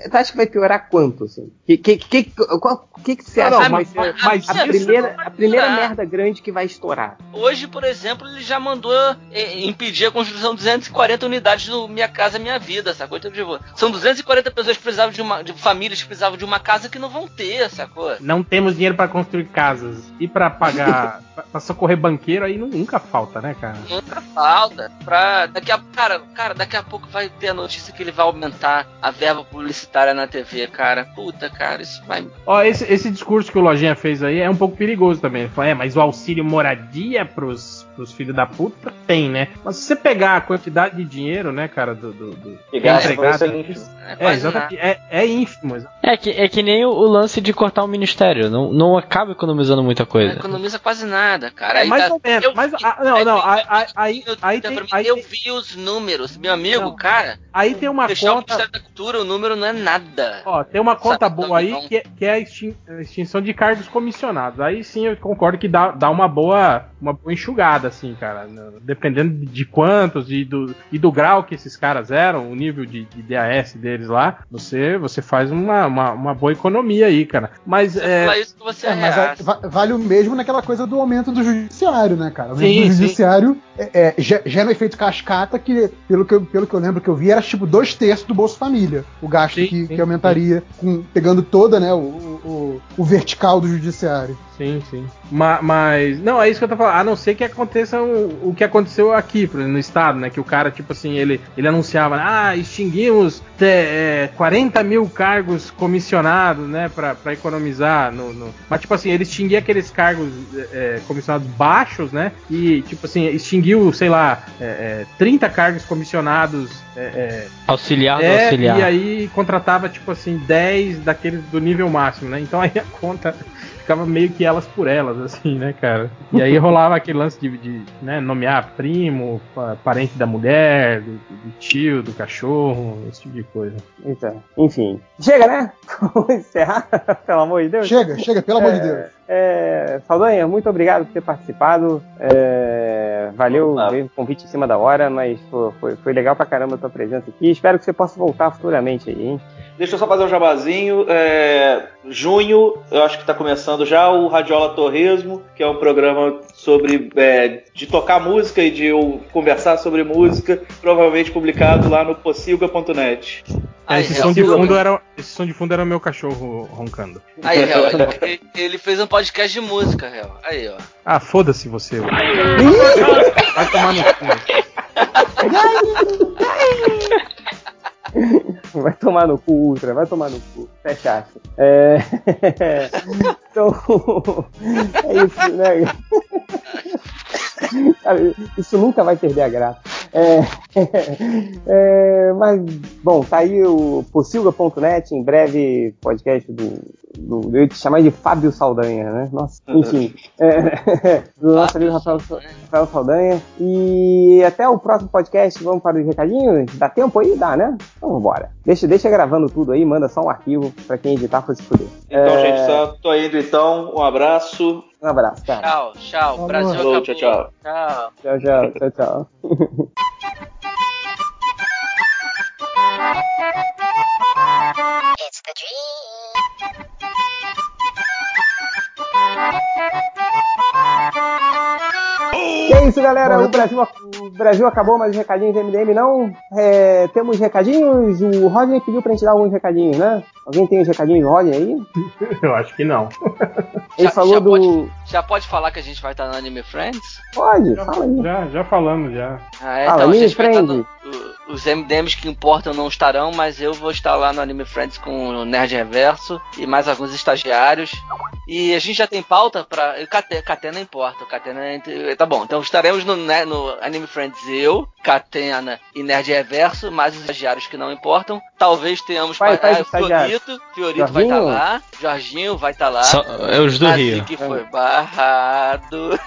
Tu acha que vai piorar quanto, assim? Que que, que, qual, que, que você acha não, mas- mas a primeira, a primeira piorar. merda grande que vai estourar? Hoje, por exemplo, ele já mandou eh, impedir a construção de 240 unidades do Minha Casa Minha Vida, sacou? Então, tipo, são 240 pessoas que precisavam de uma. de famílias que precisavam de uma casa que não vão ter, sacou? Não temos dinheiro pra construir casas e pra pagar, (laughs) pra- socorrer banqueiro, aí nu- nunca falta, né, cara? Nunca falta. Pra. Daqui a. Cara, cara, daqui a pouco vai ter a notícia que ele vai aumentar a verba publicitária na TV, cara. Puta, cara, isso vai. Ó, esse, esse discurso que o Lojinha fez aí é um pouco perigoso também. Ele falou, é, mas o auxílio moradia pros, pros filhos da puta tem, né? Mas se você pegar a quantidade de dinheiro, né, cara, do, do, do que é gasta você É, é, exatamente, é, ínfimo. exa- É que, é que nem o, o lance de cortar o ministério. Não, não acaba economizando muita Não coisa. economiza quase nada, cara. É, Aí mais tá- ou menos, eu mas- vi- ah, não, não, aí- aí- aí- eu- aí eu- tem- mim, aí eu vi os números, meu amigo, Não. cara. Aí tem uma Fechar o conta. Ministério da Cultura, o número não é nada. Ó, tem uma conta Sabe, boa aí que é, que é a extin- a extinção de cargos comissionados. Aí sim eu concordo que dá, dá uma boa uma boa enxugada, assim, cara. No- Dependendo de quantos e do, e do grau que esses caras eram, o nível de, de DAS deles lá, você, você faz uma, uma, uma boa economia aí, cara. Mas é. fala isso que você É, mas é- va- vale o mesmo naquela coisa do aumento do judiciário, né, cara? O Sim, aumento do sim. judiciário é, é, ge- gera um efeito cascata que, pelo que, eu, pelo que eu lembro que eu vi, era tipo dois terços do Bolsa Família. O gasto Sim, que, sim, que aumentaria, com, pegando toda, né, o, o- o vertical do judiciário. Sim, sim. Ma- Mas, não, é isso que eu tô falando. A não ser que aconteça o, o que aconteceu aqui, por exemplo, no estado, né? Que o cara, tipo assim, ele, ele anunciava, ah, extinguimos te- é, 40 mil cargos comissionados, né? Pra, pra economizar. No, no- Mas, tipo assim, ele extinguia aqueles cargos é, comissionados baixos, né? E, tipo assim, extinguiu, sei lá, é, é, 30 cargos comissionados. é, é, Auxiliar do é, auxiliar. e aí contratava, tipo assim, 10 daqueles do nível máximo, né? Então aí a conta ficava meio que elas por elas, assim, né, cara? E aí rolava aquele lance de, de, né, nomear primo, pa- parente da mulher, do, do tio, do cachorro, esse tipo de coisa. Então, enfim. Chega, né? (laughs) Vamos encerrar, (laughs) pelo amor de Deus. Chega, chega, pelo amor de É, Deus. É, Saldanha, muito obrigado por ter participado. É, valeu, o convite em cima da hora, mas pô, foi, foi legal pra caramba a tua presença aqui. Espero que você possa voltar futuramente aí, hein? Deixa eu só fazer um jabazinho. É, junho, eu acho que está começando já o Radiola Torresmo, que é um programa sobre é, de tocar música e de eu conversar sobre música, provavelmente publicado lá no pocilga.net. Aí, esse, Hel, som de fundo era, esse som de fundo era o meu cachorro roncando. Aí, Hel, (laughs) ele, ele fez um podcast de música, Hel. Aí, ó. Ah, foda-se você. Vai tomar no cu. (laughs) Vai tomar no cu, Ultra, vai tomar no cu. Até chato. É... (laughs) então, (laughs) é isso, né? (laughs) Cara, isso nunca vai perder a graça. É... (laughs) é, Mas, bom, tá aí o Possilga.net, em breve podcast do, do. Eu ia te chamar de Fábio Saldanha, né? Nossa, enfim. É, (laughs) do nosso amigo Rafael, Rafael Saldanha. E até o próximo podcast, vamos para os recadinhos? Dá tempo aí? Dá, né? Então vambora. Deixa, deixa gravando tudo aí, manda só um arquivo pra quem editar for se fuder. Então, É, gente, só tô indo então. Um abraço. Um abraço, cara. Tchau, tchau. Falou. Brasil Falou, acabou. tchau, Tchau. Tchau, tchau, tchau, tchau. (laughs) It's the dream. E é isso, galera. O Brasil, o Brasil acabou, mas os recadinhos do MDM não. É, temos recadinhos. O Rodney pediu pra gente dar alguns recadinhos, né? Alguém tem os recadinhos do Rodney aí? (laughs) Eu acho que não. Ele Já- falou já do. pode- Já pode falar que a gente vai estar no Anime Friends? Pode, fala aí. Já, já falamos, já. Ah, é, Fala, então a Anime vai no, Friends. Os MDMs que importam não estarão, mas eu vou estar lá no Anime Friends com o Nerd Reverso e mais alguns estagiários. E a gente já tem pauta pra. Catena, importa. Catena é Tá bom, então estaremos no, né, no Anime Friends eu, Catena e Nerd Reverso, mais os estagiários que não importam. Talvez tenhamos Faz- faz ah, Fiorito, Fiorito vai estar Jorginho? lá, Jorginho vai estar lá. Só, é os do Rio. que foi barrado.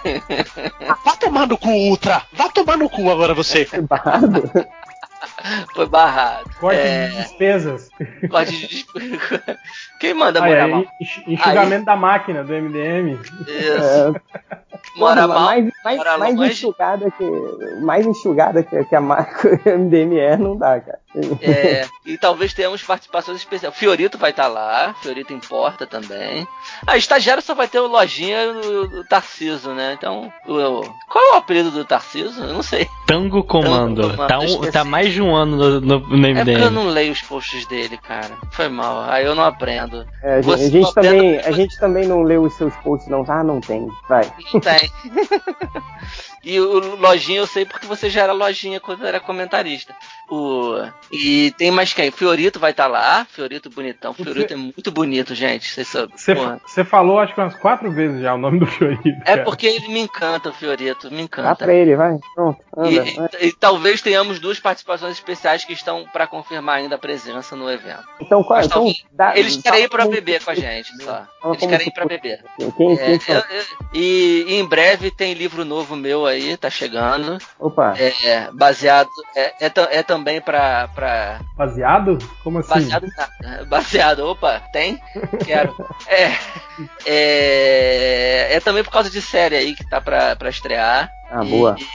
Vá tomar no cu, Ultra! Vá tomar no cu agora você! (laughs) Barrado. foi barrado. Corte É. de despesas. Corte de despe- Quem manda Aí, morar aí, mal? enx- enxugamento da máquina do MDM. Isso. (laughs) É, Mora porra, mal. mais, mais, mora mais longe. enxugada que. Mais enxugada que, que a marca (laughs) MDM é, não dá, cara. É, e talvez tenhamos participações especiais. Fiorito vai estar lá, Fiorito importa também. Ah, estagiário só vai ter o lojinha do, do Tarciso, né? Então, o- qual é o apelido do Tarciso? Eu não sei. Tango Comando. Tango Comando, Tá, um- tá mais de um ano no, no, no É porque eu MDM. não leio os posts dele, cara. Foi mal. Aí eu não aprendo. É, a gente, Você a gente também, a gente também não leu os seus posts, não. Ah, não tem. Vai. Não tem. e o Lojinha eu sei porque você já era Lojinha quando era comentarista. O... E tem mais quem? Fiorito vai estar lá. Fiorito bonitão. Fiorito é muito bonito, gente. Você, você falou, acho que umas quatro vezes já o nome do Fiorito. É cara. porque ele me encanta, o Fiorito. Me Dá encanta. pra ele, vai. Pronto, anda. E, vai. e- e talvez tenhamos duas participações especiais que estão para confirmar ainda a presença no evento. Então, qual, Mas então talvez- dá, Eles fala querem ir para como- beber com a gente, só. Eles querem ir para fosse- beber. É, eu- eu- e, e em breve tem livro novo meu aí, tá chegando. Opa. É, baseado. É, é, é também pra. pra Baseado? Como assim? baseado. (laughs) Baseado, opa, tem? Quero. (laughs) É, é. É também por causa de série aí que tá pra, pra estrear. Ah, E- boa. Chuta,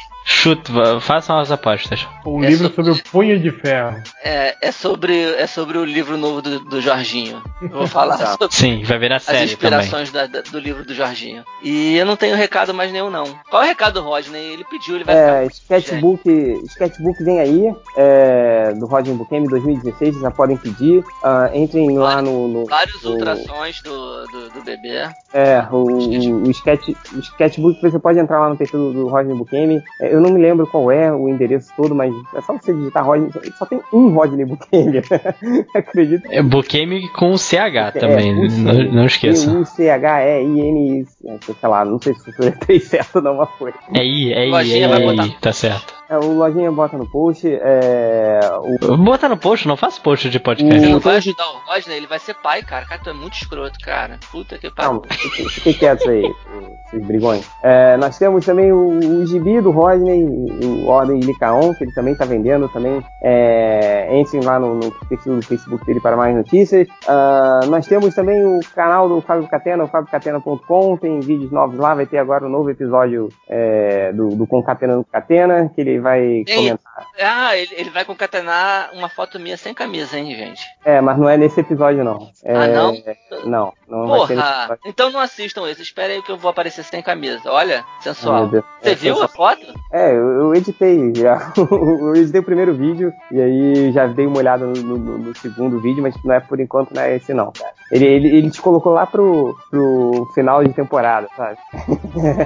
va- façam as apostas. Um É livro sobre- sobre o punho de ferro. É, é sobre, é sobre o livro novo do, do Jorginho. Eu vou falar (laughs) Tá. sobre Sim, vai virar as série também. inspirações da- da- do livro do Jorginho. E eu não tenho recado mais nenhum, não. Qual é o recado do Rodney? Ele pediu, ele vai É, ficar. sketchbook, sketchbook vem aí, é, do Roger Buchemi 2016, já podem pedir. Ah, entrem lá no. no- Vários no- ultrassons do, do, do bebê. É, o, o, o sketch, o sketchbook você pode entrar lá no perfil do, do Rodney Buchemi. É, eu não me lembro qual é o endereço todo, mas é só você digitar Rodney. Só, tem um Rodney Buchemi. (laughs) Acredito. É Bukemi com CH É, também, não, não esqueça. U-C-H-E-I-N, sei lá, não sei se eu falei certo não, mas foi. É I, é I, é I, tá certo. É, o Lojinha bota no post, é, o, Bota no post, não faço post de podcast. não vai ajudar o Rodney? Ele vai ser pai, cara. Cara, tu é muito escroto, cara. Puta que pariu. fiquem quietos aí, esses brigões. É, nós temos também o, o gibi do Rodney, o Ordem de Licaon, que ele também está vendendo também. É, entrem lá no, no perfil do Facebook dele para mais notícias. Ah, nós temos também o canal do Fábio Catena, o fabiocatena.com, tem vídeos novos lá, vai ter agora um novo episódio é, do, do Concatenando Catena, que ele vai Ei. comentar. Ah, ele, ele vai concatenar uma foto minha sem camisa, hein, gente? É, mas não é nesse episódio não. É, Ah, não? Não, não vai ser nesse Porra! Então não assistam esse. Esperem aí que eu vou aparecer sem camisa. Olha, sensual. Deus. Você É, viu sensual. a foto? É, eu, eu editei já. (laughs) eu editei o primeiro vídeo e aí já dei uma olhada no, no- no segundo vídeo, mas não é por enquanto, não é esse não, cara. Ele, ele, ele te colocou lá pro, pro final de temporada, sabe?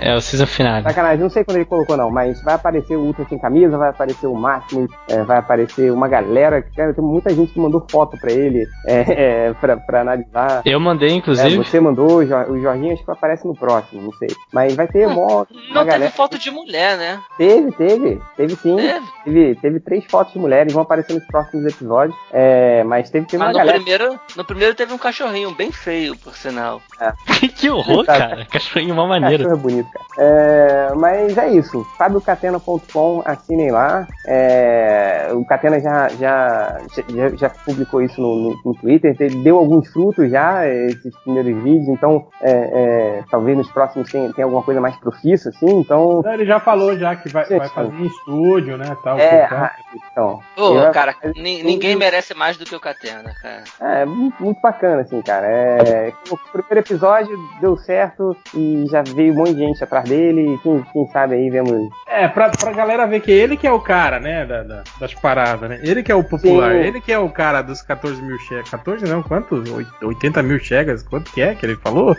É o season final. Sacanagem, não sei quando ele colocou não, mas vai aparecer o Ultra sem camisa, vai aparecer o Máximo, é, vai aparecer uma galera, cara, tem muita gente que mandou foto pra ele, é, é, pra, pra analisar. Eu mandei, É, inclusive. você mandou, o Jor- o Jorginho acho que aparece no próximo, não sei. Mas vai ter mó, uma Não teve galera. foto de mulher, né? Teve, teve, teve sim. Teve. Teve, teve três fotos de mulheres, vão aparecer nos próximos episódios. É, mas teve, teve Mas uma no galera. primeiro, no primeiro teve um cachorrinho bem feio, por sinal. (laughs) que horror, cara. Cachorrinho uma maneira. Cachorro é bonito, cara. É, mas é isso. FabioCatena.com, assinem lá. É, o Catena já, já, já, já publicou isso no, no, no Twitter. Ele deu alguns frutos já, esses primeiros vídeos. Então, é, é, talvez nos próximos tenha, tenha alguma coisa mais profissa, assim. Então, Ele já falou já que vai, Sim, vai fazer em estúdio, né? Tal, é. ah, Então, Ô, eu- cara, ni- ninguém merece mais do que o Catena, cara. É, muito, muito bacana, assim, cara. É, o primeiro episódio deu certo e já veio um monte de gente atrás dele. Quem, quem sabe aí vemos. É, pra, pra galera ver que ele que é o cara, né? da- da- das paradas, né? Ele que é o popular, Sim. ele que é o cara dos 14 mil chegas. 14 não, quantos? Oit- 80 mil chegas? Quanto que é que ele falou?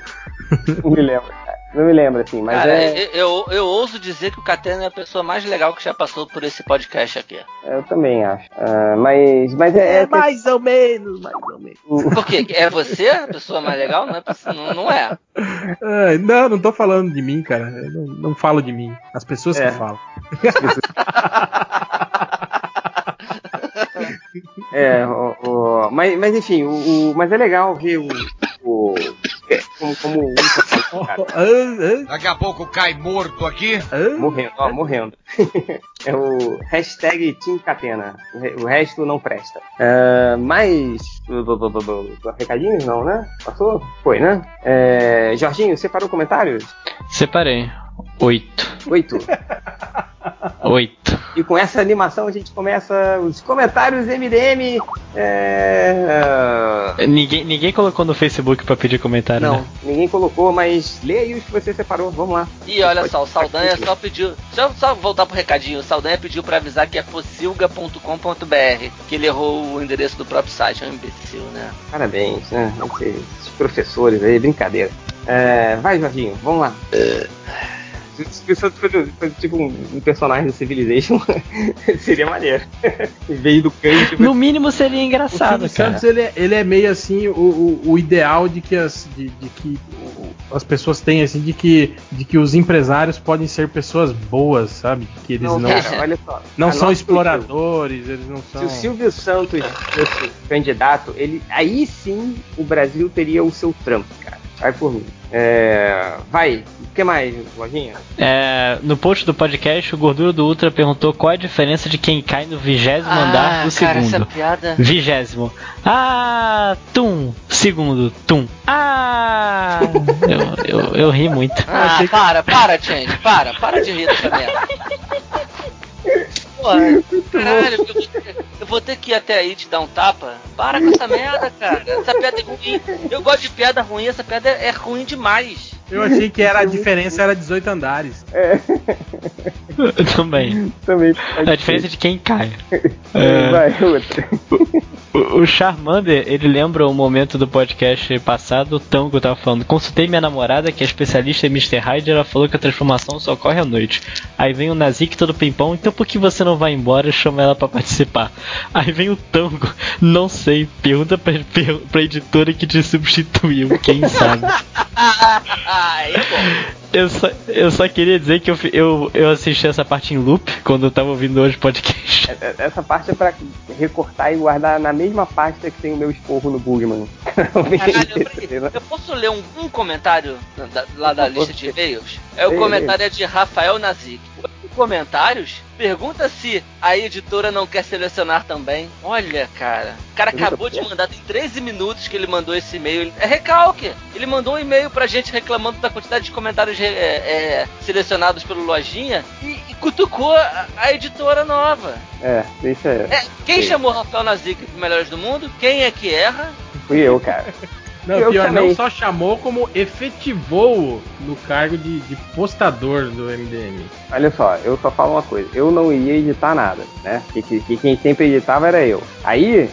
Não me lembro, cara. Não me lembro, assim, mas Cara, é. eu, eu, eu ouso dizer que o Catena é a pessoa mais legal que já passou por esse podcast aqui. Eu também acho. Ah, mas, mas é. é que- mais ou menos, mais ou menos. (laughs) Por quê? É você a pessoa mais legal? Não é, não, não é. Ai, não, não tô falando de mim, cara. Eu não, não falo de mim. As pessoas É. que falam. (laughs) É, o, o- mas, mas enfim, o, o- mas é legal ver o. é, como, como (laughs) Daqui a pouco cai morto aqui. morrendo, ó, morrendo. (laughs) é o hashtag Team Catena. O re- O resto não presta. Ah, mas. Recadinhos não, né? Passou? Foi, né? É, Jorginho, separou comentários? Separei. Oito. Oito. Oito. E com essa animação a gente começa os comentários MDM. É... Ninguém, ninguém colocou no Facebook pra pedir comentário, Não, né? ninguém colocou, mas lê aí os que você separou. Vamos lá. E olha só, o Saldanha só pediu. Deixa eu só voltar pro recadinho. O Saldanha pediu pra avisar que é fossilga.com.br, que ele errou o endereço do próprio site. É um imbecil, né? Parabéns, né? Esses professores aí, brincadeira. É, vai, Jorginho, vamos lá. Se se fosse fosse tipo um, personagem do Civilization, (laughs) seria maneiro. (laughs) em vez do Kant, No mínimo seria O engraçado, Silvio cara. Santos ele é, ele é meio assim o, o, o ideal de que as de, de que o- as pessoas têm assim de que de que os empresários podem ser pessoas boas, sabe? Que eles não não, cara, olha só. são Anota o exploradores, eles não Se são o Silvio Santos fosse candidato, ele, aí sim o Brasil teria o seu Trump, cara. Vai por mim. É, vai, o que mais, Lojinha? É, no post do podcast, o Gordura do Ultra perguntou qual é a diferença de quem cai no vigésimo andar do Ah, cara, segundo. essa piada. Vigésimo. Ah, tum. Segundo, tum. Ah! Eu, eu, eu ri muito. Ah, para, para, gente, para, para de rir dessa merda. Porra, (laughs) caralho, eu vou, ter, que ir até aí te dar um tapa. Para com essa merda, cara. Essa piada é ruim. Eu gosto de piada ruim, essa piada é ruim demais. Eu achei que era a diferença era 18 andares. É, (laughs) Também. também. A diferença é de quem cai. É, Vai, outra. o, o Charmander, ele lembra o momento do podcast passado, o Tango tava falando. Consultei minha namorada, que é especialista em Mr. Hyde, ela falou que a transformação só ocorre à noite. Aí vem o Nazik todo pimpão, então por que você não vai embora e chama ela pra participar? Aí vem o Tango, não sei, pergunta pra, pra editora que te substituiu, quem sabe. (laughs) Ai, pô. Eu só, eu só queria dizer que eu, eu, eu assisti essa parte em loop quando eu tava ouvindo hoje o podcast. É- Essa parte é pra recortar e guardar na mesma pasta que tem o meu esporro no Bugman. (laughs) Caralho, peraí, (laughs) eu posso ler um, um comentário da- lá da lista de e-mails? É o comentário é de Rafael Nazik. Comentários? Pergunta se a editora não quer selecionar também. Olha, cara. O cara acabou de mandar, tem 13 minutos que ele mandou esse e-mail. É recalque. Ele mandou um e-mail pra gente reclamando da quantidade de comentários é, é, selecionados pelo Lojinha e, e cutucou a, a editora nova. É, deixa. É, quem Sim. chamou Rafael Nazik pro Melhores do Mundo? Quem é que erra? Fui eu, cara. (laughs) Não, Eu pior, também. não só chamou, como efetivou no cargo de, de postador do MDM. Olha só, eu só falo uma coisa, eu não ia editar nada, né? Que, que, que quem sempre editava era eu. Aí,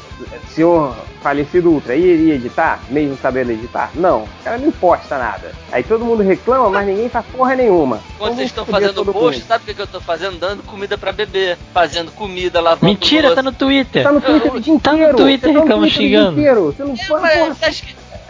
senhor falecido Ultra, iria editar, mesmo sabendo editar? Não, o cara não posta nada. Aí todo mundo reclama, mas ninguém faz porra nenhuma. Quando Então vocês estão fazendo post, sabe o que, que eu tô fazendo? Dando comida pra beber, fazendo comida, lavando Mentira, tá no Twitter. Tá no Twitter o dia Tá no inteiro. Twitter você tá no reclama Twitter dia xingando. inteiro. Você não É, pode,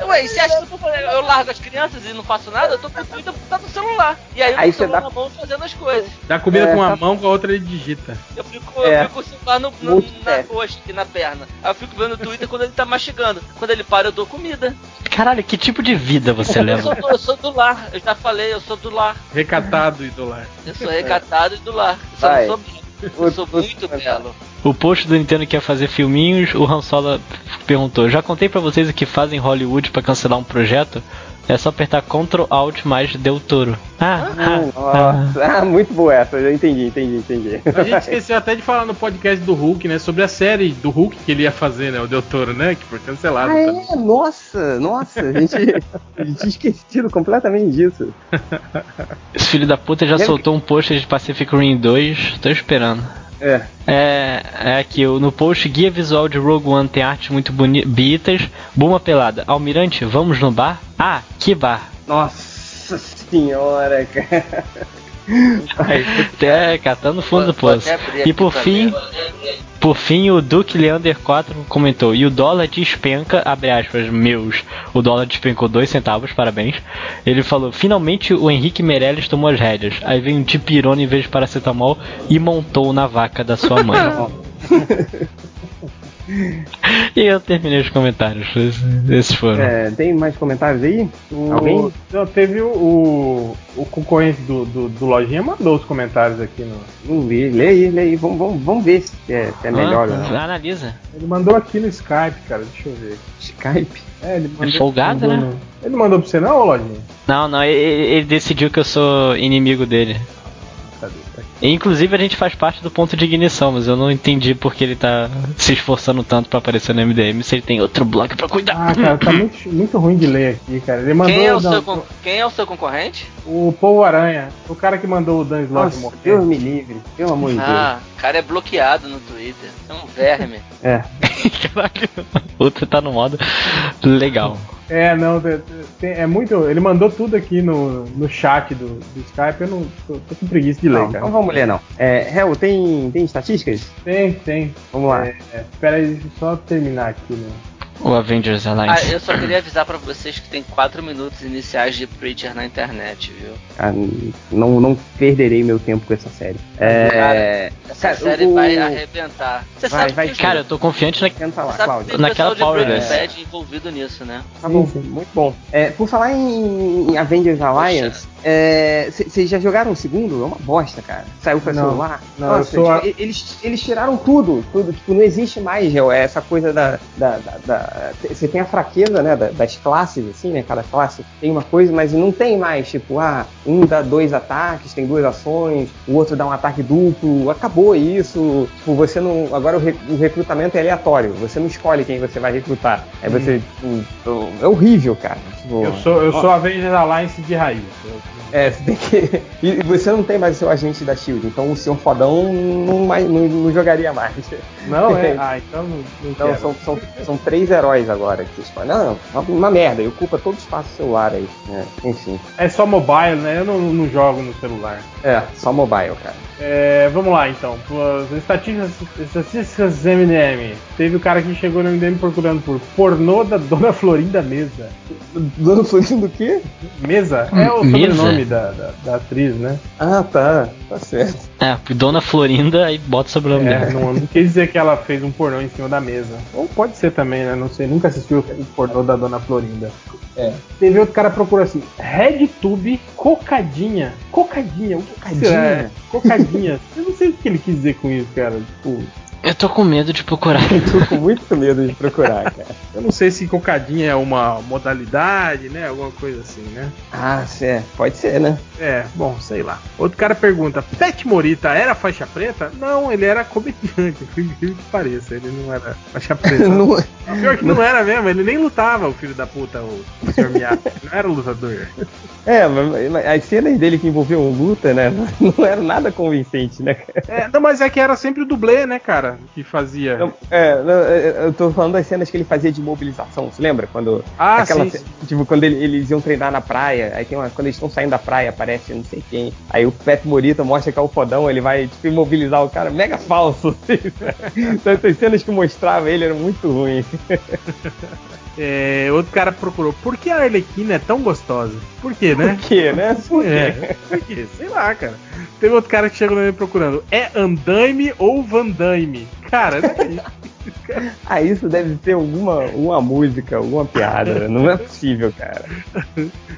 porra. você acha que, ué, você acha que eu, eu largo as crianças e não faço nada? Eu tô com o Twitter tá no celular. E aí eu Aí tô dá- na mão fazendo as coisas. Dá comida É, com uma tá- mão, com a outra ele digita. Eu fico, É. eu fico com o celular no, no- na coxa aqui na perna. Aí eu fico vendo o Twitter quando ele tá mastigando. Quando ele para, eu dou comida. Caralho, que tipo de vida você Eu leva? sou, do, eu sou do lar, eu já falei, eu sou do lar. Recatado e do lar. Eu sou recatado e do lar. Eu só Vai. não sou. (laughs) Eu sou muito belo. O post do Nintendo quer fazer filminhos, o Han Solo perguntou: Já contei pra vocês o que fazem em Hollywood pra cancelar um projeto? É só apertar Ctrl Alt mais Del Toro. Ah, ah, ah. Nossa, ah, muito boa essa, eu entendi, entendi, entendi. A gente esqueceu até de falar no podcast do Hulk, né? Sobre a série do Hulk que ele ia fazer, né? O Del Toro, né? Que foi cancelado. Ah, também. é? Nossa, nossa, a gente, a gente tinha esquecido completamente disso. Esse filho da puta já Lembra soltou um post de Pacific Rim 2, tô esperando. É. É, é aqui, no post guia visual de Rogue One tem artes muito bonitas. Buma pelada. Almirante, vamos no bar? Ah, que bar? Nossa senhora, cara. (laughs) É, catando fundo do poço. até E por fim, por fim, o Duke Leander 4 comentou: E o dólar despenca, abre aspas, meus. O dólar despencou 2 centavos, parabéns. Ele falou: Finalmente o Henrique Meirelles tomou as rédeas. Aí veio um tipirona em vez de paracetamol e montou na vaca da sua mãe. (laughs) e eu terminei os comentários. Esses, foram. É, tem mais comentários aí? O- Alguém? Não, teve o, o, o concorrente do, do, do Lojinha mandou os comentários aqui no. Não vi, lê aí, lê aí. Vamos, vamos, vamos ver se é, se é melhor ou Ah, não. analisa. Ele mandou aqui no Skype, cara. Deixa eu ver. Skype. É, ele mandou, folgado, mandou né? no- Ele mandou pra você não, Lojinha? Não, não, ele, ele decidiu que eu sou inimigo dele. Inclusive a gente faz parte do ponto de ignição, mas eu não entendi porque ele tá se esforçando tanto pra aparecer no MDM se ele tem outro blog pra cuidar. Ah, cara, tá muito, (laughs) muito ruim de ler aqui, cara. Ele mandou Quem é, o não, seu, con- quem é o seu concorrente? o Povo Aranha, o cara que mandou o Dan Nossa, morrer. Deus me livre. Pelo amor de Deus. Ah, o cara é bloqueado no Twitter. É um verme. É. (laughs) Caralho, outro tá no modo legal. É, não, tem- é muito. Ele mandou tudo aqui no, no chat do, do Skype, eu não tô, tô com preguiça de ler, Não, cara. não vamos ler, não. É, Hel, tem, tem estatísticas? Tem, tem. Vamos lá. É, é, espera aí, deixa eu só terminar aqui, né? O Avengers Ah, Alliance. eu só queria avisar pra vocês que tem 4 minutos iniciais de Preacher na internet, viu? Ah, não, não perderei meu tempo com essa série. É, Essa Cara, série o- vai arrebentar. Você Vai, sabe vai, que Cara, eu tô confiante na. tenta lá, você sabe que Cláudio. tem Naquela pessoal de Breaking Power, Bad envolvido nisso, né? Tá bom, muito bom. É, por falar em, em Avengers Alliance, vocês já jogaram o segundo? É uma bosta, cara. Saiu pra Não, celular. não, Nossa, eu sou a- eles, eles tiraram tudo, tudo. Tipo, não existe mais, Gel, é essa coisa da. da- da- da- Você tem a fraqueza, né, da- das classes, assim, né? Cada classe tem uma coisa, mas não tem mais, tipo, ah, um dá dois ataques, tem duas ações, o outro dá um ataque duplo. Acabou isso. Tipo, você não. Agora o, re- o recrutamento é aleatório. Você não escolhe quem você vai recrutar. Aí você, tipo, é horrível, cara. Tipo, Eu sou, eu sou Avengers Alliance de raiz. Eu- É, você tem que. E você não tem mais o seu agente da Shield, então o senhor fodão não, mais- não- não jogaria mais. Não, é? (laughs) Ah, então não, não Então quero. são, são, são três heróis agora que você escolhe. Não, uma, uma merda, e ocupa todo o espaço celular aí. né? Enfim. É só mobile, né? Eu não, não jogo no celular. É, só mobile, cara. É, vamos lá então. As estatísticas, estatísticas MDM. Teve o cara que chegou no MDM procurando por pornô da Dona Florinda Mesa. Dona Florinda do quê? Mesa? É o Mesa? Sobrenome da, da, da atriz, né? Ah, tá. Tá certo. É, Dona Florinda aí bota sobre o nome É, dela. não, não quis dizer que ela fez um pornô em cima da mesa. Ou pode ser também, né? Não sei, nunca assistiu o pornô da Dona Florinda. É. Teve outro cara que procurou assim: RedTube Cocadinha. Cocadinha, o que Cocadinha? será? Cocadinha. Eu não sei o que ele quis dizer com isso, cara. Tipo, Eu tô com medo de procurar. (laughs) Tô com muito medo de procurar, cara. eu não sei se cocadinha é uma modalidade, né? Alguma coisa assim, né? Ah, é, pode ser, né? É, bom, sei lá. Outro cara pergunta: Pet Morita era faixa preta? Não, ele era comediante, (laughs) por incrível que pareça. Ele não era faixa preta. (laughs) Não- Pior que não era mesmo, ele nem lutava, o filho da puta, o, Sr. Miyagi. Não era lutador. É, mas, as cenas dele que envolviam luta, né? (laughs) Não era nada convincente, né? É, não, mas é que era sempre o dublê, né, cara? Que fazia. Não, é, não, é, eu tô falando das cenas que ele fazia de mobilização, você lembra? Quando. Ah, aquela sim. Tipo, quando ele- eles iam treinar na praia, aí tem uma. Quando eles estão saindo da praia, aparece não sei quem. Aí o Pet Morita mostra que é o fodão, ele vai, tipo, imobilizar o cara. Mega falso. (laughs) então essas cenas que mostrava ele eram muito ruins. (laughs) É, outro cara procurou: por que a Arlequina é tão gostosa? Por quê, né? Por quê, né? (laughs) Por quê? É, por quê? Sei lá, cara. Teve outro cara que chegou nele procurando: é Andaime ou Van Damme? Cara, né? (laughs) Ah, isso deve ser alguma, alguma música, alguma piada. Não é possível, cara.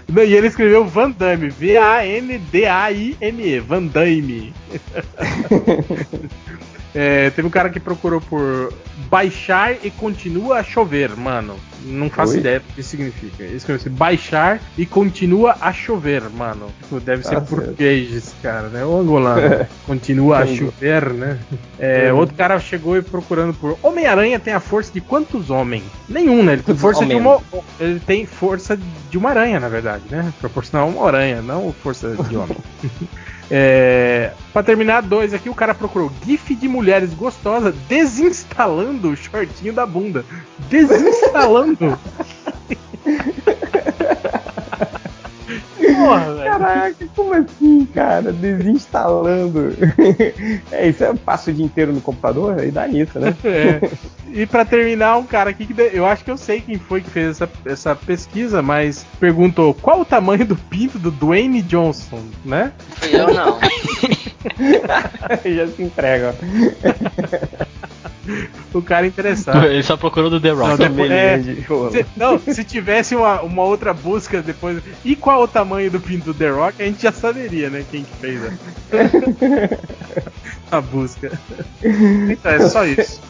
Não, e ele escreveu Van Damme, V-A-N-D-A-I-M-E, Van Damme. (laughs) É, teve um cara que procurou por baixar e continua a chover, mano. Não faço Oi? ideia do que significa. Escreveu baixar e continua a chover, mano. Tipo, Deve ser Ah, português esse cara, né? Ou angolano. (laughs) continua a chover, né? É, outro cara chegou e procurando por Homem-Aranha tem a força de quantos homens? Nenhum, né? Ele tem (laughs) força de uma. Ele tem força de uma aranha, na verdade, né? Proporcional a uma aranha, não força de homem. (laughs) É, pra terminar, dois aqui, o cara procurou GIF de mulheres gostosas desinstalando o shortinho da bunda. Desinstalando! (laughs) Porra, (laughs) velho. Caraca, como assim, cara? Desinstalando. (laughs) É, isso é passo o dia inteiro no computador? Aí dá nisso, né? (laughs) É. E pra terminar, um cara aqui que de- eu acho que eu sei quem foi que fez essa, essa pesquisa, mas perguntou qual o tamanho do pinto do Dwayne Johnson, né? Eu não. Já se entrega. O cara interessado. Ele só procurou do The Rock. Não, depois- é, se, não, se tivesse uma, uma outra busca depois. E qual o tamanho do pinto do The Rock, a gente já saberia, né? Quem que fez a, (laughs) a busca. Então, é só isso.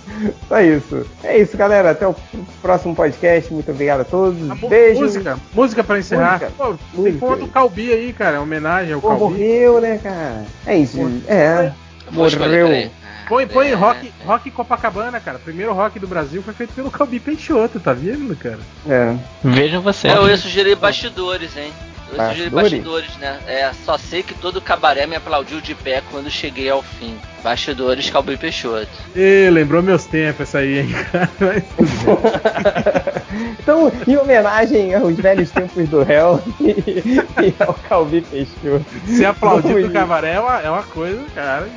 Só isso. É isso, galera. Até o próximo podcast. Muito obrigado a todos. A Beijo. Música, música pra encerrar. Música. Pô, tem Música. como do Calbi aí, cara. Homenagem ao Pô, Calbi. morreu, né, cara? É isso. É. Vou escolher, Morreu. Põe, põe É, rock, é. rock Copacabana, cara. Primeiro rock do Brasil foi feito pelo Calbi Peixoto, tá vendo, cara? É. Vejam você. É, eu ia sugerir bastidores, hein? Eu ia sugerir Bastidores? bastidores, né? É, só sei que todo cabaré me aplaudiu de pé quando cheguei ao fim. Bastidores, Calbi Peixoto. Ê, lembrou meus tempos essa aí, hein, cara. (laughs) Mas tudo bom. (laughs) Então, em homenagem aos velhos tempos do réu (laughs) e, e ao Calbi Peixoto. Se aplaudir Vamos do cabaré é uma, é uma coisa, cara.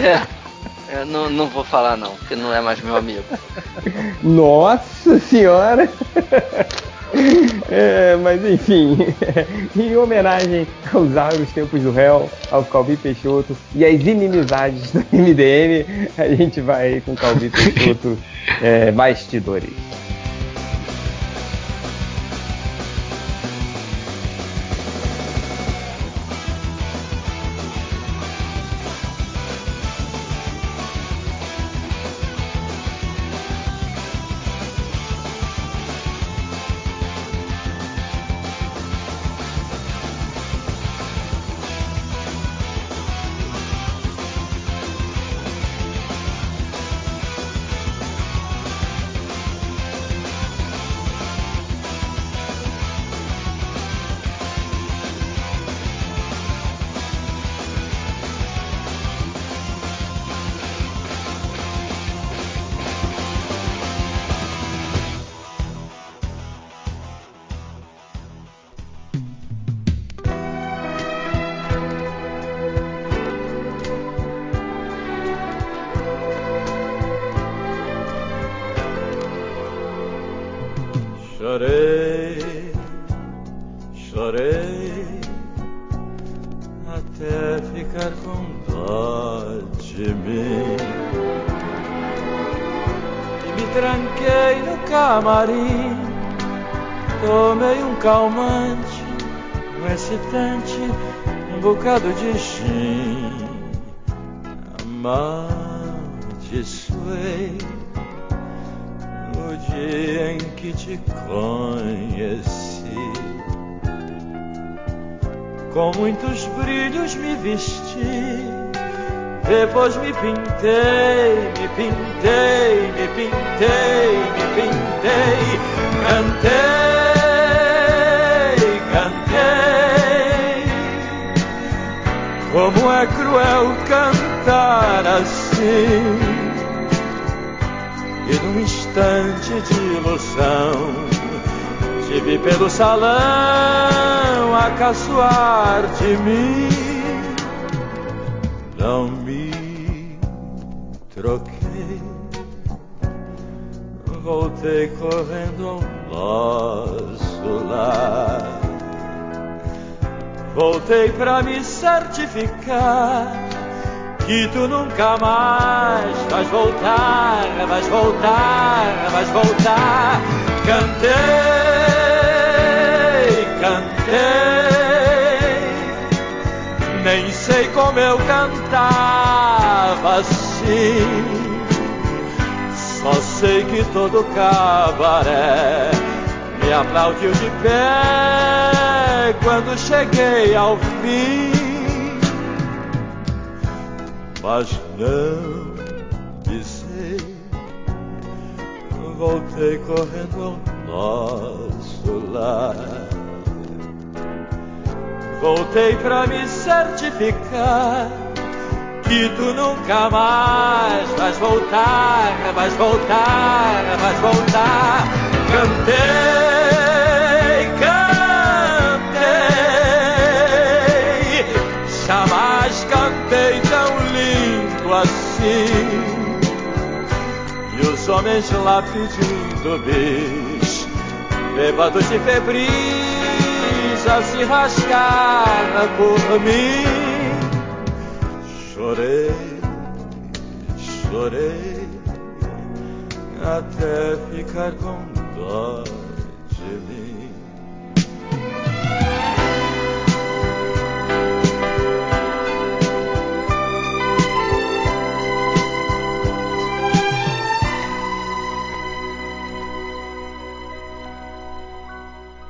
É, eu não, não vou falar não, porque não é mais meu amigo. Nossa senhora! (laughs) É, mas enfim, (laughs) em homenagem aos áureos tempos do réu, ao Calbi Peixoto e às inimizades do (laughs) MDM, a gente vai com o Calbi Peixoto é, bastidores. Bocado de gin. Amaldiçoei o dia em que te conheci. Com muitos brilhos me vesti, depois me pintei, me pintei, me pintei, me pintei, cantei, Como é cruel cantar assim e num instante de ilusão te vi pelo salão a caçoar de mim. Não me troquei, voltei correndo ao nosso lar. Voltei pra me certificar que tu nunca mais vais voltar, vais voltar, vais voltar. Cantei, cantei, nem sei como eu cantava assim. Só sei que todo cabaré me aplaudiu de pé quando cheguei ao fim mas não pisei. Voltei correndo ao nosso lar. Voltei pra me certificar que tu nunca mais vais voltar, vais voltar, vais voltar. Cantei, homens lá pedindo bis, bêbados e febris a se rasgar por mim. Chorei, chorei, até ficar com dó de.